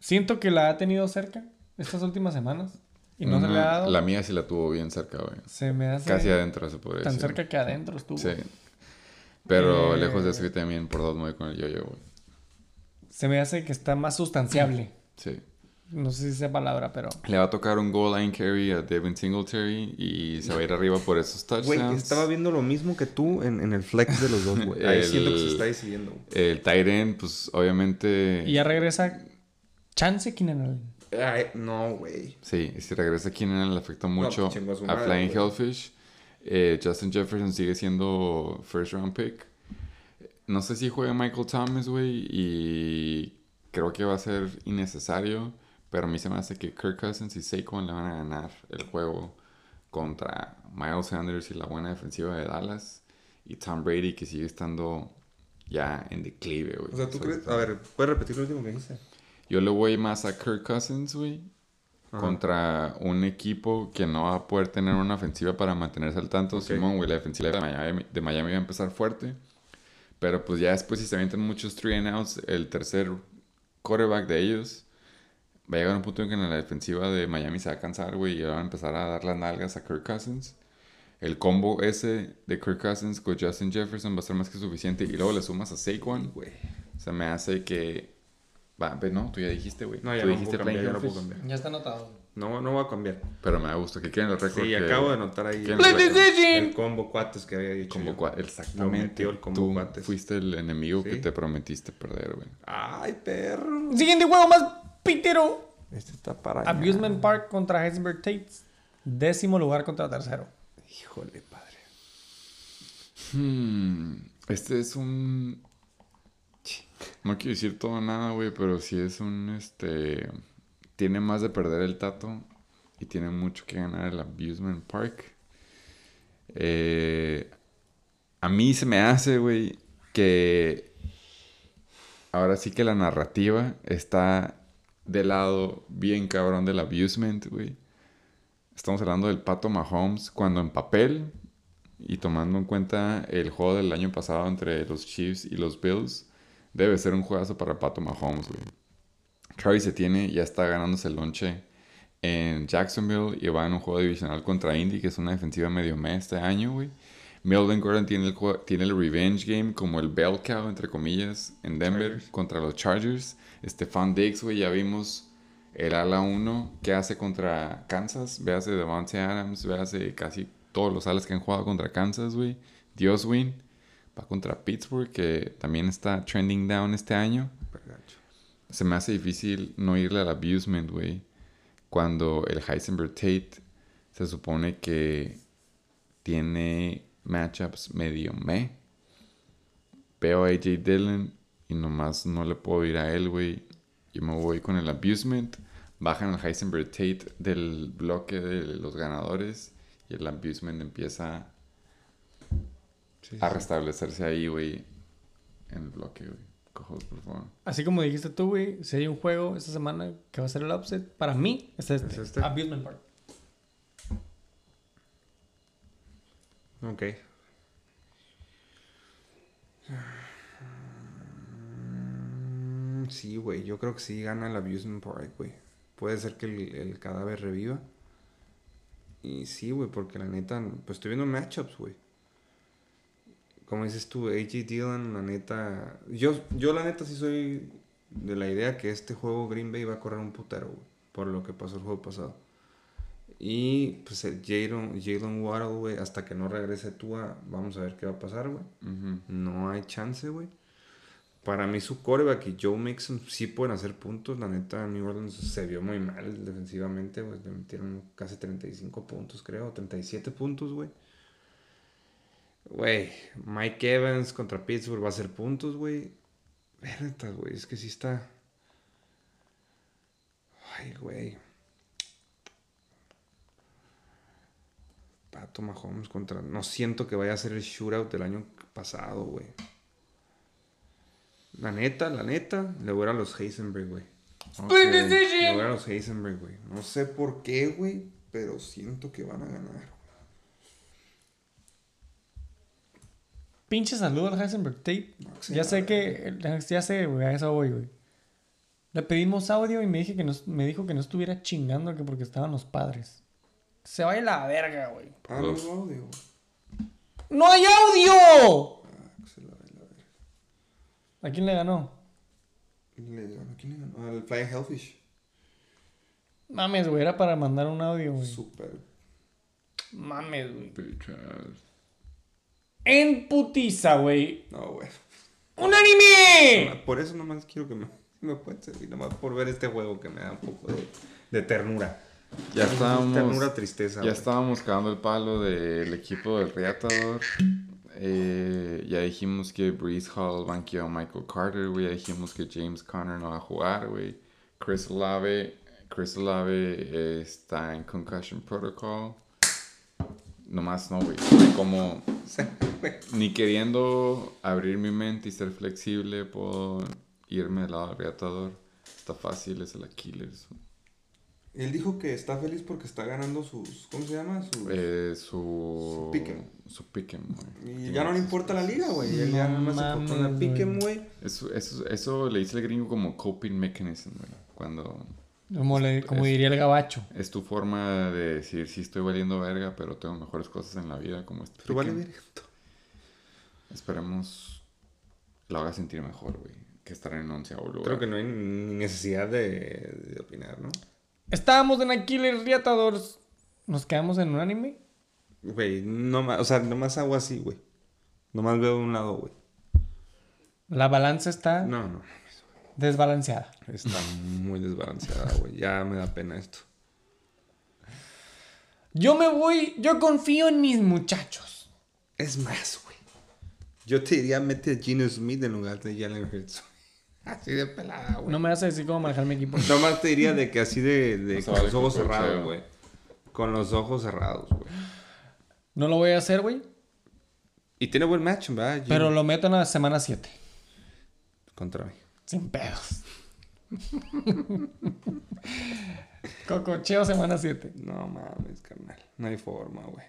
Siento que la ha tenido cerca estas últimas semanas. Y no se le ha dado. La mía sí la tuvo bien cerca, güey. Se me hace Casi adentro, se podría tan decir. cerca que adentro estuvo. Sí. Pero Eh, lejos de eso, también por dos voy con el yo-yo, güey. Se me hace que está más sustanciable. Sí. No sé si esa palabra, pero. Le va a tocar un goal line carry a Devin Singletary y se va a ir arriba por esos Güey, touchdowns. estaba viendo lo mismo que tú en, en el flex de los dos, güey. Ahí El- siento que se está decidiendo. güey. El tight end, pues obviamente... Y ya regresa Chance Keenan Allen. Ay, no, güey. Sí, si regresa Keenan le afecta mucho pues, a madre, Flying. Hellfish. Eh, Justin Jefferson sigue siendo first round pick. No sé si juega Michael Thomas, güey, y creo que va a ser innecesario, pero a mí se me hace que Kirk Cousins y Saquon le van a ganar el juego contra Miles Sanders y la buena defensiva de Dallas y Tom Brady que sigue estando ya en declive, güey. O sea, ¿tú crees? A ver, ¿puedes repetir lo último que dijiste? Yo le voy más a Kirk Cousins, güey. Ajá. Contra un equipo que no va a poder tener una ofensiva para mantenerse al tanto. Simón, güey, la defensiva de Miami, de Miami va a empezar fuerte. Pero pues ya después, si se avientan muchos three and outs, el tercer quarterback de ellos va a llegar a un punto en que en la defensiva de Miami se va a cansar, güey, y van a empezar a dar las nalgas a Kirk Cousins. El combo ese de Kirk Cousins con Justin Jefferson va a ser más que suficiente. Y luego le sumas a Saquon. Güey. Se me hace que. Va, ve, no, tú ya dijiste, güey. No, ya tú no dijiste puedo cambiar, ya no puedo cambiar. Ya está anotado. No, no va a cambiar. Pero me da gusto que queden los récords. Sí, que- acabo de anotar ahí el, el combo cuates que había dicho. Combo yo. cua- Exactamente. el combo Tú cuates. fuiste el enemigo que te prometiste perder, güey. Ay, perro. Siguiente juego más pitero. Este está para allá. Abusement Park contra Heisenberg Tates. Décimo lugar contra tercero. Híjole, padre. Hmm, Este es un. No quiero decir todo nada, güey, pero sí es un. Este. Tiene más de perder el tato y tiene mucho que ganar el Abusement Park. Eh, a mí se me hace, güey, que. Ahora sí que la narrativa está del lado bien cabrón del abusement, güey. Estamos hablando del Pato Mahomes cuando en papel y tomando en cuenta el juego del año pasado entre los Chiefs y los Bills, debe ser un juegazo para Pato Mahomes, güey. Travis se tiene, ya está ganándose el lonche en Jacksonville y va en un juego divisional contra Indy, que es una defensiva medio meh este año, güey. Melvin Gordon tiene el, tiene el revenge game como el bell cow, entre comillas, en Denver Chargers. contra los Chargers. Stefan Diggs, güey, ya vimos el ala 1 que hace contra Kansas. Véase Devontae Adams, véase casi todos los alas que han jugado contra Kansas, güey. Dios win. Va contra Pittsburgh, que también está trending down este año. Pergacho. Se me hace difícil no irle al abusement, güey. Cuando el Heisenberg Tate se supone que tiene matchups medio meh. Veo a AJ Dillon y nomás no le puedo ir a él, güey. Yo me voy con el abusement. Bajan el Heisenberg Tate del bloque de los ganadores y el abusement empieza Sí, a sí. restablecerse ahí, güey, en el bloque, güey. Cojos, por favor. Así como dijiste tú, güey, si hay un juego esta semana que va a ser el upset, para mí es este. ¿Es este? Abusement Park. Ok. Mm, Sí, güey. Yo creo que sí gana el Abusement Park, güey. Puede ser que el, el cadáver reviva. Y sí, güey, porque la neta, pues estoy viendo matchups, güey. Como dices tú, AJ Dillon, la neta. Yo, yo la neta sí soy de la idea que este juego Green Bay va a correr un putero, güey. Por lo que pasó el juego pasado. Y pues el Jalen, Jalen Waddle, güey, hasta que no regrese Tua, vamos a ver qué va a pasar, güey. No hay chance, güey. Para mí su coreback y Joe Mixon sí pueden hacer puntos. La neta, New Orleans se vio muy mal defensivamente, güey. Le metieron casi 35 puntos, creo. 37 puntos, güey. Güey, Mike Evans contra Pittsburgh va a hacer puntos, güey. Neta, güey, es que sí está... Ay, güey. Pato Mahomes contra... No siento que vaya a ser el shootout del año pasado, güey. La neta, la neta, le voy a los Heisenberg, güey. Split Le voy a los Heisenberg, güey. No sé por qué, güey, pero siento que van a ganar. Pinche saludo al Heisenberg Tape. Ya sé que. Ya sé, güey, a eso voy, güey. Le pedimos audio y me, dije que no, me dijo que no estuviera chingando que porque estaban los padres. Se vaya la verga, güey. Ah, no hubo audio, güey. ¡No hay audio! Ah, que se la ve la verga. ¿A quién le ganó? Le ganó, ¿quién le ganó? Al Flying Hellfish. Mames, güey, era para mandar un audio, güey. Súper. Mames, güey. Bitches. En putiza, güey. No, güey. ¡Un anime! Por eso nomás quiero que me, me puedan servir. Nomás por ver este juego que me da un poco de, de ternura. Ya estábamos. Ternura, tristeza. Ya estábamos cagando el palo del equipo del Reatador. Eh, ya dijimos que Breeze Hall banqueó a Michael Carter, güey. Ya dijimos que James Conner no va a jugar, güey. Chris Olave, Chris Olave eh, está en Concussion Protocol. Nomás no, güey. Como ni queriendo abrir mi mente y ser flexible, puedo irme del lado del Reatador. Está fácil, es el Aquiles. Él dijo que está feliz porque está ganando sus. ¿Cómo se llama? Sus- Eh, su. Su pick'em. Su güey. y ya no le importa la liga, güey. Él ya No nomás se en la pick'em, güey. Eso, eso, eso le dice el gringo como coping mechanism, güey. Cuando Como, le- como diría el gabacho. es tu forma de decir, sí estoy valiendo verga, pero tengo mejores cosas en la vida, como este Pero vale pick'em". ver esto. Esperemos lo haga sentir mejor, güey. Que estar en onceavo lugar. Creo que no hay necesidad de, de opinar, ¿no? Estábamos en Aquiles Riatadores. Nos quedamos en un anime. Güey, no más, o sea, nomás hago así, güey. Nomás veo de un lado, güey. La balanza está No, no. Desbalanceada. Está muy desbalanceada, güey. Ya me da pena esto. Yo me voy, yo confío en mis muchachos. Es más, güey. Yo te diría mete a Gino Smith en lugar de Jalen Hurts. Así de pelada, güey. No me vas a decir cómo manejar mi equipo. Nomás te diría de que así de, de con los ojos cerrados, güey. Con los ojos cerrados, güey. No lo voy a hacer, güey. Y tiene buen match, ¿verdad? Gino? Pero lo meto en la semana 7. Contra mí. Sin pedos. Cococheo semana 7. No mames, carnal. No hay forma, güey.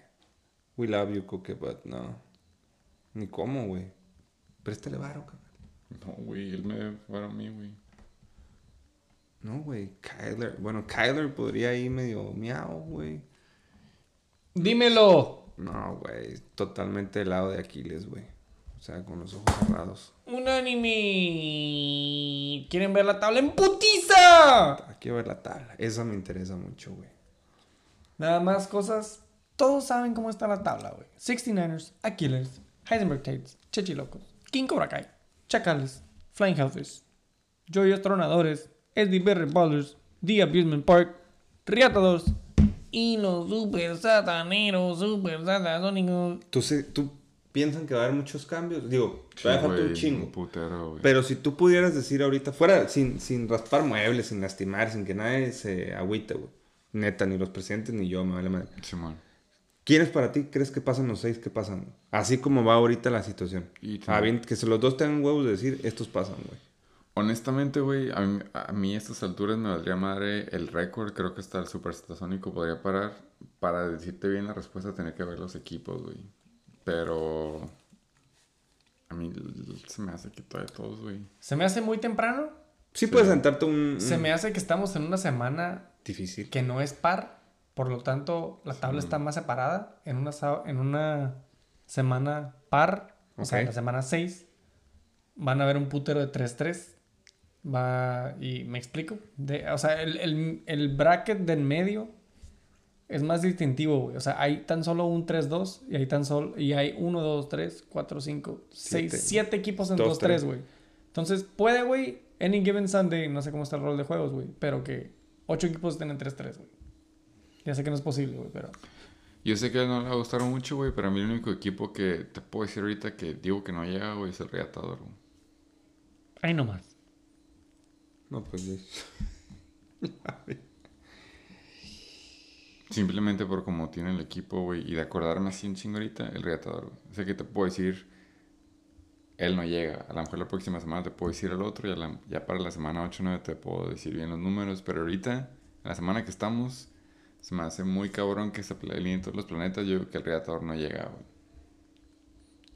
We love you, Cookie, but no. Ni cómo, güey. Préstale varo, carnal. No, güey, él me fue a mí, güey. No, güey. Kyler. Bueno, Kyler podría ir medio miau, güey. Dímelo. No, güey. Totalmente del lado de Aquiles, güey. O sea, con los ojos cerrados. Un anime. ¿Quieren ver la tabla en putiza? Aquí ver la tabla. Eso me interesa mucho, güey. Nada más cosas. Todos saben cómo está la tabla, güey. 69ers, Aquiles, Heisenberg Tates, Chechilocos, King Cobra Kai, Chacales, Flying Hellfish, Joyos Tronadores, SD Berry Ballers, The Abusement Park, Riatadores y los Super Sataneros, Super Satasónicos. ¿Tú, se- tú piensan que va a haber muchos cambios. Digo, Sí, todavía falta un chingo. putero. Pero si tú pudieras decir ahorita, fuera, sin, sin raspar muebles, sin lastimar, sin que nadie se agüite, güey. Neta, ni los presidentes ni yo, me vale madre. ¿Quiénes para ti crees que pasan los seis que pasan? Así como va ahorita la situación. Y Ah, bien, que se los dos tengan huevos de decir, estos pasan, güey. Honestamente, güey, a mí, a mí a estas alturas me valdría madre el récord. Creo que hasta el Superstasónico podría parar. Para decirte bien la respuesta, tener que ver los equipos, güey. Pero. A mí se me hace que todavía todos, güey. Se me hace muy temprano. Sí, puedes sentarte un, Se me hace que estamos en una semana difícil. que no es par. Por lo tanto, la tabla está más separada. En una, en una semana par, o sea, Ok. la semana 6, van a haber un putero de 3-3. Va, y me explico. De, o sea, el, el, el bracket del medio es más distintivo, güey. O sea, hay tan solo un 3-2 y hay tan solo y hay 1, 2, 3, 4, 5, 6, Siete. 7 equipos en Dos, 2-3, tres. güey. Entonces, puede, güey, any given Sunday, no sé cómo está el rol de juegos, güey, pero que 8 equipos estén en 3-3, güey. Ya sé que no es posible, güey, pero... Yo sé que no le va a gustar mucho, güey, pero a mí el único equipo que te puedo decir ahorita que digo que no llega, güey, es el Reatador, güey. Ahí nomás. No, pues. Simplemente por cómo tiene el equipo, güey, y de acordarme así un chingo ahorita, el Reatador, güey. O sea que te puedo decir, él no llega. A lo mejor la próxima semana te puedo decir el otro, y a la- ya para la semana 8 o 9 te puedo decir bien los números, pero ahorita, en la semana que estamos, se me hace muy cabrón que se alineen todos los planetas. Yo digo que el Reatador no llega, güey.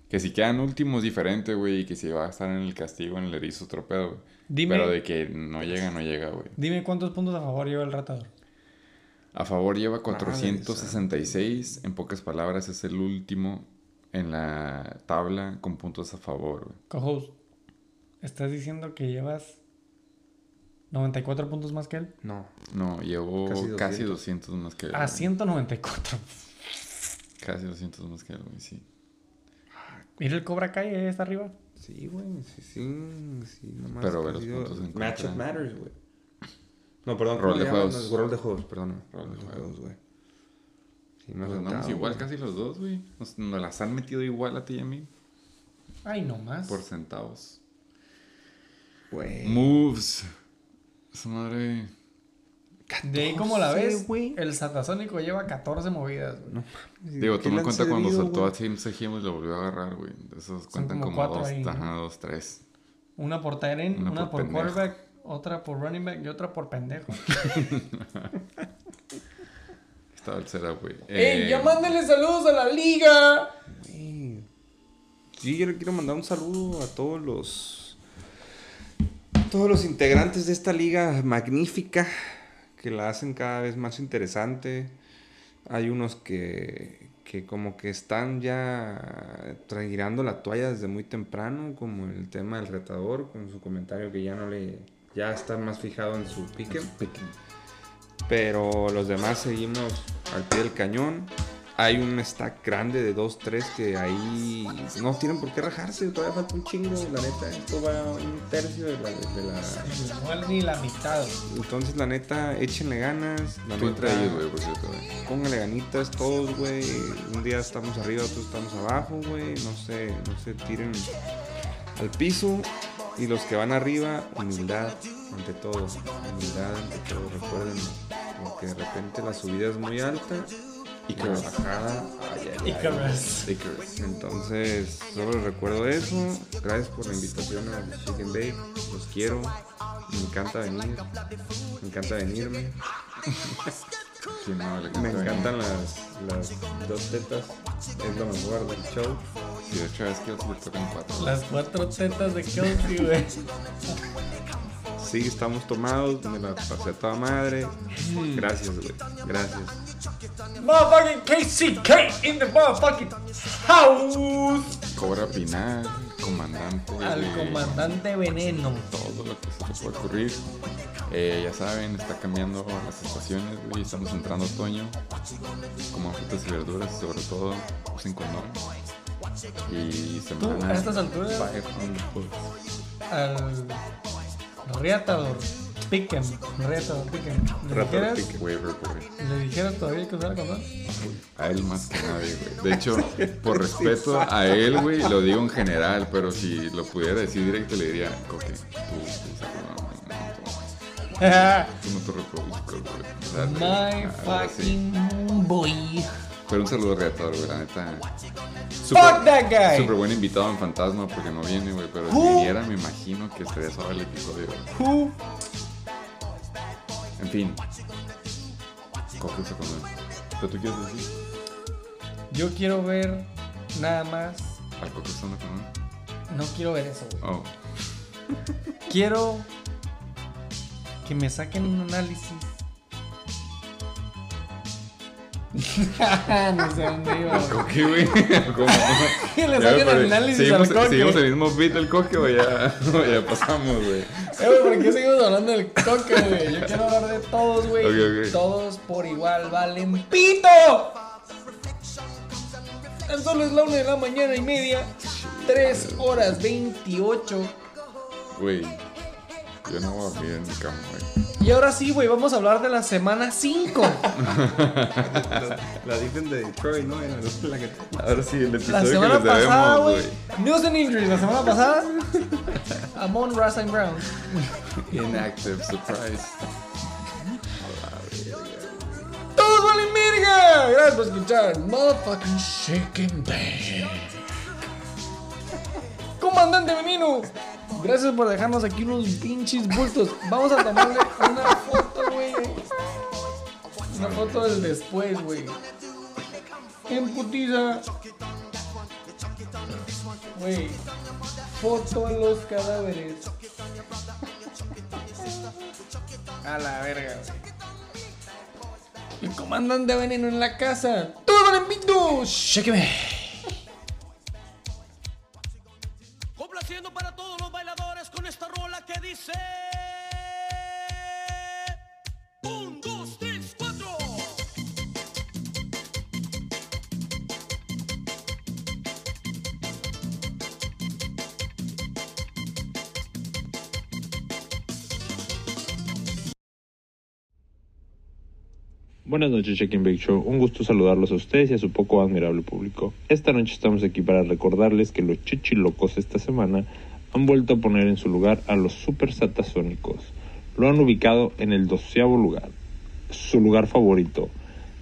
Que si quedan últimos, diferente, güey, y que si va a estar en el castigo, en el erizo, otro pedo, güey. Dime, Pero de que no llega, no llega, güey. dime cuántos puntos a favor lleva el ratador. A favor lleva Madre 466. En pocas palabras, es el último en la tabla con puntos a favor. güey. Co-host, ¿estás diciendo que llevas 94 puntos más que él? No. No, llevo Casi casi 200. 200, más que él. A güey. 194. Casi 200 más que él, güey, sí. Mira el Cobra Kai, ahí está arriba. Sí, güey, sí, sí, sí, nomás Pero que ve ha los puntos en Matchup contra. matters, güey. No, perdón. Rol ¿cómo de juegos. No, Rol de juegos, perdón. Rol de juegos. güey. Sí, Pues andamos igual casi los dos, güey. Nos, nos las han metido igual a ti y a mí. Ay, no más. Por centavos. Güey. Moves. Esa madre. De ahí como la 14, ves, güey. el Satasónico lleva 14 movidas, güey. No. Digo, ¿Qué toma en cuenta cuando soltó a Tim Sejim y lo volvió a agarrar, güey. Esos cuentan como como, cuatro dos, ahí, ¿no? ajá, dos, tres. Una por end, Una una, por por, quarterback, otra por running back y otra por pendejo. Estaba el setup, güey. ¡Ey, Eh, ya mándenle saludos a la liga! Güey. Sí, yo le quiero mandar un saludo a todos los. Todos los integrantes de esta liga magnífica que la hacen cada vez más interesante. Hay unos que, que como que están ya tirando la toalla desde muy temprano, como el tema del retador, con su comentario que ya no le. Ya está más fijado en su pique. Pero los demás seguimos al pie del cañón. Hay un stack grande de 2-3 que ahí no tienen por qué rajarse. Todavía falta un chingo, la neta. Esto va a un tercio de la. de la- ni la mitad. Entonces, la neta, échenle ganas. La Tú neta, ellos, güey, por cierto, güey. Pónganle ganitas todos, güey. Un día estamos arriba, otros estamos abajo, güey. No se, no se tiren al piso. Y los que van arriba, humildad ante todo. Humildad ante todo, recuerden. Porque de repente la subida es muy alta y la bajada, ay, ay, ay. Icarus. Icarus. Entonces, solo les recuerdo eso. Gracias por la invitación a Chicken Bake. Los quiero. Me encanta venir. Me encanta venirme. Sí, no, le Me encanta encantan las, las dos tetas. Es lo mejor del show. Sí, de hecho, es que le tocan cuatro. Las cuatro tetas de Kelsey, güey. Sí, estamos tomados. Me la pasé a toda madre. Gracias, güey. Gracias. Motherfucking KCK in the motherfucking house. Cobra Pinal, comandante. Al de comandante Veneno. Todo lo que se te puede ocurrir. Eh, ya saben, está cambiando las estaciones, güey. Estamos entrando otoño. Como frutas y verduras, sobre todo, usen condón. Y Tú, semana. a estas alturas, al Reatador, Piquen, reto, piquen. ¿Le dijeras. ¿Le dijeras todavía que usara condón? A él más que nadie, güey. De hecho, por respeto a él, güey, lo digo en general, pero si lo pudiera decir directo, le diría, Coque, tú, tú, no, tú no te reproduzcas, güey. O sea, My fucking boy. Pero un saludo reator, güey, la neta. Fuck that guy. Súper buen invitado en Fantasma porque no viene, güey. Pero si viniera, me imagino que estaría suave el episodio. güey. Who? En fin. Coge ese condón. ¿Pero tú quieres decir? Yo quiero ver nada más. Al coque usando condón. No quiero ver eso, güey. Oh. Quiero que me saquen un análisis. no sé dónde iba. güey. Coque, güey. ¿Cómo? Que le saquen pero análisis ¿seguimos, al coque. ¿Seguimos el mismo beat del coque o ya, o ya pasamos, güey? Eh, güey, ¿por qué seguimos hablando del coque, güey? Yo quiero hablar de todos, güey. Todos por igual valen pito. Tan solo es la una de la mañana y media. 3 horas 28. Güey. Yo no voy a dormir en mi cama, güey. Y ahora sí, güey, vamos a hablar de la semana 5. La dicen de Detroit, ¿no? Era la que... Ahora sí, el episodio La que semana les pasada, güey. News and injuries. La semana pasada. Amon Russell Brown. Inactive surprise. ¡Todos valen verga! Gracias por escuchar. Motherfucking Shaking Bang. Comandante Veneno. Gracias por dejarnos aquí unos pinches bultos. Vamos a tomarle una foto, güey. Una foto del después, güey. En putiza. Güey. Foto a los cadáveres. A la verga, güey. El comandante veneno en la casa. ¡Todo vale pito! ¡Shéqueme! Complaciendo para dice. Un, dos, tres, cuatro. Buenas noches, Check-in Bake Show. Un gusto saludarlos a ustedes y a su poco admirable público. Esta noche estamos aquí para recordarles que los chichilocos esta semana han vuelto a poner en su lugar a los super satasónicos. Lo han ubicado en el doceavo lugar, su lugar favorito.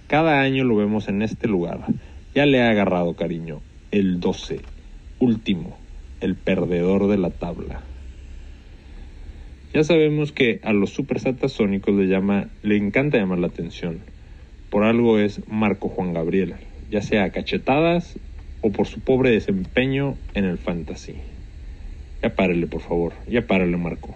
Cada año lo vemos en este lugar. Ya le ha agarrado cariño. El 12, último, el perdedor de la tabla. Ya sabemos que a los super satasónicos le llama, le encanta llamar la atención. Por algo es Marco Juan Gabriel, ya sea cachetadas o por su pobre desempeño en el fantasy. Ya párale, por favor. Ya párale, Marco.